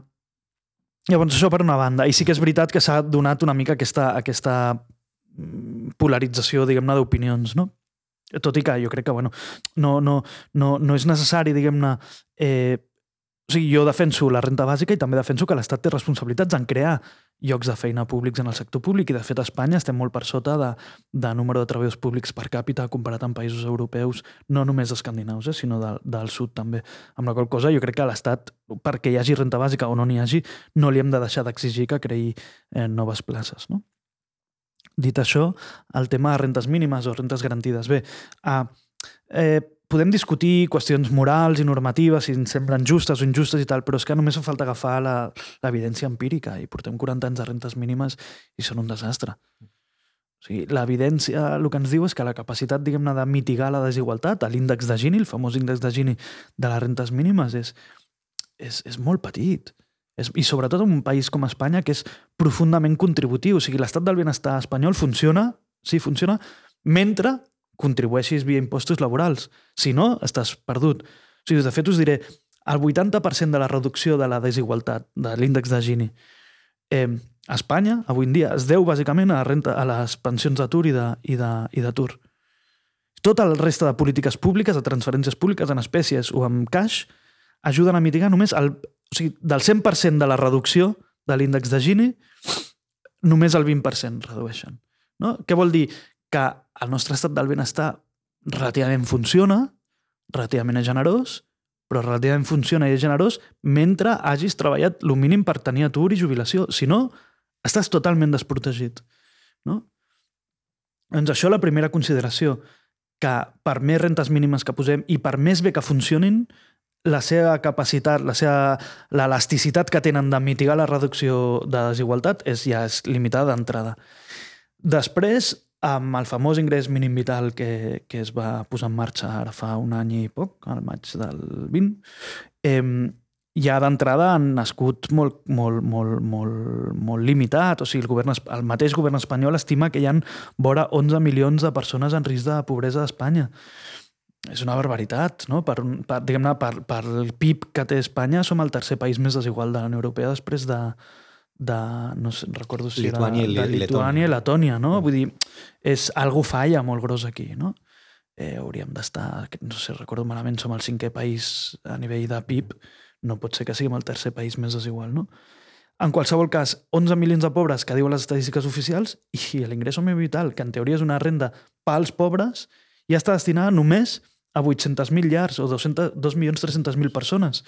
llavors, això per una banda. I sí que és veritat que s'ha donat una mica aquesta, aquesta mm, polarització, diguem-ne, d'opinions, no? Tot i que jo crec que bueno, no, no, no, no és necessari, diguem-ne... Eh, o sigui, jo defenso la renta bàsica i també defenso que l'Estat té responsabilitats en crear llocs de feina públics en el sector públic i, de fet, a Espanya estem molt per sota de, de número de treballadors públics per càpita comparat amb països europeus, no només escandinaus, eh, sinó del, del sud també. Amb la qual cosa jo crec que l'Estat, perquè hi hagi renta bàsica o no n'hi hagi, no li hem de deixar d'exigir que creï eh, noves places. No? Dit això, el tema de rentes mínimes o rentes garantides. Bé, uh, eh, podem discutir qüestions morals i normatives, si ens semblen justes o injustes i tal, però és que només fa falta agafar l'evidència empírica i portem 40 anys de rentes mínimes i són un desastre. O sigui, l'evidència el que ens diu és que la capacitat, diguem-ne, de mitigar la desigualtat, l'índex de Gini, el famós índex de Gini de les rentes mínimes, és, és, és molt petit. I sobretot en un país com Espanya, que és profundament contributiu. O sigui, l'estat del benestar espanyol funciona, sí, funciona, mentre contribueixis via impostos laborals. Si no, estàs perdut. O sigui, de fet, us diré, el 80% de la reducció de la desigualtat de l'índex de Gini eh, a Espanya, avui en dia, es deu bàsicament a, la renta, a les pensions d'atur i d'atur. Tot el resta de polítiques públiques, de transferències públiques en espècies o en cash, ajuden a mitigar només el o sigui, del 100% de la reducció de l'índex de Gini, només el 20% redueixen. No? Què vol dir? Que el nostre estat del benestar relativament funciona, relativament és generós, però relativament funciona i és generós mentre hagis treballat el mínim per tenir atur i jubilació. Si no, estàs totalment desprotegit. No? Doncs això la primera consideració, que per més rentes mínimes que posem i per més bé que funcionin, la seva capacitat, la seva l'elasticitat que tenen de mitigar la reducció de desigualtat és ja és limitada d'entrada. Després, amb el famós ingrés mínim vital que, que es va posar en marxa ara fa un any i poc, al maig del 20, eh, ja d'entrada han nascut molt, molt, molt, molt, molt limitat. O sigui, el, govern, el mateix govern espanyol estima que hi ha vora 11 milions de persones en risc de pobresa a Espanya. És una barbaritat, no? Per, per, diguem-ne, per, per el PIB que té Espanya som el tercer país més desigual de la Unió Europea després de, de no sé, recordo si Lituània era de Lituània i Letònia, no? Mm. Vull dir, és algo falla molt gros aquí, no? Eh, hauríem d'estar, no sé, recordo malament, som el cinquè país a nivell de PIB, no pot ser que siguem el tercer país més desigual, no? En qualsevol cas, 11 milions de pobres que diuen les estadístiques oficials i l'ingresso mínim vital, que en teoria és una renda pels pobres, ja està destinada només a 800.000 llars o 2.300.000 persones.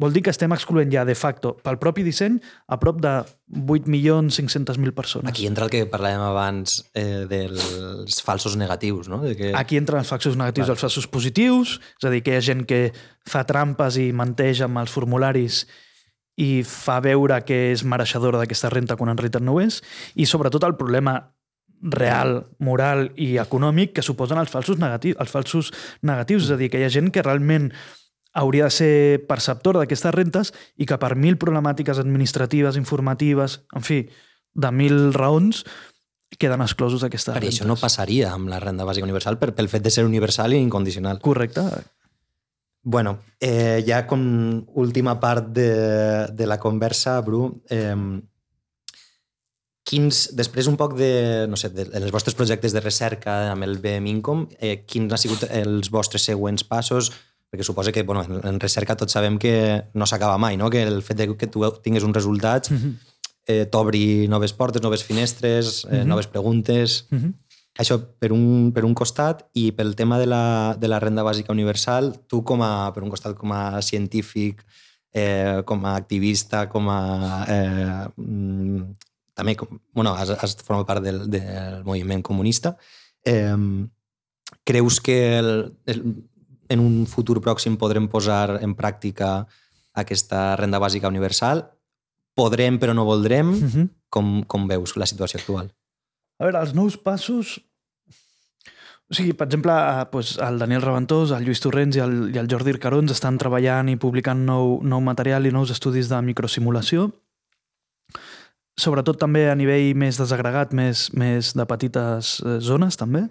Vol dir que estem excloent ja de facto pel propi disseny a prop de 8.500.000 persones. Aquí entra el que parlàvem abans eh, dels falsos negatius, no? De que... Aquí entren els falsos negatius i els falsos positius, és a dir, que hi ha gent que fa trampes i menteix amb els formularis i fa veure que és mereixedora d'aquesta renta quan en realitat no ho és, i sobretot el problema real, moral i econòmic que suposen els falsos negatius, els falsos negatius, és a dir, que hi ha gent que realment hauria de ser perceptor d'aquestes rentes i que per mil problemàtiques administratives, informatives, en fi, de mil raons, queden exclosos d'aquestes rentes. això no passaria amb la renda bàsica universal per, pel fet de ser universal i incondicional. Correcte. Bueno, eh, ja com última part de, de la conversa, Bru, eh, quins, després un poc de, no sé, de, de els vostres projectes de recerca amb el BM Income, eh, quins han sigut els vostres següents passos? perquè suposa que bueno, en recerca tots sabem que no s'acaba mai, no? que el fet de que tu tinguis uns resultats mm -hmm. eh, t'obri noves portes, noves finestres, eh, mm -hmm. noves preguntes... Mm -hmm. Això per un, per un costat i pel tema de la, de la renda bàsica universal, tu com a, per un costat com a científic, eh, com a activista, com a... Eh, mm, també bueno, has, has format part del, del moviment comunista. Eh, creus que el, el, en un futur pròxim podrem posar en pràctica aquesta renda bàsica universal? Podrem però no voldrem? Uh -huh. com, com veus la situació actual? A veure, els nous passos... O sigui, per exemple, doncs, el Daniel Reventós, el Lluís Torrents i el, i el Jordi Ircarons estan treballant i publicant nou, nou material i nous estudis de microsimulació sobretot també a nivell més desagregat, més, més de petites eh, zones també.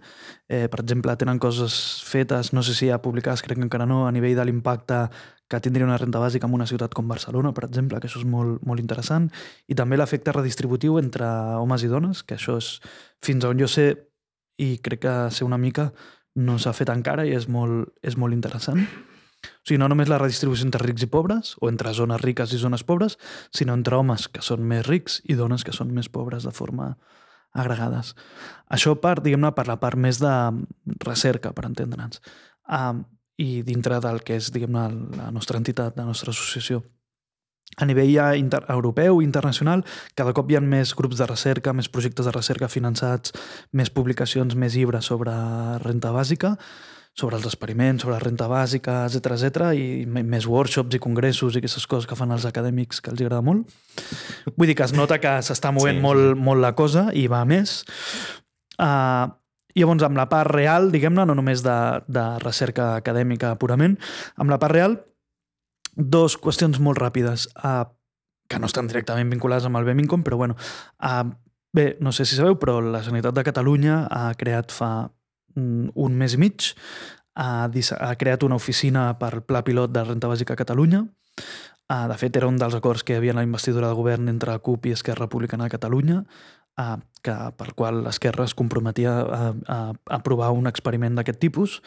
Eh, per exemple, tenen coses fetes, no sé si ja publicades, crec que encara no, a nivell de l'impacte que tindria una renta bàsica en una ciutat com Barcelona, per exemple, que això és molt, molt interessant, i també l'efecte redistributiu entre homes i dones, que això és, fins on jo sé, i crec que sé una mica, no s'ha fet encara i és molt, és molt interessant. O sigui, no només la redistribució entre rics i pobres, o entre zones riques i zones pobres, sinó entre homes que són més rics i dones que són més pobres de forma agregades. Això per, diguem-ne, per la part més de recerca, per entendre'ns. Um, I dintre del que és, diguem-ne, la nostra entitat, la nostra associació. A nivell ja inter europeu i internacional, cada cop hi ha més grups de recerca, més projectes de recerca finançats, més publicacions, més llibres sobre renta bàsica, sobre els experiments, sobre la renta bàsica, etc etc i més workshops i congressos i aquestes coses que fan els acadèmics que els agrada molt. Vull dir que es nota que s'està movent sí. molt, molt la cosa i va a més. Uh, llavors, amb la part real, diguem-ne, no només de, de recerca acadèmica purament, amb la part real, dos qüestions molt ràpides, uh, que no estan directament vinculades amb el Bemincom, però bueno, uh, bé, no sé si sabeu, però la Generalitat de Catalunya ha creat fa un mes i mig, ha, ha creat una oficina per pla pilot de renta bàsica a Catalunya. De fet, era un dels acords que hi havia en la investidura de govern entre CUP i Esquerra Republicana de Catalunya, que, per qual l'Esquerra es comprometia a, a, a aprovar un experiment d'aquest tipus,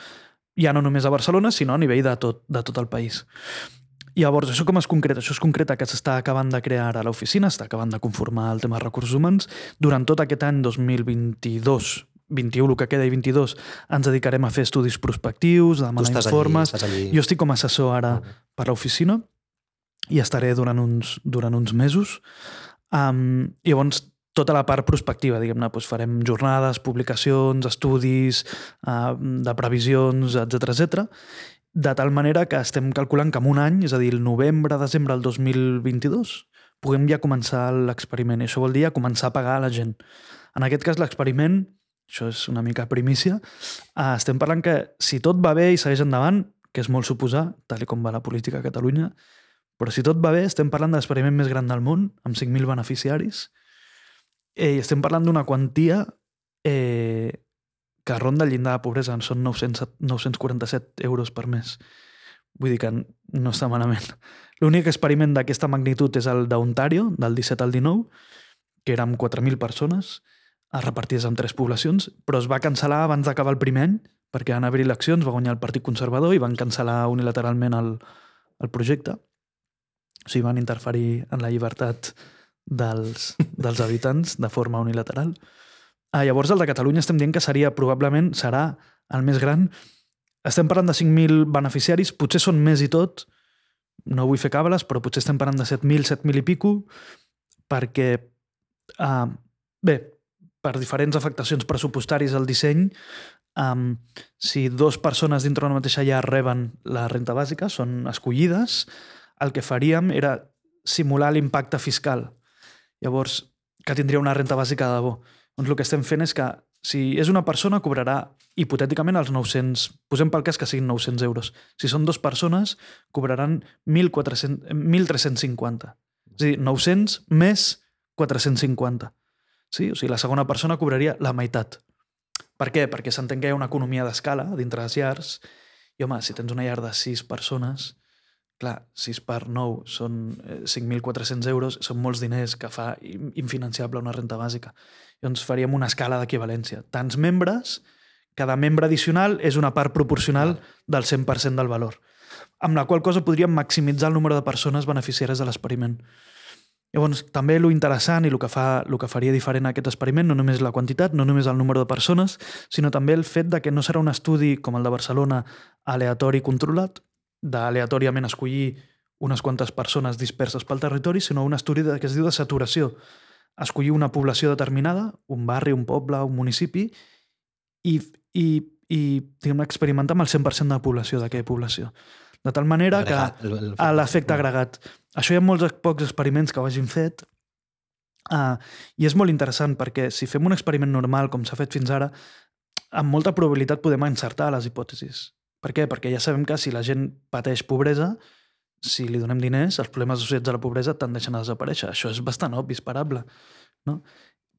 ja no només a Barcelona, sinó a nivell de tot, de tot el país. Llavors, això com es concreta? Això es concreta que s'està acabant de crear ara l'oficina, està acabant de conformar el tema de recursos humans. Durant tot aquest any 2022 21, el que queda i 22, ens dedicarem a fer estudis prospectius, a demanar informes. Allí, allí. Jo estic com a assessor ara okay. per l'oficina i estaré durant uns, durant uns mesos. Um, llavors, tota la part prospectiva, diguem-ne, doncs farem jornades, publicacions, estudis, uh, de previsions, etc etc. de tal manera que estem calculant que en un any, és a dir, el novembre, desembre del 2022, puguem ja començar l'experiment. Això vol dir començar a pagar a la gent. En aquest cas, l'experiment això és una mica primícia, uh, estem parlant que si tot va bé i segueix endavant, que és molt suposar, tal com va la política a Catalunya, Però si tot va bé, estem parlant de l'experiment més gran del món, amb 5.000 beneficiaris, eh, i estem parlant d'una quantia eh, que ronda el llindar de pobresa, són 900, 947 euros per mes. Vull dir que no està malament. L'únic experiment d'aquesta magnitud és el d'Ontario, del 17 al 19, que era amb 4.000 persones, repartides en tres poblacions, però es va cancel·lar abans d'acabar el primer any, perquè van haver eleccions, va guanyar el Partit Conservador i van cancel·lar unilateralment el, el projecte. O sigui, van interferir en la llibertat dels, dels habitants de forma unilateral. Ah, llavors, el de Catalunya estem dient que seria, probablement, serà el més gran. Estem parlant de 5.000 beneficiaris, potser són més i tot, no vull fer cables, però potser estem parlant de 7.000, 7.000 i pico, perquè, uh, bé, per diferents afectacions pressupostàries al disseny, um, si dues persones dintre una mateixa llar reben la renta bàsica, són escollides, el que faríem era simular l'impacte fiscal. Llavors, que tindria una renta bàsica de debò. Doncs el que estem fent és que si és una persona, cobrarà hipotèticament els 900, posem pel cas que siguin 900 euros. Si són dues persones, cobraran 1.400, 1.350. És a dir, 900 més 450. Sí? O sigui, la segona persona cobraria la meitat. Per què? Perquè s'entén que hi ha una economia d'escala dintre les llars i, home, si tens una llar de 6 persones, clar, 6 per 9 són 5.400 eh, euros, són molts diners que fa infinanciable una renta bàsica. Llavors faríem una escala d'equivalència. Tants membres, cada membre addicional és una part proporcional del 100% del valor, amb la qual cosa podríem maximitzar el número de persones beneficiàries de l'experiment. Llavors, també lo interessant i el que, fa, el que faria diferent aquest experiment no només la quantitat, no només el número de persones, sinó també el fet de que no serà un estudi com el de Barcelona aleatori controlat, d'aleatòriament escollir unes quantes persones disperses pel territori, sinó un estudi que es diu de saturació. Escollir una població determinada, un barri, un poble, un municipi, i, i, i experimentar amb el 100% de la població d'aquella població. De tal manera agregat, que a l'efecte agregat. Això hi ha molts pocs experiments que ho hagin fet uh, i és molt interessant perquè si fem un experiment normal com s'ha fet fins ara, amb molta probabilitat podem encertar les hipòtesis. Per què? Perquè ja sabem que si la gent pateix pobresa, si li donem diners, els problemes associats a la pobresa tendeixen a desaparèixer. Això és bastant obvi, esperable. No?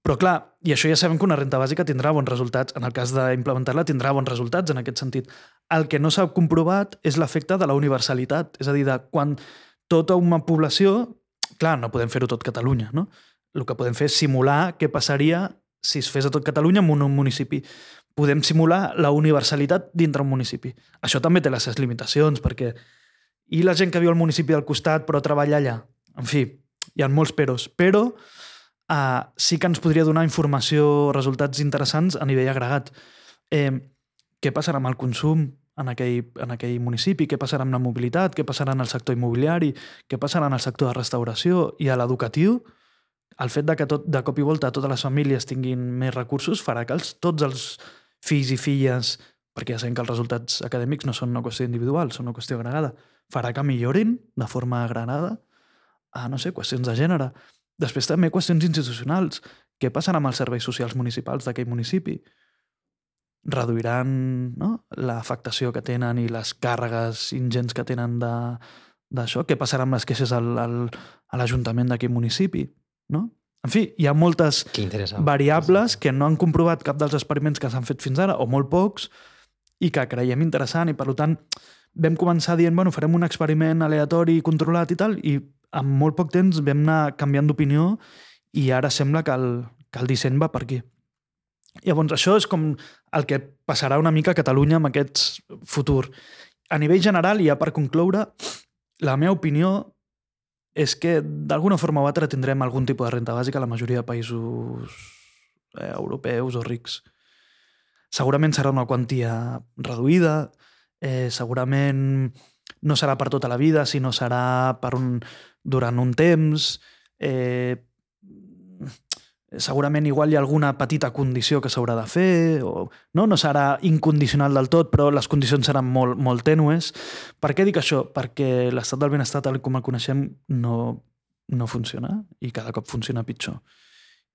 Però clar, i això ja sabem que una renta bàsica tindrà bons resultats. En el cas d'implementar-la tindrà bons resultats en aquest sentit. El que no s'ha comprovat és l'efecte de la universalitat. És a dir, de quan tota una població... Clar, no podem fer-ho tot Catalunya, no? El que podem fer és simular què passaria si es fes a tot Catalunya en un municipi. Podem simular la universalitat dintre un municipi. Això també té les seves limitacions, perquè... I la gent que viu al municipi del costat però treballa allà? En fi, hi ha molts peros. Però uh, sí que ens podria donar informació, resultats interessants a nivell agregat. Eh, què passarà amb el consum en aquell, en aquell municipi? Què passarà amb la mobilitat? Què passarà en el sector immobiliari? Què passarà en el sector de restauració i a l'educatiu? El fet de que tot, de cop i volta totes les famílies tinguin més recursos farà que els, tots els fills i filles, perquè ja sabem que els resultats acadèmics no són una qüestió individual, són una qüestió agregada, farà que millorin de forma agregada a, no sé, qüestions de gènere, Després també qüestions institucionals. Què passarà amb els serveis socials municipals d'aquell municipi? Reduiran no? l'afectació que tenen i les càrregues ingents que tenen d'això? Què passarà amb les queixes al, al, a l'Ajuntament d'aquell municipi? No? En fi, hi ha moltes variables que no han comprovat cap dels experiments que s'han fet fins ara, o molt pocs, i que creiem interessant, i per tant vam començar dient, bueno, farem un experiment aleatori, controlat i tal, i en molt poc temps vam anar canviant d'opinió i ara sembla que el, que el disseny va per aquí. Llavors, això és com el que passarà una mica a Catalunya amb aquest futur. A nivell general, i ja per concloure, la meva opinió és que d'alguna forma o altra tindrem algun tipus de renta bàsica a la majoria de països eh, europeus o rics. Segurament serà una quantia reduïda, eh, segurament no serà per tota la vida, sinó serà per un, durant un temps. Eh, segurament igual hi ha alguna petita condició que s'haurà de fer, o, no? no serà incondicional del tot, però les condicions seran molt, molt tènues. Per què dic això? Perquè l'estat del benestar, tal com el coneixem, no, no funciona i cada cop funciona pitjor.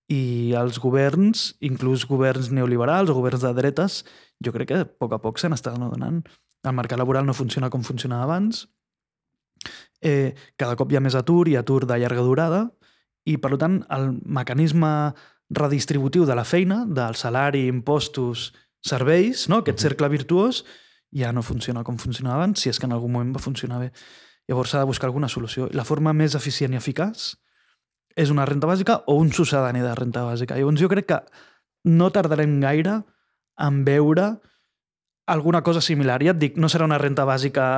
I els governs, inclús governs neoliberals o governs de dretes, jo crec que a poc a poc se n'estan adonant. El mercat laboral no funciona com funcionava abans eh, cada cop hi ha més atur i atur de llarga durada i, per tant, el mecanisme redistributiu de la feina, del salari, impostos, serveis, no? aquest cercle virtuós, ja no funciona com funcionava abans, si és que en algun moment va funcionar bé. Llavors s'ha de buscar alguna solució. La forma més eficient i eficaç és una renta bàsica o un sucedani de renta bàsica. Llavors jo crec que no tardarem gaire en veure alguna cosa similar. Ja et dic, no serà una renta bàsica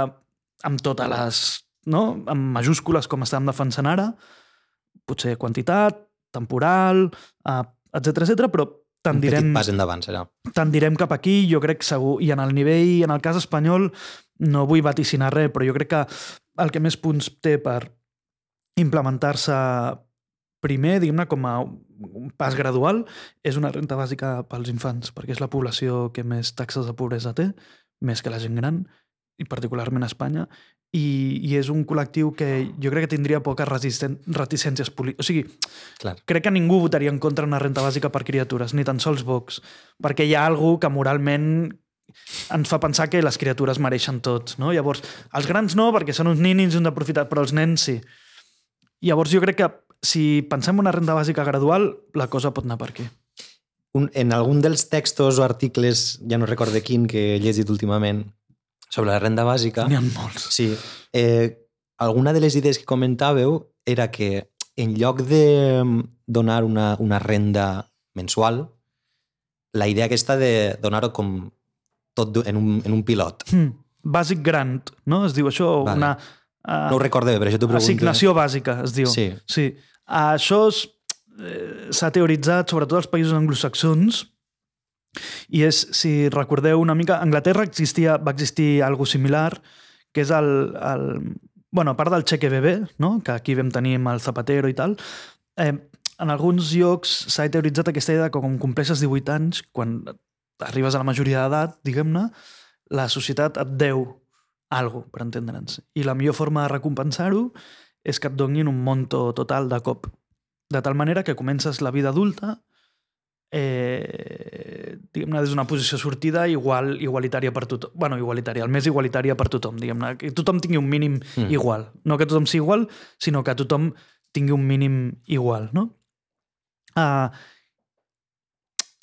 amb totes les... No? amb majúscules com estàvem defensant ara, potser quantitat, temporal, eh, etc etc, però tendirem, Un petit pas endavant serà. tendirem cap aquí, jo crec segur, i en el nivell, en el cas espanyol, no vull vaticinar res, però jo crec que el que més punts té per implementar-se primer, diguem-ne, com a un pas gradual, és una renta bàsica pels infants, perquè és la població que més taxes de pobresa té, més que la gent gran, i particularment a Espanya, i, i és un col·lectiu que jo crec que tindria poques reticències polítiques. O sigui, Clar. crec que ningú votaria en contra una renta bàsica per criatures, ni tan sols Vox, perquè hi ha algú que moralment ens fa pensar que les criatures mereixen tot. No? Llavors, els grans no, perquè són uns ninis i un d'aprofitat, però els nens sí. Llavors, jo crec que si pensem en una renda bàsica gradual, la cosa pot anar per aquí. Un, en algun dels textos o articles, ja no recordo quin, que he llegit últimament, sobre la renda bàsica, N'hi ha molts. sí, eh, alguna de les idees que comentàveu era que en lloc de mm, donar una, una renda mensual, la idea aquesta de donar-ho com tot en un, en un pilot. Hmm. Bàsic grant, no? Es diu això, Vale. una... Uh, No ho recordo bé, per això t'ho pregunto. assignació bàsica, es diu. Sí. sí. Uh, això eh, s'ha teoritzat sobretot als països anglosaxons i és, si recordeu una mica, a Anglaterra existia, va existir algo similar, que és el, el bueno, a part del cheque bebé, no? que aquí vam tenir amb el Zapatero i tal, eh, en alguns llocs s'ha teoritzat aquesta idea que com compleixes 18 anys, quan arribes a la majoria d'edat, diguem-ne, la societat et deu algo, per entendre'ns. I la millor forma de recompensar-ho és que et donin un monto total de cop. De tal manera que comences la vida adulta eh, diguem-ne, des d'una posició sortida igual, igualitària per tothom. bueno, igualitària, el més igualitària per tothom, diguem-ne. Que tothom tingui un mínim Mm. igual. No que tothom sigui igual, sinó que tothom tingui un mínim igual, no? Uh,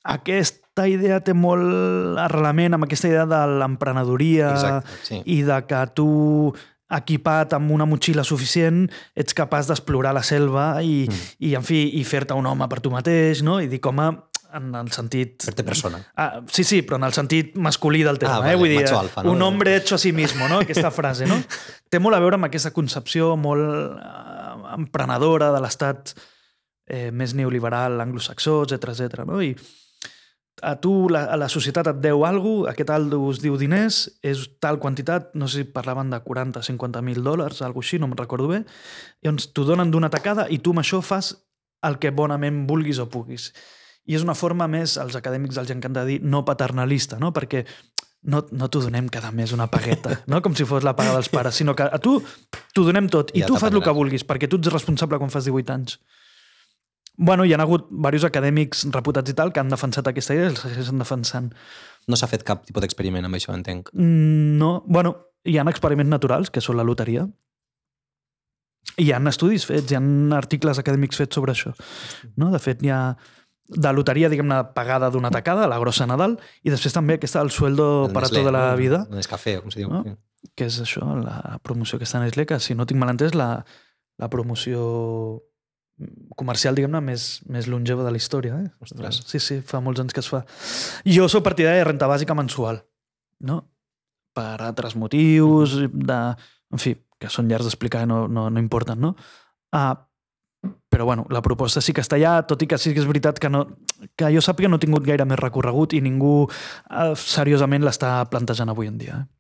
aquesta idea té molt arrelament amb aquesta idea de l'emprenedoria sí. i de que tu equipat amb una motxilla suficient ets capaç d'explorar la selva i, mm. i en fi, i fer-te un home per tu mateix, no? I dir com a en el sentit... Fer-te persona. Ah, sí, sí, però en el sentit masculí del terme. Ah, eh? vale, Vull dir, alfa, no? un hombre hecho a sí mismo, no? aquesta frase. No? Té molt a veure amb aquesta concepció molt eh, emprenedora de l'estat eh, més neoliberal, anglosaxó, etc etc. no? I a tu, la, a la societat et deu alguna cosa, aquest algo es diu diners, és tal quantitat, no sé si parlaven de 40 50 mil dòlars, alguna així, no me'n recordo bé, llavors t'ho donen d'una tacada i tu amb això fas el que bonament vulguis o puguis. I és una forma més, als acadèmics els encanta dir, no paternalista, no? perquè no, no t'ho donem cada mes una pagueta, no? com si fos la paga dels pares, sinó que a tu t'ho donem tot i Ja tu fas el que vulguis, perquè tu ets responsable quan fas 18 anys. Bueno, hi ha hagut diversos acadèmics reputats i tal que han defensat aquesta idea i els segueixen defensant. No s'ha fet cap tipus d'experiment amb això, entenc. Mm, No, bueno, hi ha experiments naturals, que són la loteria, hi ha estudis fets, hi ha articles acadèmics fets sobre això. No? De fet, hi ha de loteria, diguem-ne, pagada d'una tacada, la grossa Nadal, i després també aquesta, el sueldo El para Nestlé, tota la vida, El Nescafé, com se diu. No? Que és això, la promoció que està a Nestlé, que si no tinc mal entès, la, la promoció comercial, diguem-ne, més, més longeva de la història. Eh? Ostres. Sí, sí, fa molts anys que es fa. Jo sóc partidari de renta bàsica mensual, no? Per altres motius, de, en fi, que són llargs d'explicar, no, no, no importen, no? Uh, però bueno, la proposta sí que està allà, tot i que sí que és veritat que, no, que jo sàpiga no ha tingut gaire més recorregut i ningú uh, seriosament l'està plantejant avui en dia. Eh?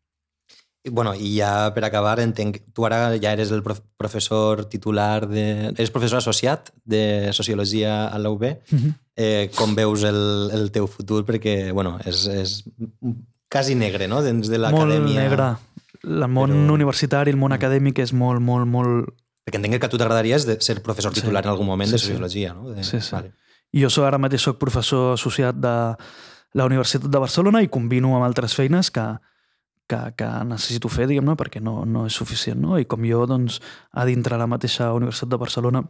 I, bueno, i ja per acabar, entenc, tu ara ja eres el prof professor titular de... Eres professor associat de Sociologia a la UB. Mm -hmm. Eh, com veus el, el teu futur? Perquè, bueno, és, és quasi negre, no?, dins de Molt l'acadèmia. negre. El món Però- universitari, el món acadèmic és molt, molt, molt... Perquè entenc que a tu t'agradaria és de ser professor Sí. titular en algun moment de Sí, sí. Sociologia, no? De... Sí, sí. Vale. Jo soc, ara mateix soc professor associat de la Universitat de Barcelona i combino amb altres feines que, que, que necessito fer, diguem-ne, perquè no, no és suficient. No? I com jo, doncs, a dintre la mateixa Universitat de Barcelona,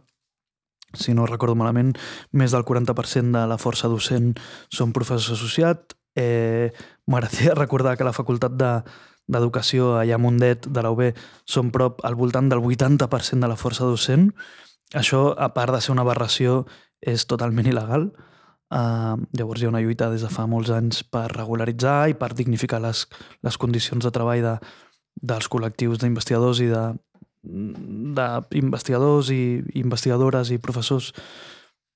si no recordo malament, més del 40% de la força docent són professors associats. Eh, M'agradaria recordar que la Facultat d'Educació de, allà a Mundet de la UB són prop al voltant del 80% de la força docent. Això, a part de ser una aberració, és totalment il·legal. Uh, llavors hi ha una lluita des de fa molts anys per regularitzar i per dignificar les, les condicions de treball de, dels col·lectius d'investigadors i de, d'investigadors i investigadores i professors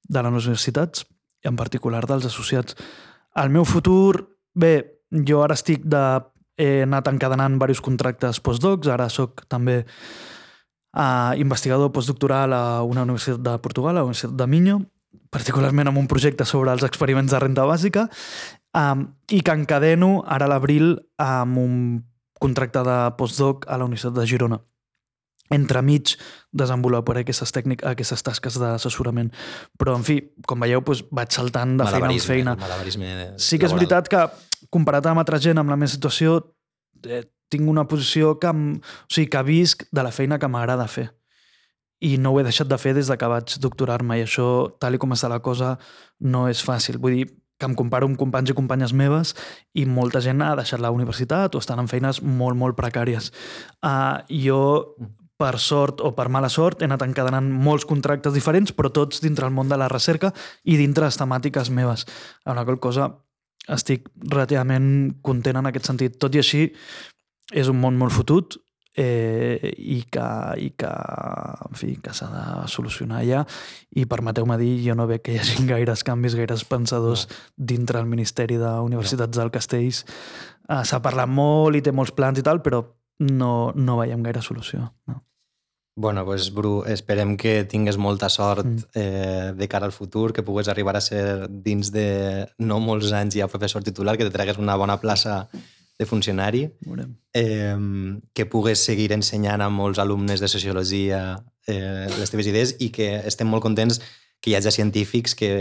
de les universitats, en particular dels associats. El meu futur, bé, jo ara estic de... He anat encadenant diversos contractes postdocs, ara sóc també uh, investigador postdoctoral a una universitat de Portugal, a la Universitat de Minho, particularment amb un projecte sobre els experiments de renta bàsica, um, i que encadeno ara a l'abril amb un contracte de postdoc a la Universitat de Girona entremig desenvoluparé aquestes tècniques, aquestes tasques d'assessorament. Però, en fi, com veieu, doncs vaig saltant de feina en feina. Sí que és veritat que, comparat amb altra gent amb la meva situació, eh, tinc una posició que, em, o sigui, que visc de la feina que m'agrada fer. I no ho he deixat de fer des de que vaig doctorar-me i això, tal i com està la cosa, no és fàcil. Vull dir, que em comparo amb companys i companyes meves i molta gent ha deixat la universitat o estan en feines molt, molt precàries. Uh, jo per sort o per mala sort, he anat encadenant molts contractes diferents, però tots dintre el món de la recerca i dintre les temàtiques meves. En la qual cosa estic relativament content en aquest sentit. Tot i així, és un món molt fotut eh, i que, i que, en fi, que s'ha de solucionar ja i permeteu-me dir, jo no veig que hi hagi gaires canvis, gaires pensadors dintre el Ministeri d'Universitats del Castells. Eh, s'ha parlat molt i té molts plans i tal, però no, no veiem gaire solució. No. Bueno, pues, Bru, esperem que tingues molta sort mm. eh, de cara al futur, que pugues arribar a ser dins de no molts anys ja professor titular, que te tregues una bona plaça de funcionari, eh, que pugues seguir ensenyant a molts alumnes de sociologia eh, les teves idees i que estem molt contents que hi hagi científics que,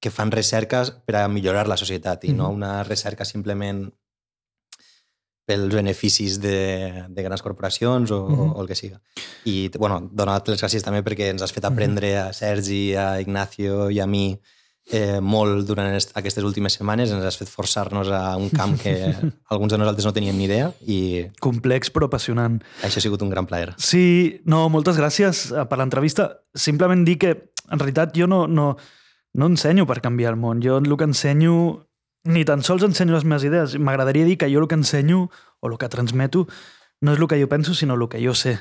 que fan recerques per a millorar la societat i mm -hmm. no una recerca simplement pels beneficis de, de grans corporacions o, mm -hmm. o el que siga. I, bueno, donar les gràcies també perquè ens has fet aprendre a Sergi, a Ignacio i a mi eh, molt durant aquestes últimes setmanes. Ens has fet forçar-nos a un camp que alguns de nosaltres no teníem ni idea. i Complex però apassionant. Això ha sigut un gran plaer. Sí, no, moltes gràcies eh, per l'entrevista. Simplement dir que, en realitat, jo no, no, no ensenyo per canviar el món. Jo el que ensenyo ni tan sols ensenyo les meves idees. M'agradaria dir que jo el que ensenyo o el que transmeto no és el que jo penso, sinó el que jo sé.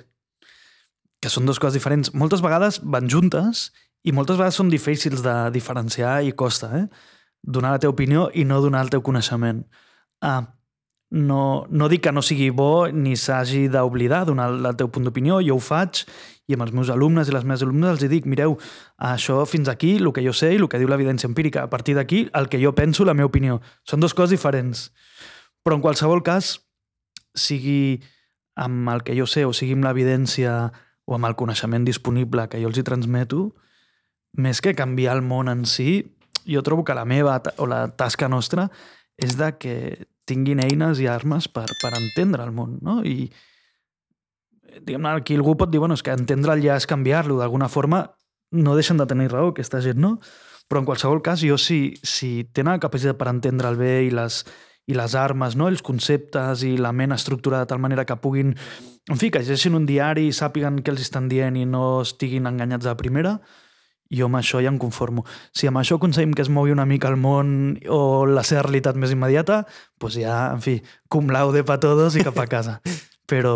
Que són dues coses diferents. Moltes vegades van juntes i moltes vegades són difícils de diferenciar i costa, eh? Donar la teva opinió i no donar el teu coneixement. Ah, no, no dic que no sigui bo ni s'hagi d'oblidar donar el teu punt d'opinió, jo ho faig i amb els meus alumnes i les meves alumnes els dic, mireu, això fins aquí, el que jo sé i el que diu l'evidència empírica. A partir d'aquí, el que jo penso, la meva opinió. Són dues coses diferents. Però en qualsevol cas, sigui amb el que jo sé o sigui amb l'evidència o amb el coneixement disponible que jo els hi transmeto, més que canviar el món en si, jo trobo que la meva o la tasca nostra és de que tinguin eines i armes per, per entendre el món, no? I diguem aquí algú pot dir, bueno, és que entendre'l ja és canviar-lo, d'alguna forma no deixen de tenir raó aquesta gent, no? Però en qualsevol cas, jo si, si tenen la capacitat per entendre el bé i les, i les armes, no? els conceptes i la ment estructurada de tal manera que puguin... En fi, que llegeixin un diari i sàpiguen què els estan dient i no estiguin enganyats a la primera, jo amb això ja em conformo. Si amb això aconseguim que es mogui una mica el món o la seva realitat més immediata, doncs ja, en fi, cum laude pa todos i cap a casa. Però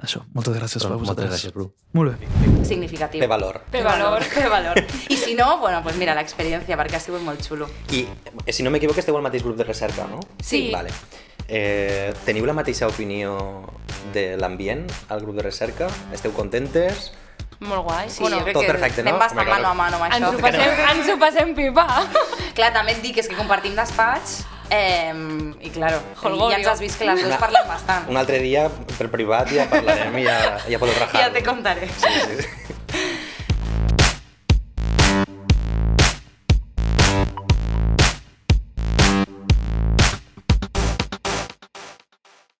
això, moltes gràcies Però, per vosaltres. Moltes gràcies, Bru. Molt bé. Significatiu. Té valor. Té valor, té valor. I si no, bueno, pues mira, l'experiència, perquè ha sigut molt xulo. I, si no m'equivoco, esteu al mateix grup de recerca, no? Sí. Vale. Eh, teniu la mateixa opinió de l'ambient al grup de recerca? Esteu contentes? Molt guai. Sí, bueno, tot que perfecte, anem no? bastant Home, mano a mano amb ens això. ho, passem, ens ho passem pipa. Clar, també et dic és que compartim despatx eh, i, claro, Holgorio. ja ens has vist que les dues parlem bastant. Un altre dia, per privat, ja parlarem i ja, ja podeu rajar Ja te contaré. Sí, sí.